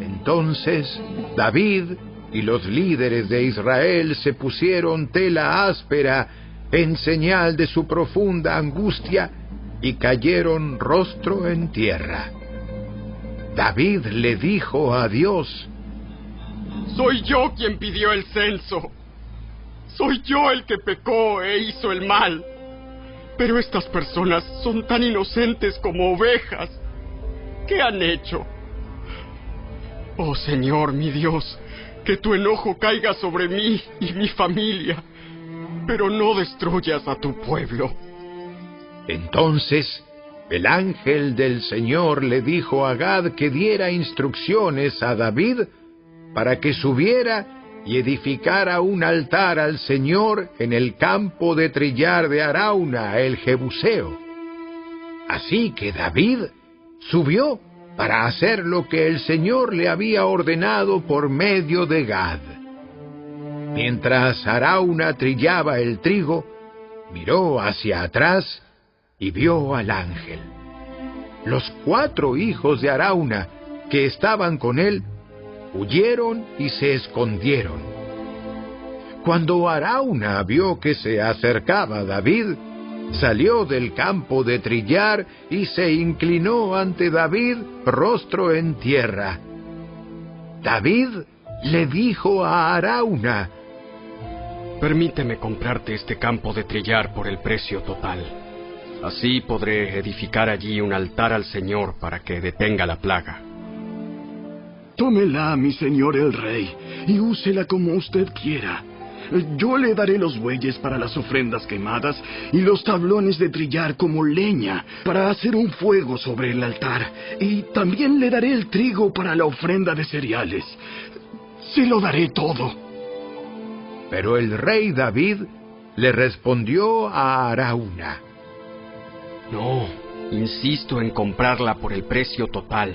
Entonces David y los líderes de Israel se pusieron tela áspera en señal de su profunda angustia y cayeron rostro en tierra. David le dijo a Dios, Soy yo quien pidió el censo. Soy yo el que pecó e hizo el mal. Pero estas personas son tan inocentes como ovejas. ¿Qué han hecho? Oh Señor, mi Dios, que tu enojo caiga sobre mí y mi familia, pero no destruyas a tu pueblo. Entonces el ángel del Señor le dijo a Gad que diera instrucciones a David para que subiera y edificara un altar al Señor en el campo de trillar de Arauna, el Jebuseo. Así que David subió para hacer lo que el Señor le había ordenado por medio de Gad. Mientras Arauna trillaba el trigo, miró hacia atrás y vio al ángel. Los cuatro hijos de Arauna que estaban con él huyeron y se escondieron. Cuando Arauna vio que se acercaba David, salió del campo de trillar y se inclinó ante David rostro en tierra. David le dijo a Arauna, Permíteme comprarte este campo de trillar por el precio total. Así podré edificar allí un altar al Señor para que detenga la plaga. Tómela, mi señor el rey, y úsela como usted quiera. Yo le daré los bueyes para las ofrendas quemadas y los tablones de trillar como leña para hacer un fuego sobre el altar. Y también le daré el trigo para la ofrenda de cereales. Se lo daré todo. Pero el rey David le respondió a Arauna. No, insisto en comprarla por el precio total.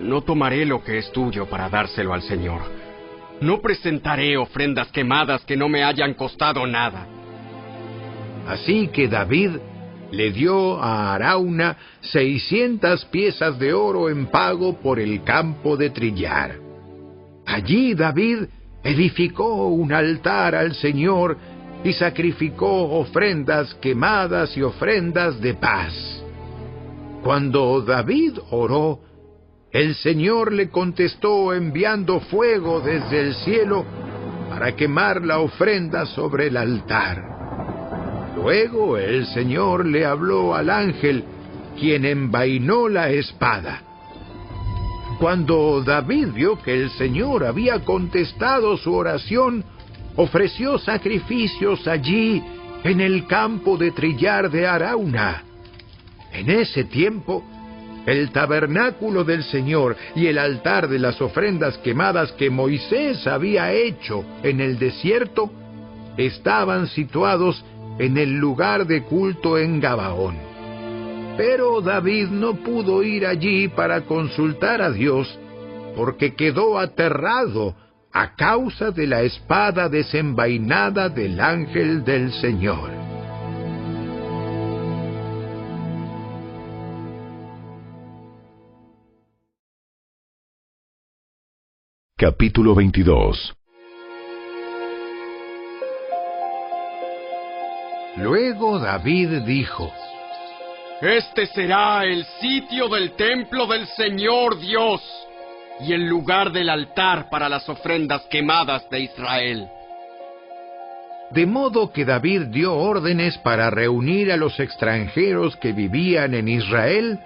No tomaré lo que es tuyo para dárselo al Señor. No presentaré ofrendas quemadas que no me hayan costado nada. Así que David le dio a Arauna seiscientas piezas de oro en pago por el campo de trillar. Allí David edificó un altar al Señor y sacrificó ofrendas quemadas y ofrendas de paz. Cuando David oró, el Señor le contestó enviando fuego desde el cielo para quemar la ofrenda sobre el altar. Luego el Señor le habló al ángel, quien envainó la espada. Cuando David vio que el Señor había contestado su oración, ofreció sacrificios allí en el campo de trillar de Arauna. En ese tiempo, el tabernáculo del Señor y el altar de las ofrendas quemadas que Moisés había hecho en el desierto estaban situados en el lugar de culto en Gabaón. Pero David no pudo ir allí para consultar a Dios porque quedó aterrado a causa de la espada desenvainada del ángel del Señor. Capítulo 22 Luego David dijo, Este será el sitio del templo del Señor Dios y el lugar del altar para las ofrendas quemadas de Israel. De modo que David dio órdenes para reunir a los extranjeros que vivían en Israel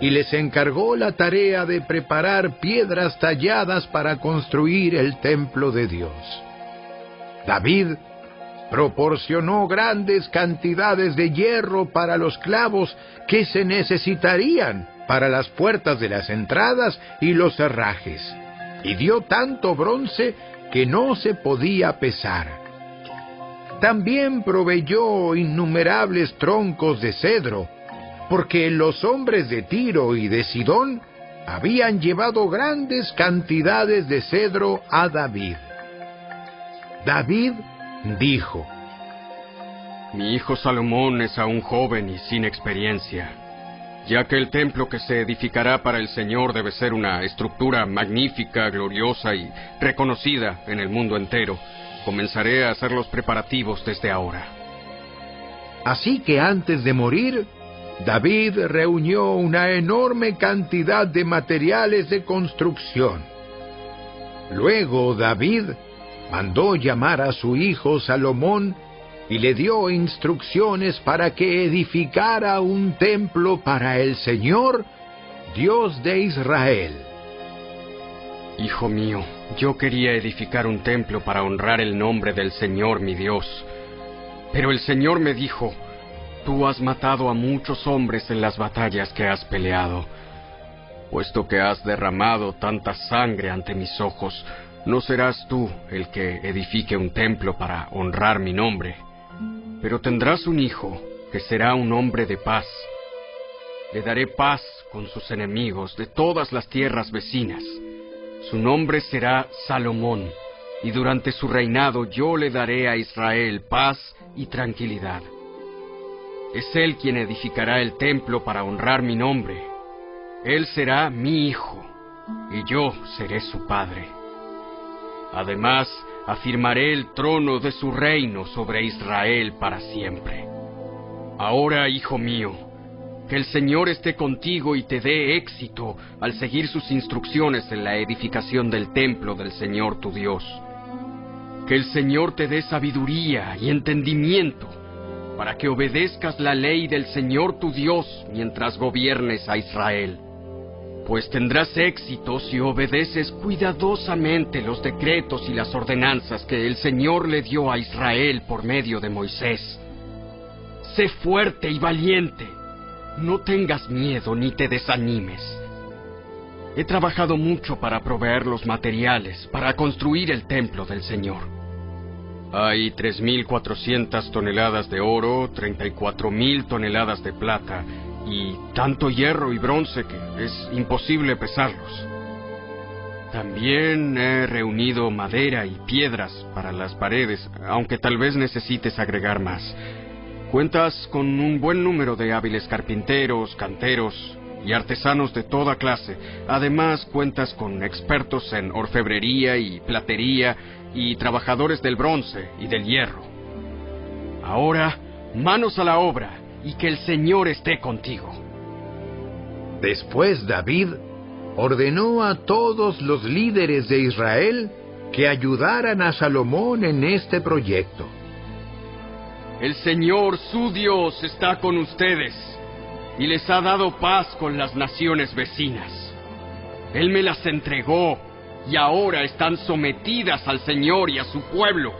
y les encargó la tarea de preparar piedras talladas para construir el templo de Dios. David proporcionó grandes cantidades de hierro para los clavos que se necesitarían para las puertas de las entradas y los herrajes, y dio tanto bronce que no se podía pesar. También proveyó innumerables troncos de cedro, porque los hombres de Tiro y de Sidón habían llevado grandes cantidades de cedro a David. David dijo, Mi hijo Salomón es aún joven y sin experiencia, ya que el templo que se edificará para el Señor debe ser una estructura magnífica, gloriosa y reconocida en el mundo entero. Comenzaré a hacer los preparativos desde ahora. Así que antes de morir, David reunió una enorme cantidad de materiales de construcción. Luego David mandó llamar a su hijo Salomón y le dio instrucciones para que edificara un templo para el Señor, Dios de Israel. Hijo mío, yo quería edificar un templo para honrar el nombre del Señor mi Dios. Pero el Señor me dijo, tú has matado a muchos hombres en las batallas que has peleado. Puesto que has derramado tanta sangre ante mis ojos, no serás tú el que edifique un templo para honrar mi nombre, pero tendrás un hijo que será un hombre de paz. Le daré paz con sus enemigos de todas las tierras vecinas. Su nombre será Salomón, y durante su reinado yo le daré a Israel paz y tranquilidad. Es él quien edificará el templo para honrar mi nombre. Él será mi hijo, y yo seré su padre. Además, afirmaré el trono de su reino sobre Israel para siempre. Ahora, hijo mío, que el Señor esté contigo y te dé éxito al seguir sus instrucciones en la edificación del templo del Señor tu Dios. Que el Señor te dé sabiduría y entendimiento para que obedezcas la ley del Señor tu Dios mientras gobiernes a Israel pues tendrás éxito si obedeces cuidadosamente los decretos y las ordenanzas que el Señor le dio a Israel por medio de Moisés. Sé fuerte y valiente, no tengas miedo ni te desanimes. He trabajado mucho para proveer los materiales para construir el templo del Señor. Hay 3.400 toneladas de oro, 34.000 toneladas de plata y tanto hierro y bronce que es imposible pesarlos. También he reunido madera y piedras para las paredes, aunque tal vez necesites agregar más. Cuentas con un buen número de hábiles carpinteros, canteros y artesanos de toda clase. Además, cuentas con expertos en orfebrería y platería y trabajadores del bronce y del hierro. Ahora, manos a la obra y que el Señor esté contigo. Después David ordenó a todos los líderes de Israel que ayudaran a Salomón en este proyecto. El Señor su Dios está con ustedes y les ha dado paz con las naciones vecinas. Él me las entregó y ahora están sometidas al Señor y a su pueblo.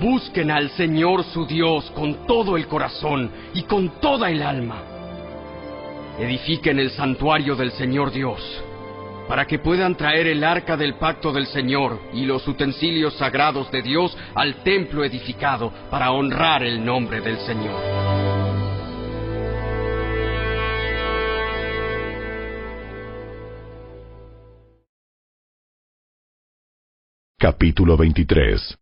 Busquen al Señor su Dios con todo el corazón y con toda el alma. Edifiquen el santuario del Señor Dios, para que puedan traer el arca del pacto del Señor y los utensilios sagrados de Dios al templo edificado para honrar el nombre del Señor. Capítulo 23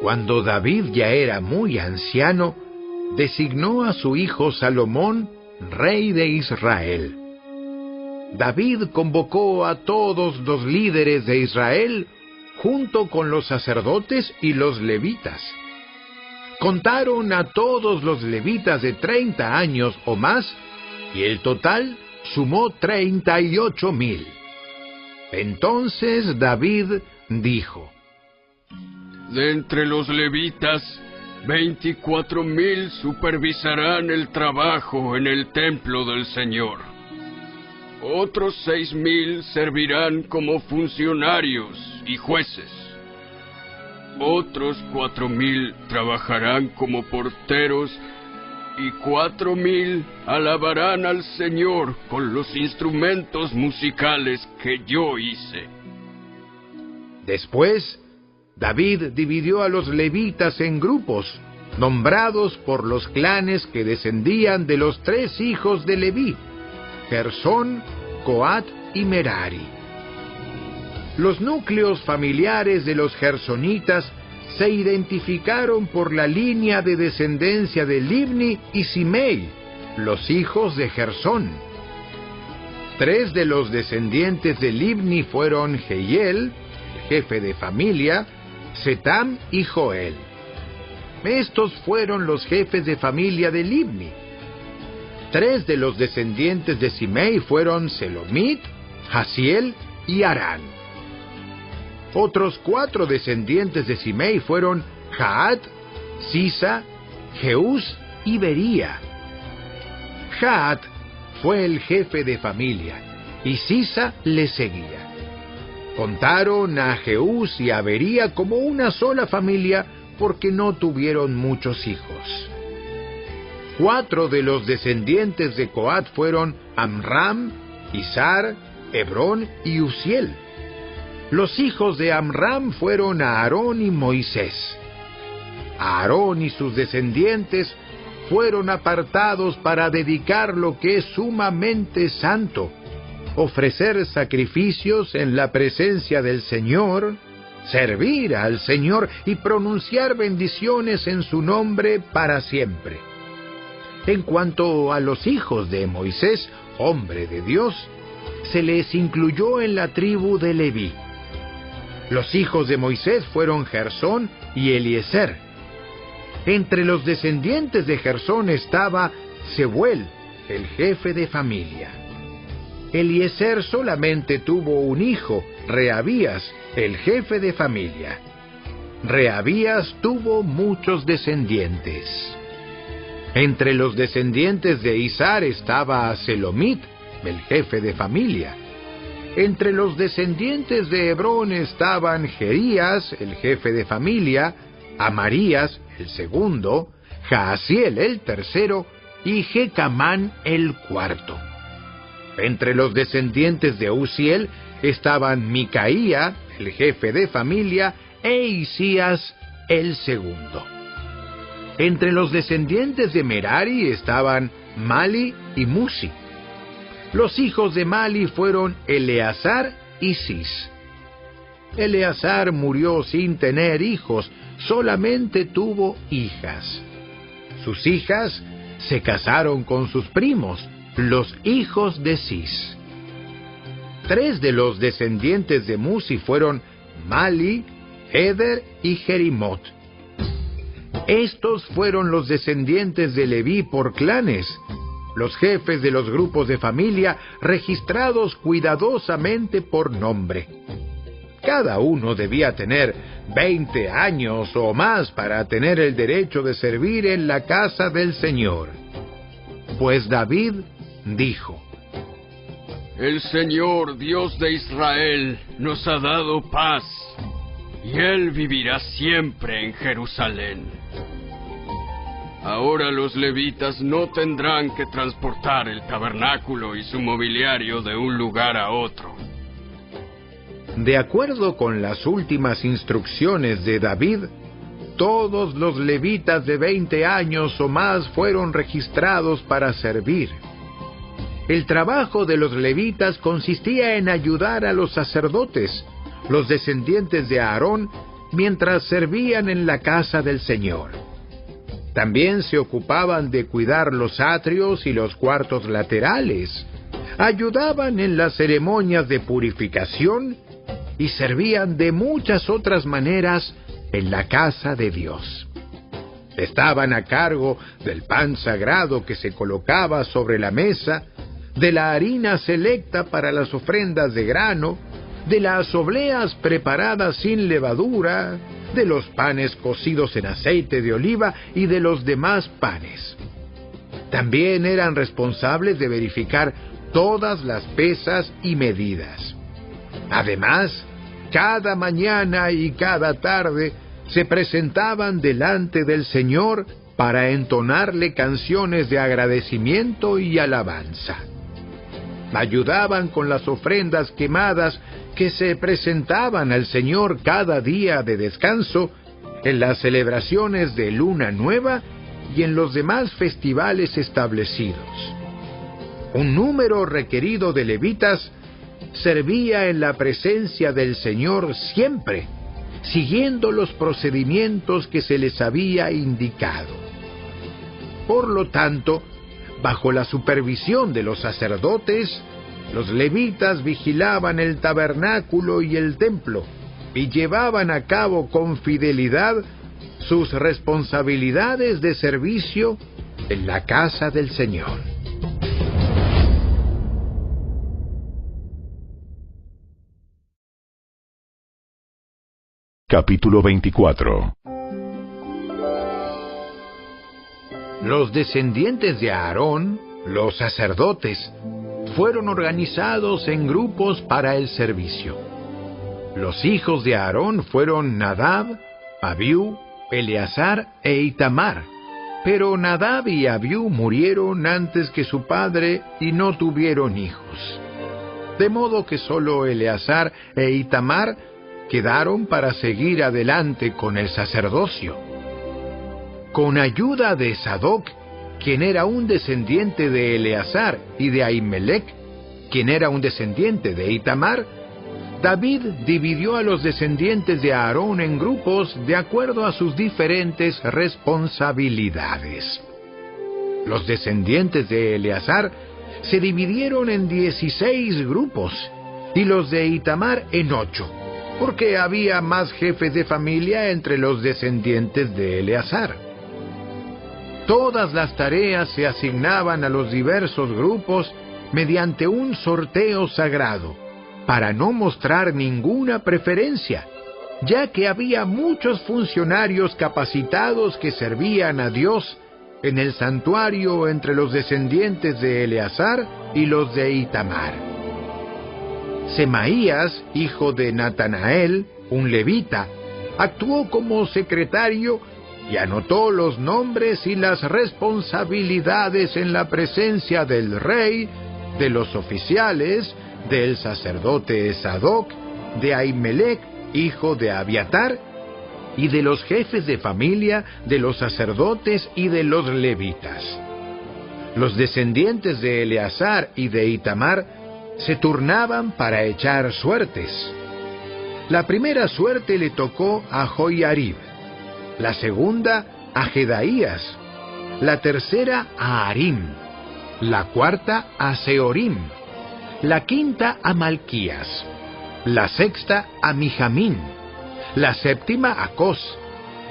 Cuando David ya era muy anciano, designó a su hijo Salomón rey de Israel. David convocó a todos los líderes de Israel junto con los sacerdotes y los levitas. Contaron a todos los levitas de treinta años o más y el total sumó treinta y ocho mil. Entonces David dijo, De entre los levitas, veinticuatro mil supervisarán el trabajo en el templo del Señor. Otros seis mil servirán como funcionarios y jueces. Otros cuatro mil trabajarán como porteros y cuatro mil alabarán al Señor con los instrumentos musicales que yo hice. Después, David dividió a los levitas en grupos, nombrados por los clanes que descendían de los tres hijos de Leví, Gersón, Coat y Merari. Los núcleos familiares de los gersonitas se identificaron por la línea de descendencia de Libni y Simei, los hijos de Gersón. Tres de los descendientes de Libni fueron Jehiel, el jefe de familia, Setam y Joel. Estos fueron los jefes de familia de Libni. Tres de los descendientes de Simei fueron Selomit, Hasiel y Arán. Otros cuatro descendientes de Simei fueron Jaat, Sisa, Jeús y Bería. Jaat fue el jefe de familia y Sisa le seguía. Contaron a Jeús y a Bería como una sola familia porque no tuvieron muchos hijos. Cuatro de los descendientes de Coat fueron Amram, Izar, Hebrón y Uziel. Los hijos de Amram fueron Aarón y Moisés. Aarón y sus descendientes fueron apartados para dedicar lo que es sumamente santo, ofrecer sacrificios en la presencia del Señor, servir al Señor y pronunciar bendiciones en su nombre para siempre. En cuanto a los hijos de Moisés, hombre de Dios, se les incluyó en la tribu de Leví. Los hijos de Moisés fueron Gersón y Eliezer. Entre los descendientes de Gersón estaba Sebuel, el jefe de familia. Eliezer solamente tuvo un hijo, Reabías, el jefe de familia. Reabías tuvo muchos descendientes. Entre los descendientes de Isar estaba Selomit, el jefe de familia. Entre los descendientes de Hebrón estaban Jerías, el jefe de familia, Amarías, el segundo, Jaasiel, el tercero, y Jecamán, el cuarto. Entre los descendientes de Uziel estaban Micaía, el jefe de familia, e Isías, el segundo. Entre los descendientes de Merari estaban Mali y Musi. Los hijos de Mali fueron Eleazar y Cis. Eleazar murió sin tener hijos, solamente tuvo hijas. Sus hijas se casaron con sus primos, los hijos de Cis. Tres de los descendientes de Musi fueron Mali, Eder y Jerimot. Estos fueron los descendientes de Leví por clanes, los jefes de los grupos de familia registrados cuidadosamente por nombre. Cada uno debía tener 20 años o más para tener el derecho de servir en la casa del Señor. Pues David dijo, El Señor Dios de Israel nos ha dado paz, y Él vivirá siempre en Jerusalén. Ahora los levitas no tendrán que transportar el tabernáculo y su mobiliario de un lugar a otro. De acuerdo con las últimas instrucciones de David, todos los levitas de 20 años o más fueron registrados para servir. El trabajo de los levitas consistía en ayudar a los sacerdotes, los descendientes de Aarón, mientras servían en la casa del Señor. También se ocupaban de cuidar los atrios y los cuartos laterales, ayudaban en las ceremonias de purificación y servían de muchas otras maneras en la casa de Dios. Estaban a cargo del pan sagrado que se colocaba sobre la mesa, de la harina selecta para las ofrendas de grano, de las obleas preparadas sin levadura, de los panes cocidos en aceite de oliva y de los demás panes. También eran responsables de verificar todas las pesas y medidas. Además, cada mañana y cada tarde se presentaban delante del Señor para entonarle canciones de agradecimiento y alabanza. Ayudaban con las ofrendas quemadas que se presentaban al Señor cada día de descanso en las celebraciones de Luna Nueva y en los demás festivales establecidos. Un número requerido de levitas servía en la presencia del Señor siempre, siguiendo los procedimientos que se les había indicado. Por lo tanto, bajo la supervisión de los sacerdotes, los levitas vigilaban el tabernáculo y el templo y llevaban a cabo con fidelidad sus responsabilidades de servicio en la casa del Señor. Capítulo 24 Los descendientes de Aarón, los sacerdotes, fueron organizados en grupos para el servicio. Los hijos de Aarón fueron Nadab, Abiú, Eleazar e Itamar. Pero Nadab y Abiú murieron antes que su padre y no tuvieron hijos. De modo que solo Eleazar e Itamar quedaron para seguir adelante con el sacerdocio. Con ayuda de Sadoc, quien era un descendiente de Eleazar, y de Ahimelech, quien era un descendiente de Itamar, David dividió a los descendientes de Aarón en grupos de acuerdo a sus diferentes responsabilidades. Los descendientes de Eleazar se dividieron en dieciséis grupos y los de Itamar en ocho porque había más jefes de familia entre los descendientes de Eleazar. Todas las tareas se asignaban a los diversos grupos mediante un sorteo sagrado, para no mostrar ninguna preferencia, ya que había muchos funcionarios capacitados que servían a Dios en el santuario entre los descendientes de Eleazar y los de Itamar. Semaías, hijo de Natanael, un levita, actuó como secretario y anotó los nombres y las responsabilidades en la presencia del rey, de los oficiales, del sacerdote Sadoc, de Ahimelech, hijo de Abiatar, y de los jefes de familia, de los sacerdotes y de los levitas. Los descendientes de Eleazar y de Itamar se turnaban para echar suertes. La primera suerte le tocó a Joyarib, la segunda a Jedaías, la tercera a Arim, la cuarta a Seorim, la quinta a Malquías, la sexta a Mijamín, la séptima a Cos,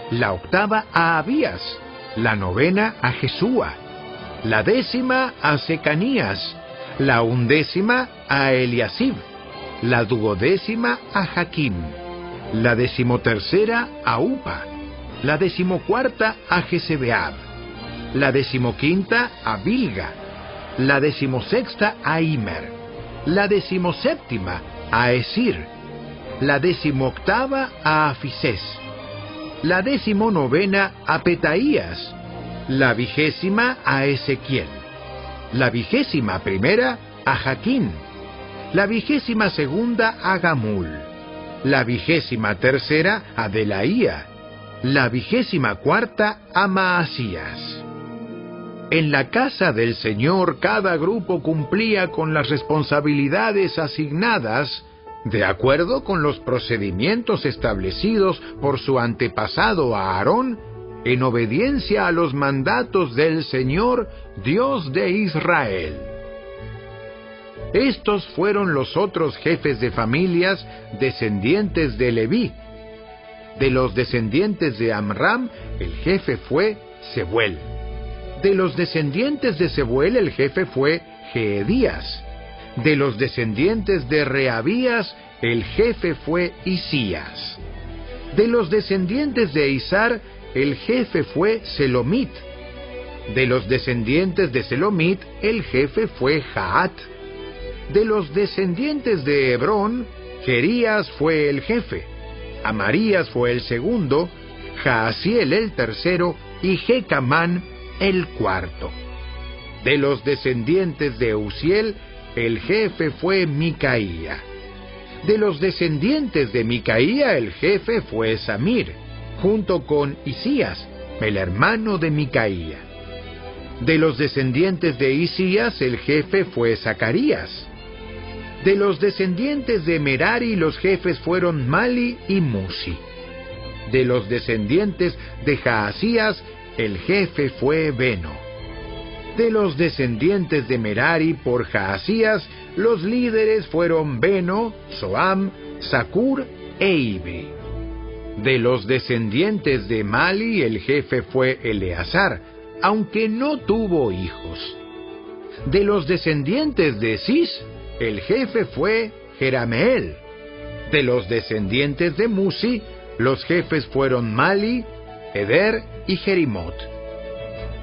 la octava a Abías, la novena a Jesúa, la décima a Secanías, la undécima a Eliasib, la duodécima a Jaquim, la decimotercera a Upa, la decimocuarta a Jezebeab, la decimoquinta a Bilga, la decimosexta a Imer, la decimoséptima a Esir, la decimoctava a Afisés, la decimonovena a Petaías, la vigésima a Ezequiel, la vigésima primera a Jaquín, la vigésima segunda a Gamul, la vigésima tercera a Delaía, la vigésima cuarta a Maasías. En la casa del Señor cada grupo cumplía con las responsabilidades asignadas de acuerdo con los procedimientos establecidos por su antepasado Aarón en obediencia a los mandatos del Señor, Dios de Israel. Estos fueron los otros jefes de familias descendientes de Leví. De los descendientes de Amram, el jefe fue Sebuel. De los descendientes de Sebuel, el jefe fue Geedías. De los descendientes de Reabías, el jefe fue Isías. De los descendientes de Isar, el jefe fue Selomit. De los descendientes de Selomit, el jefe fue Jaat. De los descendientes de Hebrón, Jerías fue el jefe. Amarías fue el segundo, Jaasiel el tercero y Jecamán el cuarto. De los descendientes de Uziel, el jefe fue Micaía. De los descendientes de Micaía, el jefe fue Samir, junto con Isías, el hermano de Micaía. De los descendientes de Isías, el jefe fue Zacarías. De los descendientes de Merari, los jefes fueron Mali y Musi. De los descendientes de Jaasías, el jefe fue Beno. De los descendientes de Merari por Jaasías, los líderes fueron Beno, Soam, Sakur e Ibe. De los descendientes de Mali, el jefe fue Eleazar, aunque no tuvo hijos. De los descendientes de Cis, el jefe fue Jerameel. De los descendientes de Musi, los jefes fueron Mali, Eder y Jerimot.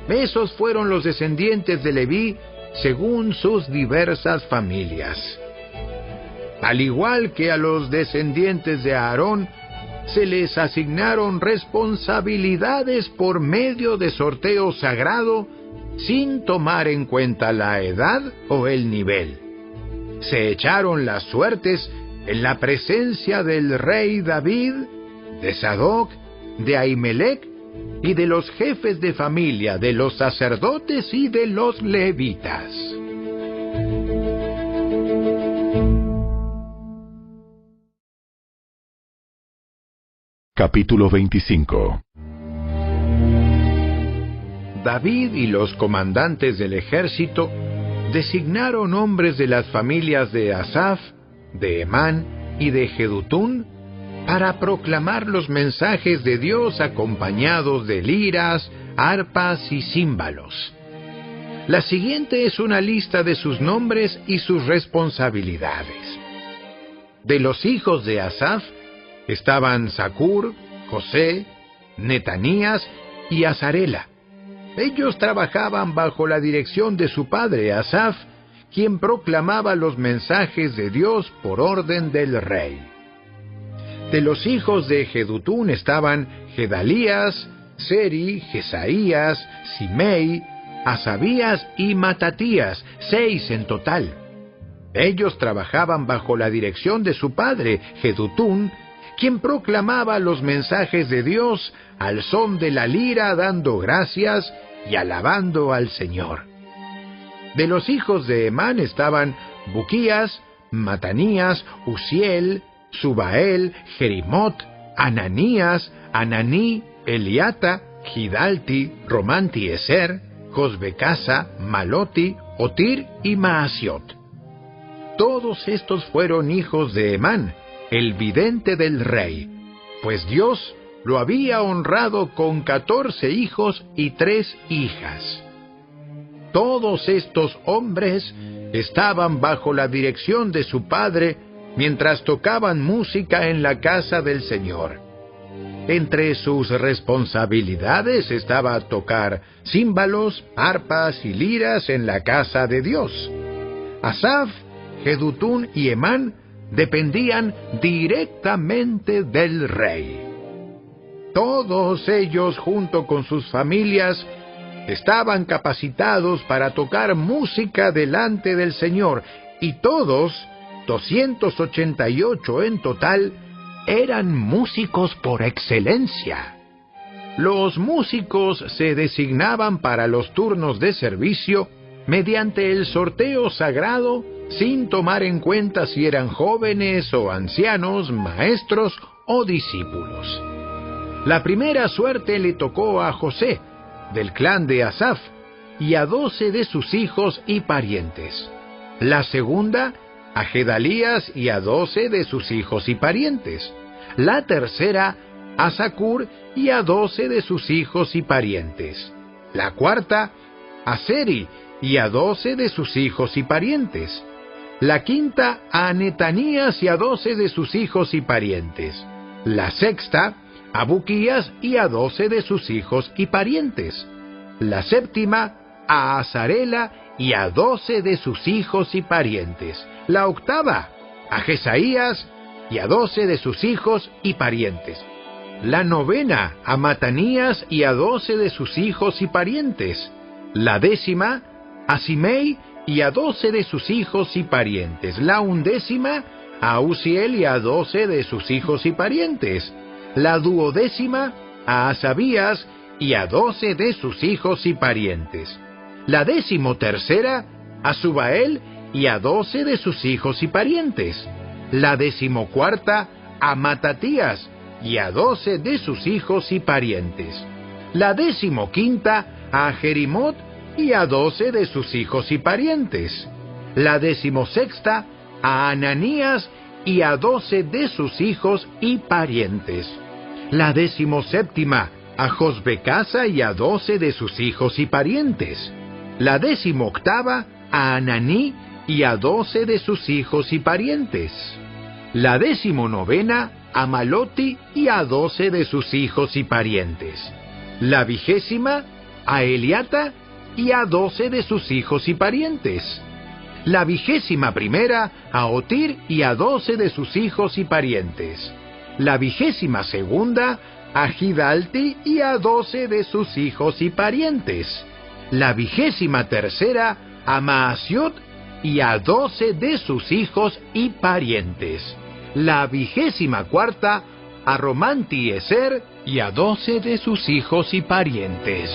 Esos fueron los descendientes de Leví según sus diversas familias. Al igual que a los descendientes de Aarón, se les asignaron responsabilidades por medio de sorteo sagrado sin tomar en cuenta la edad o el nivel. Se echaron las suertes en la presencia del rey David, de Sadoc, de Ahimelech y de los jefes de familia, de los sacerdotes y de los levitas. Capítulo 25 David y los comandantes del ejército designaron hombres de las familias de Asaf, de Emán y de Jedutún para proclamar los mensajes de Dios acompañados de liras, arpas y címbalos. La siguiente es una lista de sus nombres y sus responsabilidades. De los hijos de Asaf estaban Sakur, José, Netanías y Azarela. Ellos trabajaban bajo la dirección de su padre Asaf, quien proclamaba los mensajes de Dios por orden del rey. De los hijos de Jedutún estaban Gedalías, Seri, Jesaías, Simei, Asabías y Matatías, seis en total. Ellos trabajaban bajo la dirección de su padre, Jedutún, quien proclamaba los mensajes de Dios al son de la lira dando gracias y alabando al Señor. De los hijos de Emán estaban Buquías, Matanías, Uziel, Subael, Jerimot, Ananías, Ananí, Eliata, Gidalti, Romanti Eser, Josbecasa, Maloti, Otir y Maasiot. Todos estos fueron hijos de Emán, el vidente del rey, pues Dios lo había honrado con catorce hijos y tres hijas. Todos estos hombres estaban bajo la dirección de su padre mientras tocaban música en la casa del Señor. Entre sus responsabilidades estaba tocar címbalos, arpas y liras en la casa de Dios. Asaf, Jedutún y Emán dependían directamente del rey. Todos ellos, junto con sus familias, estaban capacitados para tocar música delante del Señor, y todos 288 en total, eran músicos por excelencia. Los músicos se designaban para los turnos de servicio mediante el sorteo sagrado sin tomar en cuenta si eran jóvenes o ancianos, maestros o discípulos. La primera suerte le tocó a José, del clan de Asaf, y a doce de sus hijos y parientes. La segunda a Gedalías y a doce de sus hijos y parientes. La tercera, a Sakur y a doce de sus hijos y parientes. La cuarta, a Seri y a doce de sus hijos y parientes. La quinta a Netanías y a doce de sus hijos y parientes. La sexta a Buquías y a doce de sus hijos y parientes. La séptima a Azarela y a doce de sus hijos y parientes. La octava a Jesaías y a doce de sus hijos y parientes. La novena a Matanías y a doce de sus hijos y parientes. La décima a Simei y a doce de sus hijos y parientes. La undécima a Uziel y a doce de sus hijos y parientes. La duodécima a Asabías y a doce de sus hijos y parientes. La décimo tercera a Subael y a doce de sus hijos y parientes. La decimocuarta a Matatías y a doce de sus hijos y parientes. La decimoquinta a Jerimot y a doce de sus hijos y parientes. La decimosexta a Ananías y a doce de sus hijos y parientes. La decimoséptima a Josbecasa y a doce de sus hijos y parientes. La decimoctava a Ananí y a doce de sus hijos y parientes. La decimonovena a Maloti y a doce de sus hijos y parientes. La vigésima a Eliata y a doce de sus hijos y parientes. La vigésima primera a Otir y a doce de sus hijos y parientes. La vigésima segunda a Gidalti y a doce de sus hijos y parientes. La vigésima tercera a Maasiot y a doce de sus hijos y parientes. La vigésima cuarta a Romanti Eser y a doce de sus hijos y parientes.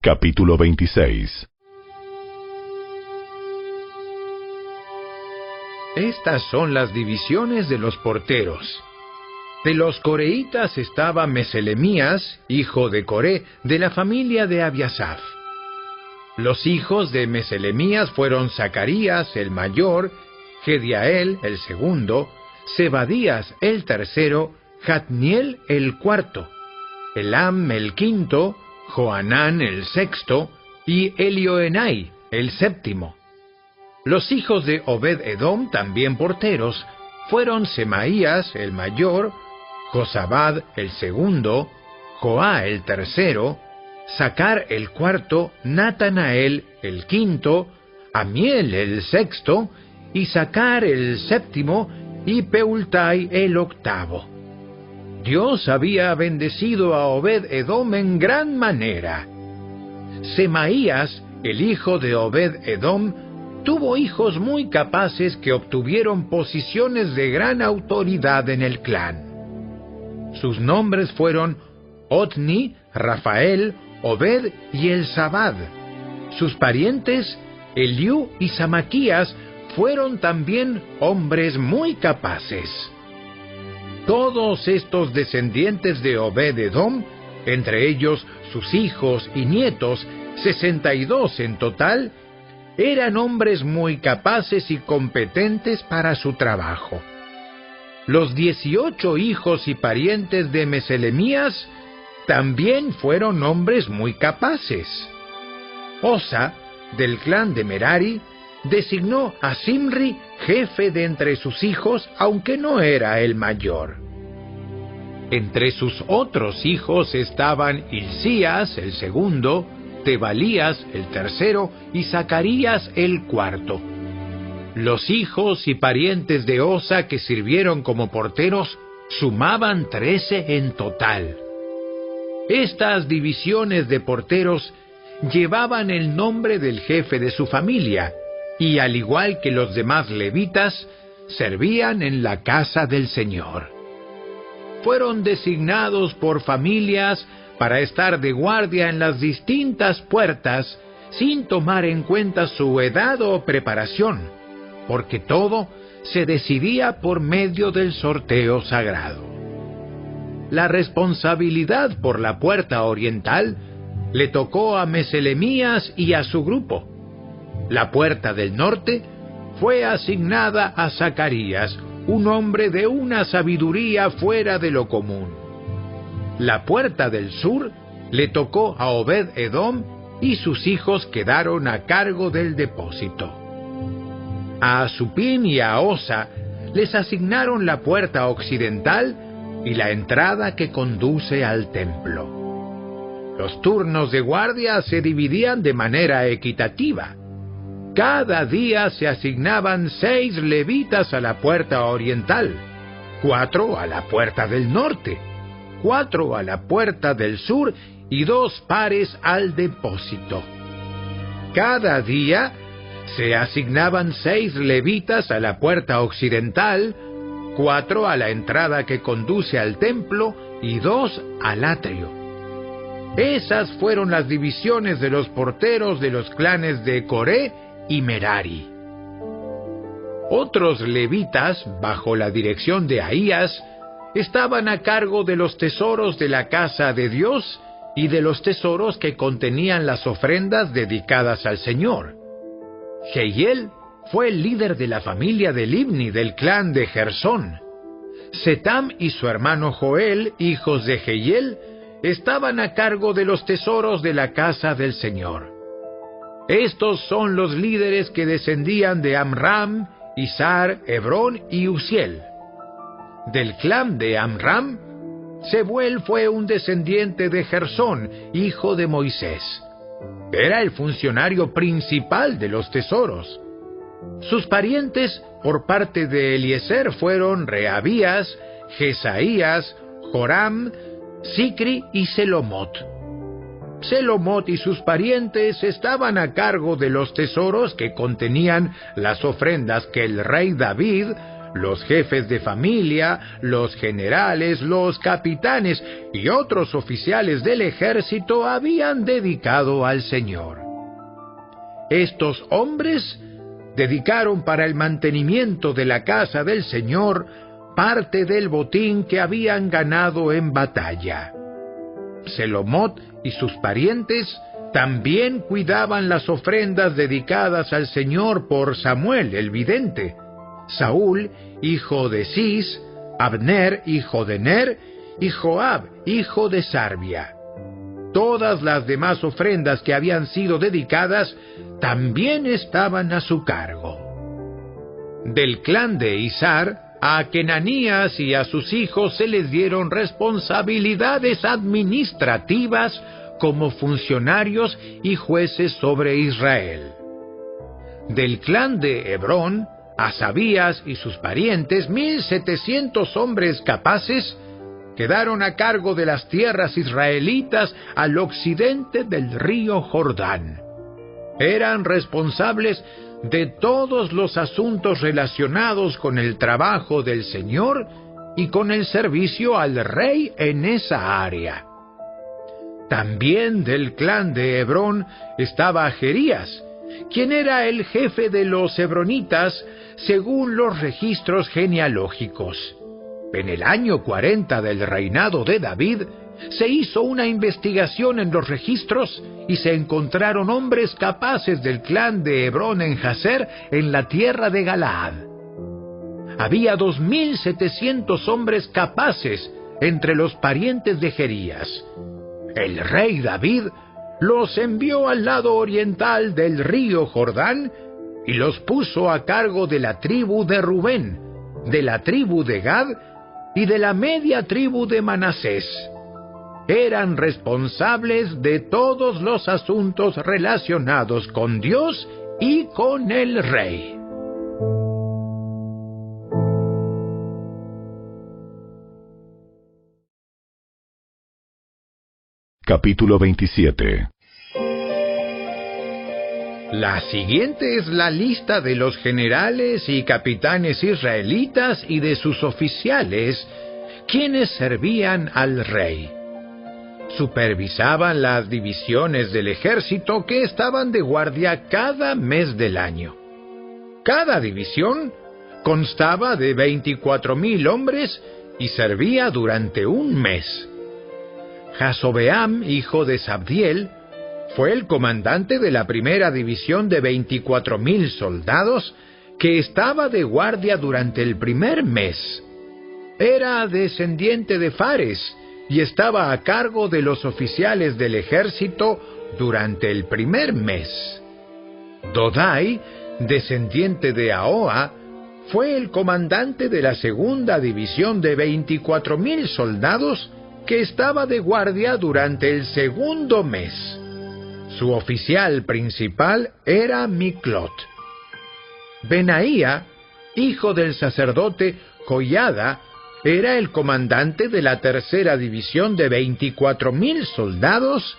Capítulo 26 Estas son las divisiones de los porteros. De los coreitas estaba Meselemías, hijo de Coré, de la familia de Abiasaf. Los hijos de Meselemías fueron Zacarías, el mayor, Gediael, el segundo, Zebadías, el tercero, Jatniel, el cuarto, Elam, el quinto, Joanán, el sexto, y Elioenai, el séptimo. Los hijos de Obed Edom, también porteros, fueron Semaías, el mayor, Josabad, el segundo, Joá, el tercero, Sacar, el cuarto, Natanael, el quinto, Amiel, el sexto, y Sacar, el séptimo, y Peultai, el octavo. Dios había bendecido a Obed Edom en gran manera. Semaías, el hijo de Obed Edom, tuvo hijos muy capaces que obtuvieron posiciones de gran autoridad en el clan. Sus nombres fueron Otni, Rafael, Obed y El Sabad. Sus parientes, Eliú y Samaquías, fueron también hombres muy capaces. Todos estos descendientes de Obed Edom, entre ellos sus hijos y nietos, sesenta y dos en total, eran hombres muy capaces y competentes para su trabajo. Los dieciocho hijos y parientes de Meselemías también fueron hombres muy capaces. Osa, del clan de Merari, designó a Simri jefe de entre sus hijos, aunque no era el mayor. Entre sus otros hijos estaban Hilcías, el segundo, Tebalías, el tercero, y Zacarías, el cuarto. Los hijos y parientes de Osa que sirvieron como porteros sumaban trece en total. Estas divisiones de porteros llevaban el nombre del jefe de su familia, y al igual que los demás levitas, servían en la casa del Señor. Fueron designados por familias para estar de guardia en las distintas puertas sin tomar en cuenta su edad o preparación, porque todo se decidía por medio del sorteo sagrado. La responsabilidad por la puerta oriental le tocó a Meselemías y a su grupo. La puerta del norte fue asignada a Zacarías, un hombre de una sabiduría fuera de lo común. La puerta del sur le tocó a Obed Edom y sus hijos quedaron a cargo del depósito. A Supín y a Osa les asignaron la puerta occidental y la entrada que conduce al templo. Los turnos de guardia se dividían de manera equitativa. Cada día se asignaban seis levitas a la puerta oriental, cuatro a la puerta del norte, cuatro a la puerta del sur y dos pares al depósito. Cada día se asignaban seis levitas a la puerta occidental, cuatro a la entrada que conduce al templo y dos al atrio. Esas fueron las divisiones de los porteros de los clanes de Coré y Merari. Otros levitas, bajo la dirección de Ahías, estaban a cargo de los tesoros de la casa de Dios y de los tesoros que contenían las ofrendas dedicadas al Señor. Jehiel fue el líder de la familia de Libni del clan de Gersón. Setam y su hermano Joel, hijos de Jehiel, estaban a cargo de los tesoros de la casa del Señor. Estos son los líderes que descendían de Amram, Isar, Hebrón y Uziel. Del clan de Amram, Sebuel fue un descendiente de Gersón, hijo de Moisés. Era el funcionario principal de los tesoros. Sus parientes por parte de Eliezer fueron Reabías, Jesaías, Joram, Sicri y Selomot. Selomot y sus parientes estaban a cargo de los tesoros que contenían las ofrendas que el rey David los jefes de familia, los generales, los capitanes y otros oficiales del ejército habían dedicado al Señor. Estos hombres dedicaron para el mantenimiento de la casa del Señor parte del botín que habían ganado en batalla. Selomot y sus parientes también cuidaban las ofrendas dedicadas al Señor por Samuel el vidente, Saúl, hijo de Cis, Abner, hijo de Ner, y Joab, hijo de Sarbia. Todas las demás ofrendas que habían sido dedicadas también estaban a su cargo. Del clan de Isar, a Kenanías y a sus hijos se les dieron responsabilidades administrativas como funcionarios y jueces sobre Israel. Del clan de Hebrón, a Sabías y sus parientes, mil setecientos hombres capaces, quedaron a cargo de las tierras israelitas al occidente del río Jordán. Eran responsables de todos los asuntos relacionados con el trabajo del Señor y con el servicio al rey en esa área. También del clan de Hebrón estaba Jerías, quien era el jefe de los hebronitas según los registros genealógicos. En el año 40 del reinado de David, se hizo una investigación en los registros y se encontraron hombres capaces del clan de Hebrón en Jazer en la tierra de Galaad. Había dos mil setecientos hombres capaces entre los parientes de Jerías. El rey David los envió al lado oriental del río Jordán y los puso a cargo de la tribu de Rubén, de la tribu de Gad y de la media tribu de Manasés. Eran responsables de todos los asuntos relacionados con Dios y con el rey. Capítulo 27 La siguiente es la lista de los generales y capitanes israelitas y de sus oficiales, quienes servían al rey. Supervisaban las divisiones del ejército que estaban de guardia cada mes del año. Cada división constaba de 24.000 hombres y servía durante un mes. Jasobeam, hijo de Sabdiel, fue el comandante de la primera división de 24.000 soldados que estaba de guardia durante el primer mes. Era descendiente de Fares y estaba a cargo de los oficiales del ejército durante el primer mes. Dodai, descendiente de Ahoa, fue el comandante de la segunda división de 24.000 soldados que estaba de guardia durante el segundo mes. Su oficial principal era Miklot. Benaía, hijo del sacerdote Joyada, era el comandante de la tercera división de 24.000 soldados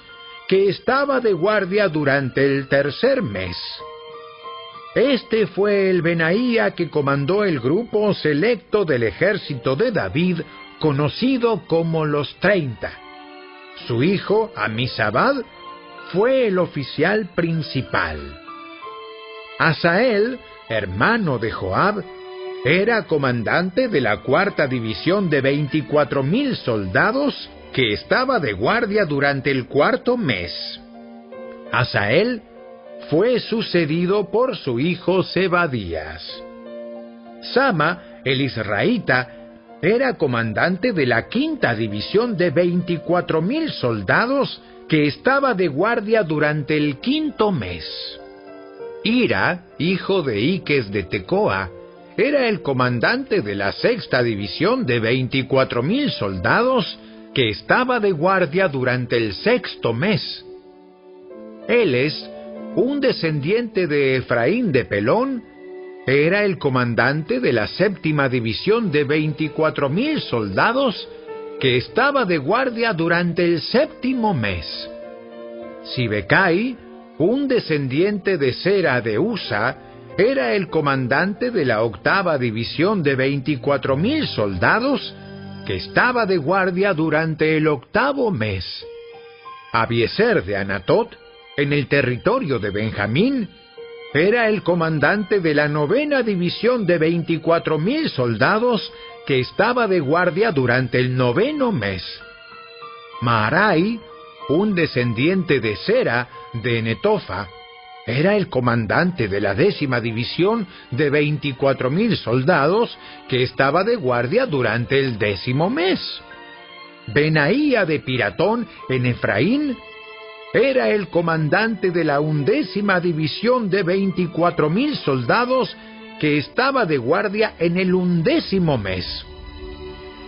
que estaba de guardia durante el tercer mes. Este fue el Benaía que comandó el grupo selecto del ejército de David, conocido como los Treinta. Su hijo, Amisabad, fue el oficial principal. Asael, hermano de Joab, era comandante de la cuarta división de 24.000 soldados que estaba de guardia durante el cuarto mes. Asael fue sucedido por su hijo Zebadías. Sama, el israelita, era comandante de la quinta división de 24.000 soldados que estaba de guardia durante el quinto mes. Ira, hijo de Iques de Tecoa, era el comandante de la sexta división de 24.000 soldados que estaba de guardia durante el sexto mes. Él es un descendiente de Efraín de Pelón, era el comandante de la séptima división de 24.000 soldados que estaba de guardia durante el séptimo mes. Sibecai, un descendiente de Sera de Usa, era el comandante de la octava división de 24.000 soldados que estaba de guardia durante el octavo mes. Abieser de Anatot, en el territorio de Benjamín, era el comandante de la novena división de 24.000 soldados que estaba de guardia durante el noveno mes. Maharai, un descendiente de Sera de Netofa, era el comandante de la décima división de 24.000 soldados que estaba de guardia durante el décimo mes. Benaía de Piratón en Efraín era el comandante de la undécima división de 24.000 soldados que estaba de guardia en el undécimo mes.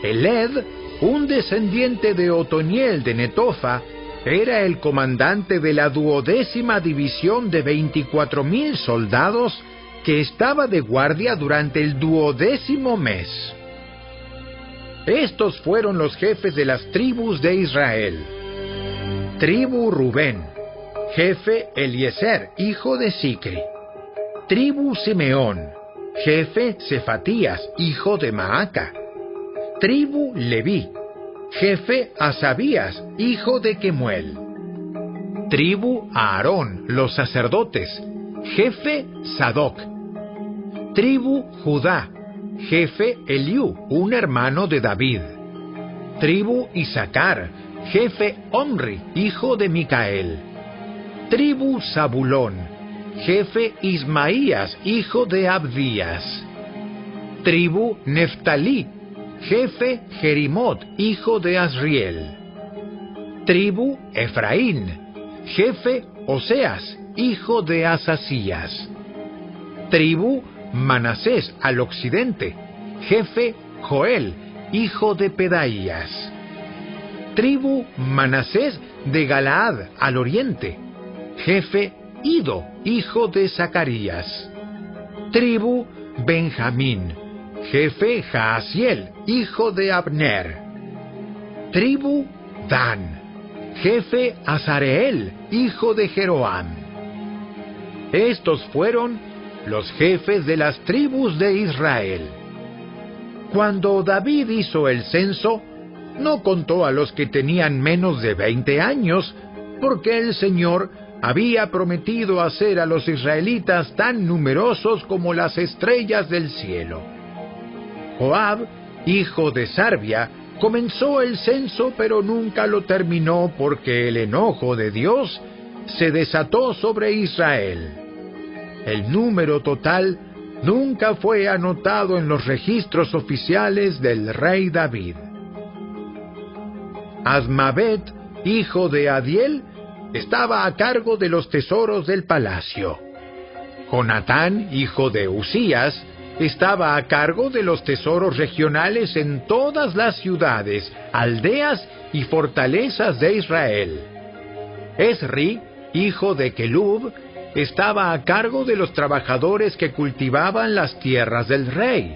Eled, un descendiente de Otoniel de Netofa, era el comandante de la duodécima división de 24.000 soldados que estaba de guardia durante el duodécimo mes. Estos fueron los jefes de las tribus de Israel. Tribu Rubén, jefe Eliezer, hijo de Sicri. Tribu Simeón, jefe Cefatías, hijo de Maaca. Tribu Leví, jefe Asabías, hijo de Kemuel. Tribu Aarón, los sacerdotes, jefe Sadoc. Tribu Judá, jefe Eliú, un hermano de David. Tribu Isaacar, jefe Omri, hijo de Micael. Tribu Zabulón, jefe Ismaías, hijo de Abdías. Tribu Neftalí, jefe Jerimot, hijo de Asriel. Tribu Efraín, jefe Oseas, hijo de Asasías. Tribu Manasés al occidente, jefe Joel, hijo de Pedaías. Tribu Manasés de Galaad al oriente, jefe Ido, hijo de Zacarías. Tribu Benjamín, jefe Jaasiel, hijo de Abner. Tribu Dan, jefe Azareel, hijo de Jeroam. Estos fueron los jefes de las tribus de Israel. Cuando David hizo el censo, no contó a los que tenían menos de 20 años, porque el Señor había prometido hacer a los israelitas tan numerosos como las estrellas del cielo. Joab, hijo de Sarbia, comenzó el censo pero nunca lo terminó porque el enojo de Dios se desató sobre Israel. El número total nunca fue anotado en los registros oficiales del rey David. Asmavet, hijo de Adiel, estaba a cargo de los tesoros del palacio. Jonatán, hijo de Usías, estaba a cargo de los tesoros regionales en todas las ciudades, aldeas y fortalezas de Israel. Esri, hijo de Kelub, estaba a cargo de los trabajadores que cultivaban las tierras del rey.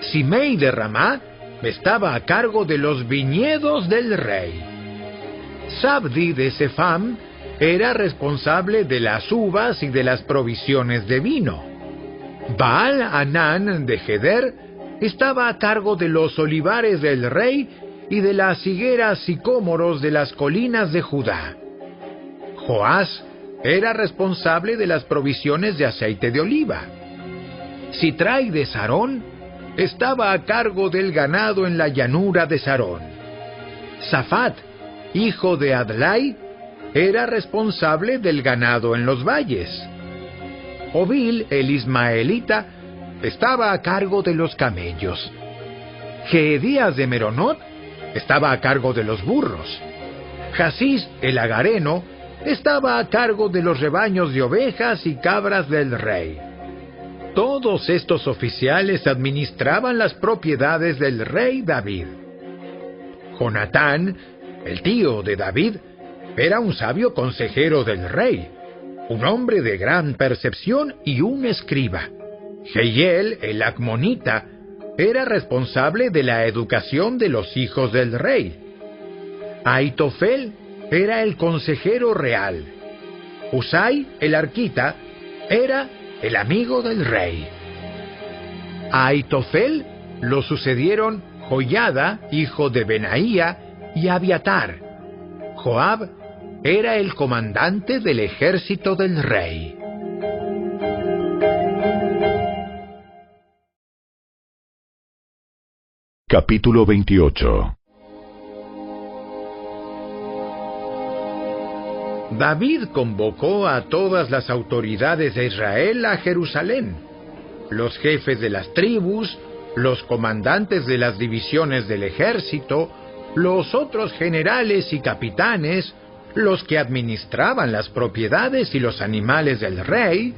Simei de Ramá estaba a cargo de los viñedos del rey. Sabdi de Sefam era responsable de las uvas y de las provisiones de vino. Baal Anán de Heder estaba a cargo de los olivares del rey y de las higueras sicómoros de las colinas de Judá. Joás era responsable de las provisiones de aceite de oliva. Sitrai de Sarón estaba a cargo del ganado en la llanura de Sarón. Safat, hijo de Adlai, era responsable del ganado en los valles. Ovil, el ismaelita, estaba a cargo de los camellos. Geedías de Meronot estaba a cargo de los burros. Jasís, el agareno, estaba a cargo de los rebaños de ovejas y cabras del rey. Todos estos oficiales administraban las propiedades del rey David. Jonatán, el tío de David, era un sabio consejero del rey, un hombre de gran percepción y un escriba. Jehiel, el acmonita, era responsable de la educación de los hijos del rey. Aitofel era el consejero real. Usai, el arquita, era el amigo del rey. A Aitofel lo sucedieron Joyada, hijo de Benaía, y Abiatar. Joab era el comandante del ejército del rey. Capítulo 28 David convocó a todas las autoridades de Israel a Jerusalén, los jefes de las tribus, los comandantes de las divisiones del ejército, los otros generales y capitanes, los que administraban las propiedades y los animales del rey,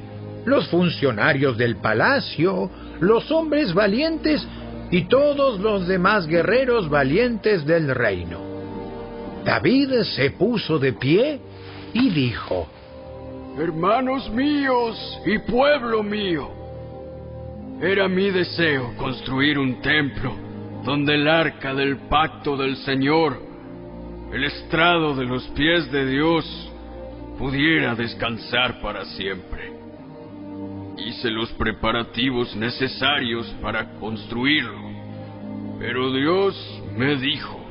los funcionarios del palacio, los hombres valientes y todos los demás guerreros valientes del reino. David se puso de pie y dijo, Hermanos míos y pueblo mío, era mi deseo construir un templo donde el arca del pacto del Señor, el estrado de los pies de Dios, pudiera descansar para siempre. Hice los preparativos necesarios para construirlo, pero Dios me dijo,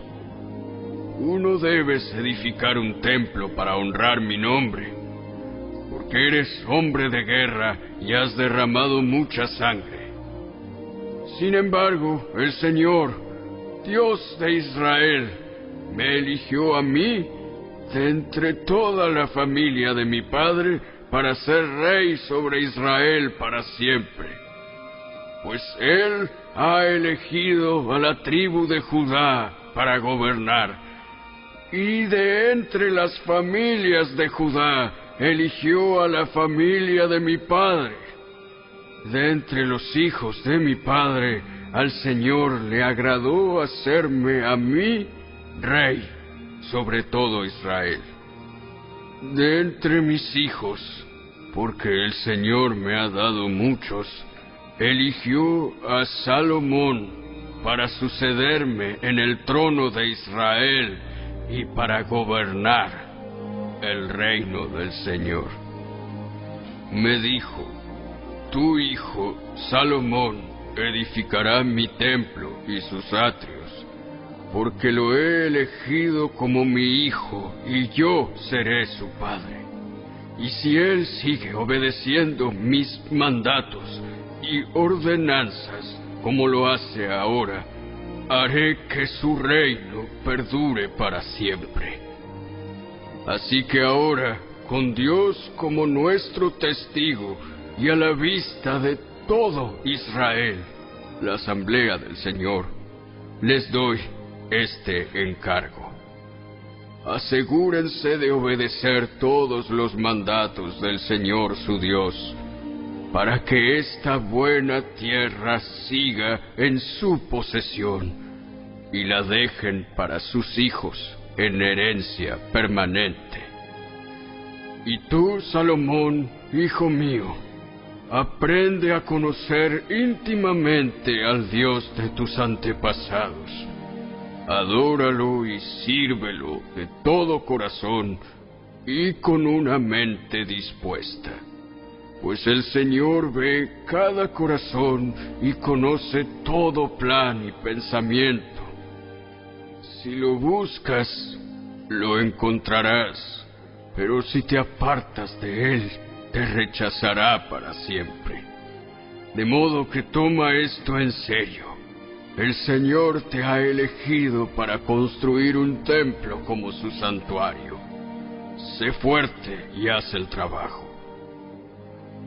uno debes edificar un templo para honrar mi nombre, porque eres hombre de guerra y has derramado mucha sangre. Sin embargo, el Señor, Dios de Israel, me eligió a mí de entre toda la familia de mi padre para ser rey sobre Israel para siempre. Pues Él ha elegido a la tribu de Judá para gobernar y de entre las familias de Judá eligió a la familia de mi padre. De entre los hijos de mi padre, al Señor le agradó hacerme a mí rey sobre todo Israel. De entre mis hijos, porque el Señor me ha dado muchos, eligió a Salomón para sucederme en el trono de Israel y para gobernar el reino del Señor. Me dijo, tu hijo Salomón edificará mi templo y sus atrios, porque lo he elegido como mi hijo y yo seré su padre. Y si él sigue obedeciendo mis mandatos y ordenanzas como lo hace ahora, haré que su reino perdure para siempre. Así que ahora, con Dios como nuestro testigo y a la vista de todo Israel, la asamblea del Señor, les doy este encargo. asegúrense de obedecer todos los mandatos del Señor su Dios, para que esta buena tierra siga en su posesión y la dejen para sus hijos en herencia permanente. Y tú, Salomón, hijo mío, aprende a conocer íntimamente al Dios de tus antepasados. Adóralo y sírvelo de todo corazón y con una mente dispuesta. Pues el Señor ve cada corazón y conoce todo plan y pensamiento. Si lo buscas, lo encontrarás, pero si te apartas de él, te rechazará para siempre. De modo que toma esto en serio. El Señor te ha elegido para construir un templo como su santuario. Sé fuerte y haz el trabajo.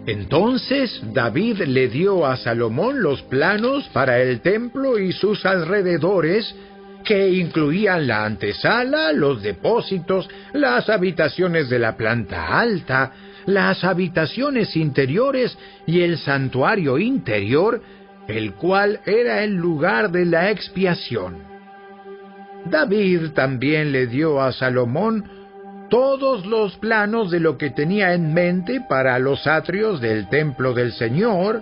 Entonces David le dio a Salomón los planos para el templo y sus alrededores, que incluían la antesala, los depósitos, las habitaciones de la planta alta, las habitaciones interiores y el santuario interior, el cual era el lugar de la expiación. David también le dio a Salomón todos los planos de lo que tenía en mente para los atrios del templo del Señor,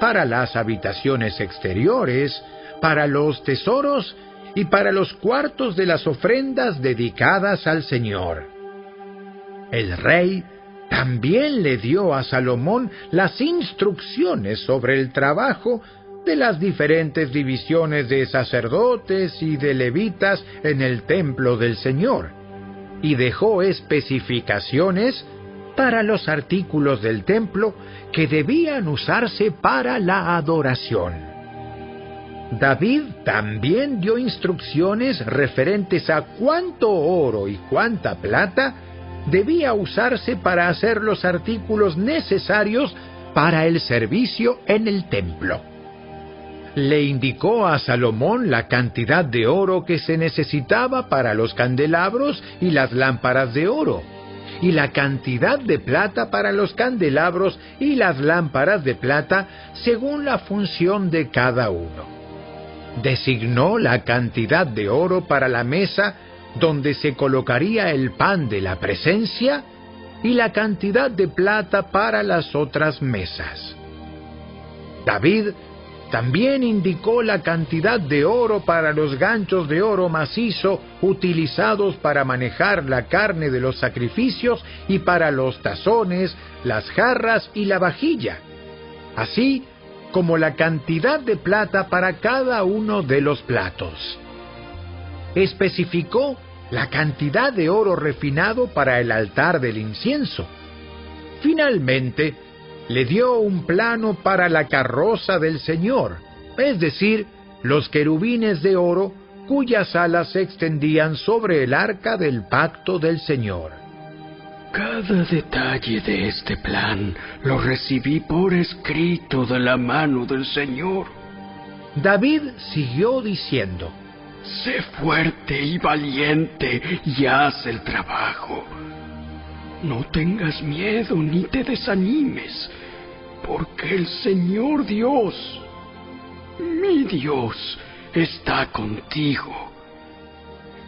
para las habitaciones exteriores, para los tesoros y para los cuartos de las ofrendas dedicadas al Señor. El rey también le dio a Salomón las instrucciones sobre el trabajo de las diferentes divisiones de sacerdotes y de levitas en el templo del Señor, y dejó especificaciones para los artículos del templo que debían usarse para la adoración. David también dio instrucciones referentes a cuánto oro y cuánta plata debía usarse para hacer los artículos necesarios para el servicio en el templo. Le indicó a Salomón la cantidad de oro que se necesitaba para los candelabros y las lámparas de oro, y la cantidad de plata para los candelabros y las lámparas de plata según la función de cada uno. Designó la cantidad de oro para la mesa donde se colocaría el pan de la presencia y la cantidad de plata para las otras mesas. David también indicó la cantidad de oro para los ganchos de oro macizo utilizados para manejar la carne de los sacrificios y para los tazones, las jarras y la vajilla, así como la cantidad de plata para cada uno de los platos. Especificó la cantidad de oro refinado para el altar del incienso. Finalmente, le dio un plano para la carroza del Señor, es decir, los querubines de oro cuyas alas se extendían sobre el arca del pacto del Señor. Cada detalle de este plan lo recibí por escrito de la mano del Señor. David siguió diciendo, Sé fuerte y valiente y haz el trabajo. No tengas miedo ni te desanimes, porque el Señor Dios, mi Dios, está contigo.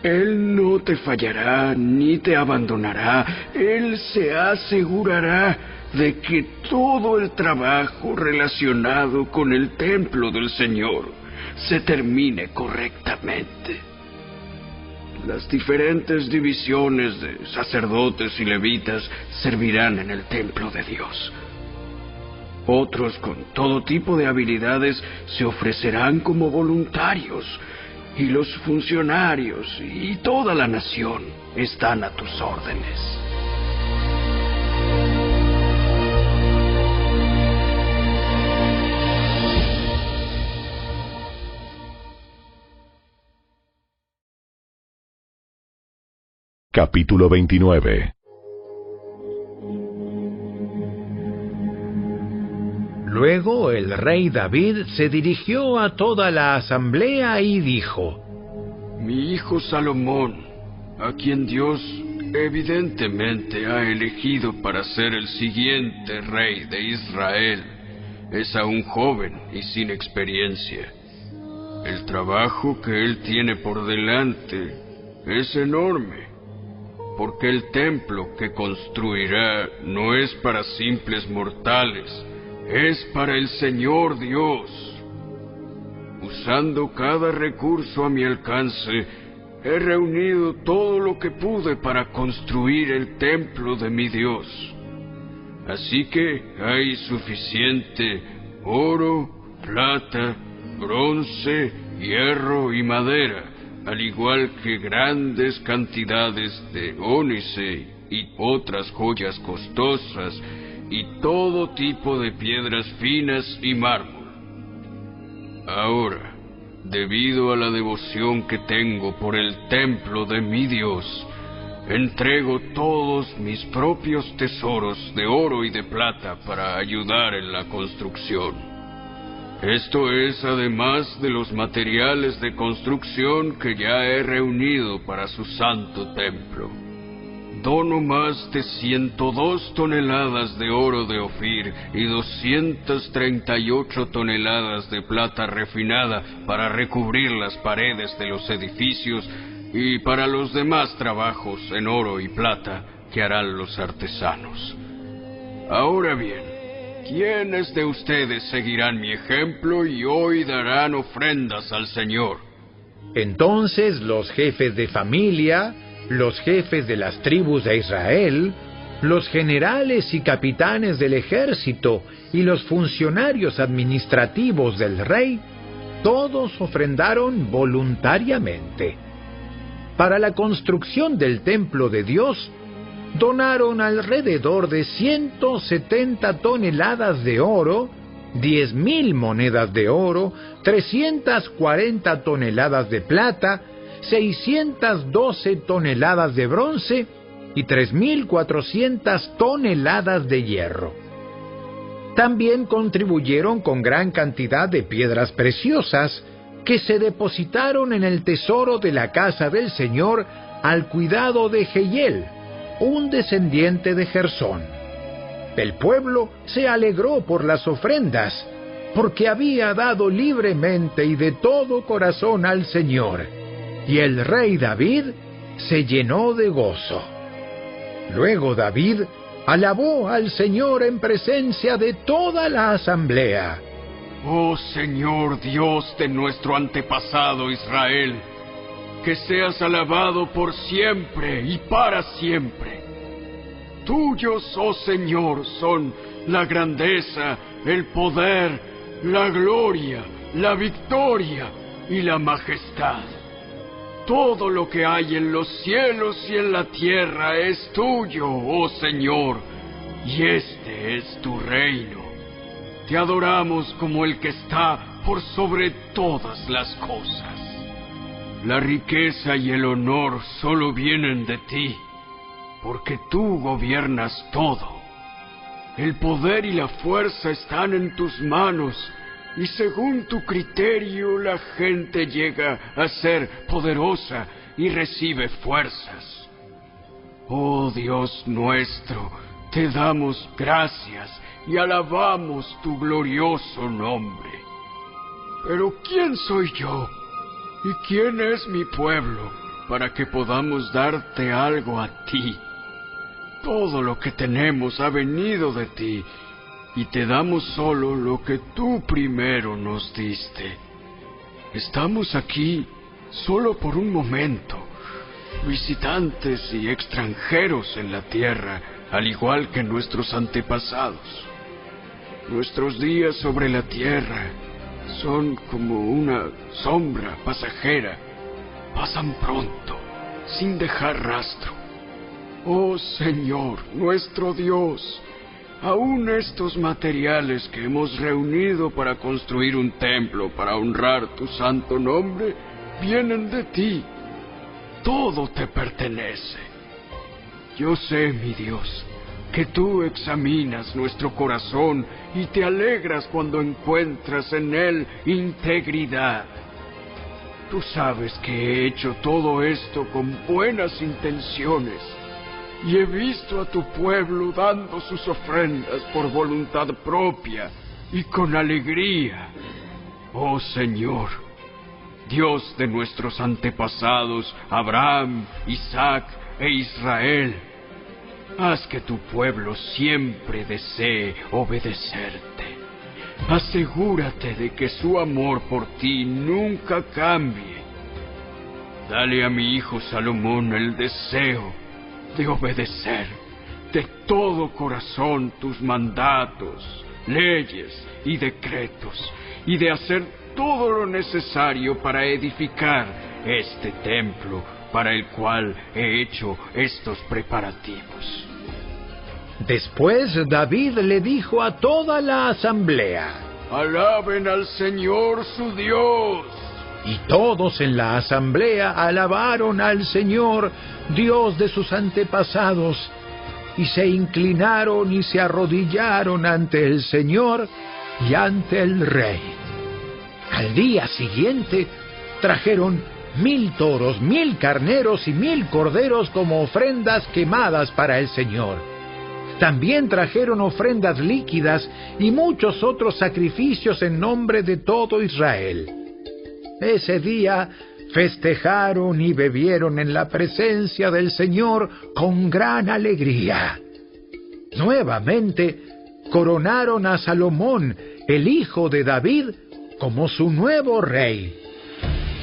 Él no te fallará ni te abandonará. Él se asegurará de que todo el trabajo relacionado con el templo del Señor se termine correctamente. Las diferentes divisiones de sacerdotes y levitas servirán en el templo de Dios. Otros con todo tipo de habilidades se ofrecerán como voluntarios y los funcionarios y toda la nación están a tus órdenes. Capítulo 29 Luego el rey David se dirigió a toda la asamblea y dijo, Mi hijo Salomón a quien Dios evidentemente ha elegido para ser el siguiente rey de Israel, es aún joven y sin experiencia. El trabajo que él tiene por delante es enorme, porque el templo que construirá no es para simples mortales, es para el Señor Dios. Usando cada recurso a mi alcance, he reunido todo lo que pude para construir el templo de mi Dios. Así que hay suficiente oro, plata, bronce, hierro y madera, al igual que grandes cantidades de ónice y otras joyas costosas y todo tipo de piedras finas y mármol. Ahora, debido a la devoción que tengo por el templo de mi Dios, entrego todos mis propios tesoros de oro y de plata para ayudar en la construcción. Esto es además de los materiales de construcción que ya he reunido para su santo templo. Dono más de 102 toneladas de oro de Ofir y 238 toneladas de plata refinada para recubrir las paredes de los edificios y para los demás trabajos en oro y plata que harán los artesanos. Ahora bien, ¿quiénes de ustedes seguirán mi ejemplo y hoy darán ofrendas al Señor? Entonces los jefes de familia, los jefes de las tribus de Israel, los generales y capitanes del ejército y los funcionarios administrativos del rey, todos ofrendaron voluntariamente. Para la construcción del templo de Dios, donaron alrededor de 170 toneladas de oro, 10.000 monedas de oro, 340 toneladas de plata, 612 toneladas de bronce y 3.400 toneladas de hierro. También contribuyeron con gran cantidad de piedras preciosas que se depositaron en el tesoro de la casa del Señor al cuidado de Jehiel, un descendiente de Gersón. El pueblo se alegró por las ofrendas, porque había dado libremente y de todo corazón al Señor, y el rey David se llenó de gozo. Luego David alabó al Señor en presencia de toda la asamblea. Oh Señor Dios de nuestro antepasado Israel, que seas alabado por siempre y para siempre. Tuyos, oh Señor, son la grandeza, el poder, la gloria, la victoria y la majestad. Todo lo que hay en los cielos y en la tierra es tuyo, oh Señor, y este es tu reino. Te adoramos como el que está por sobre todas las cosas. La riqueza y el honor solo vienen de ti, porque tú gobiernas todo. El poder y la fuerza están en tus manos, y según tu criterio la gente llega a ser poderosa y recibe fuerzas. Oh Dios nuestro, te damos gracias y alabamos tu glorioso nombre. Pero ¿quién soy yo? ¿Y quién es mi pueblo para que podamos darte algo a ti? Todo lo que tenemos ha venido de ti y te damos solo lo que tú primero nos diste. Estamos aquí solo por un momento, visitantes y extranjeros en la tierra, al igual que nuestros antepasados. Nuestros días sobre la tierra son como una sombra pasajera. Pasan pronto, sin dejar rastro. Oh Señor, nuestro Dios, aún estos materiales que hemos reunido para construir un templo para honrar tu santo nombre, vienen de ti. Todo te pertenece. Yo sé, mi Dios, que tú examinas nuestro corazón y te alegras cuando encuentras en él integridad. Tú sabes que he hecho todo esto con buenas intenciones y he visto a tu pueblo dando sus ofrendas por voluntad propia y con alegría. Oh Señor, Dios de nuestros antepasados, Abraham, Isaac e Israel, haz que tu pueblo siempre desee obedecerte. Asegúrate de que su amor por ti nunca cambie. Dale a mi hijo Salomón el deseo de obedecer de todo corazón tus mandatos, leyes y decretos, y de hacer todo lo necesario para edificar este templo para el cual he hecho estos preparativos. Después David le dijo a toda la asamblea, Alaben al Señor su Dios. Y todos en la asamblea alabaron al Señor, Dios de sus antepasados, y se inclinaron y se arrodillaron ante el Señor y ante el rey. Al día siguiente trajeron mil toros, mil carneros y mil corderos como ofrendas quemadas para el Señor. También trajeron ofrendas líquidas y muchos otros sacrificios en nombre de todo Israel. Ese día festejaron y bebieron en la presencia del Señor con gran alegría. Nuevamente coronaron a Salomón, el hijo de David, como su nuevo rey.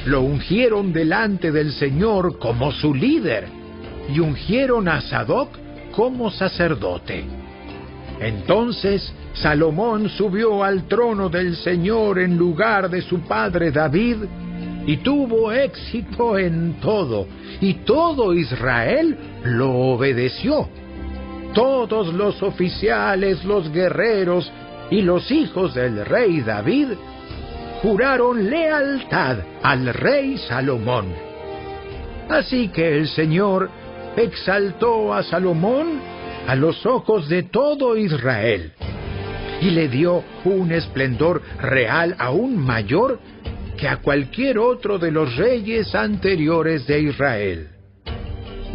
Lo ungieron delante del Señor como su líder y ungieron a Sadoc como sacerdote. Entonces Salomón subió al trono del Señor en lugar de su padre David y tuvo éxito en todo, y todo Israel lo obedeció. Todos los oficiales, los guerreros y los hijos del rey David juraron lealtad al rey Salomón. Así que el Señor exaltó a Salomón a los ojos de todo Israel y le dio un esplendor real aún mayor que a cualquier otro de los reyes anteriores de Israel.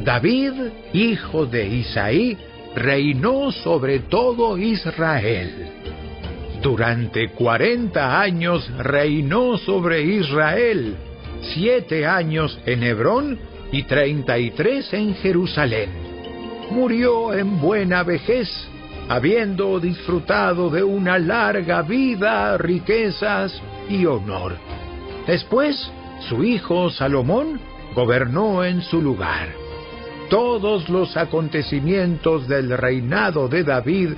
David, hijo de Isaí, reinó sobre todo Israel. Durante cuarenta años reinó sobre Israel, siete años en Hebrón y treinta y tres en Jerusalén. Murió en buena vejez, habiendo disfrutado de una larga vida, riquezas y honor. Después, su hijo Salomón gobernó en su lugar. Todos los acontecimientos del reinado de David,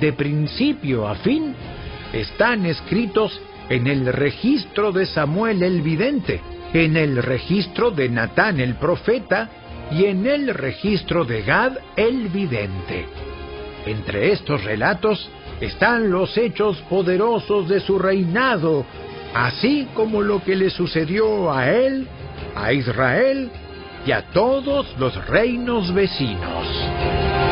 de principio a fin, están escritos en el registro de Samuel el vidente, en el registro de Natán el profeta y en el registro de Gad el vidente. Entre estos relatos están los hechos poderosos de su reinado, así como lo que le sucedió a él, a Israel y a todos los reinos vecinos.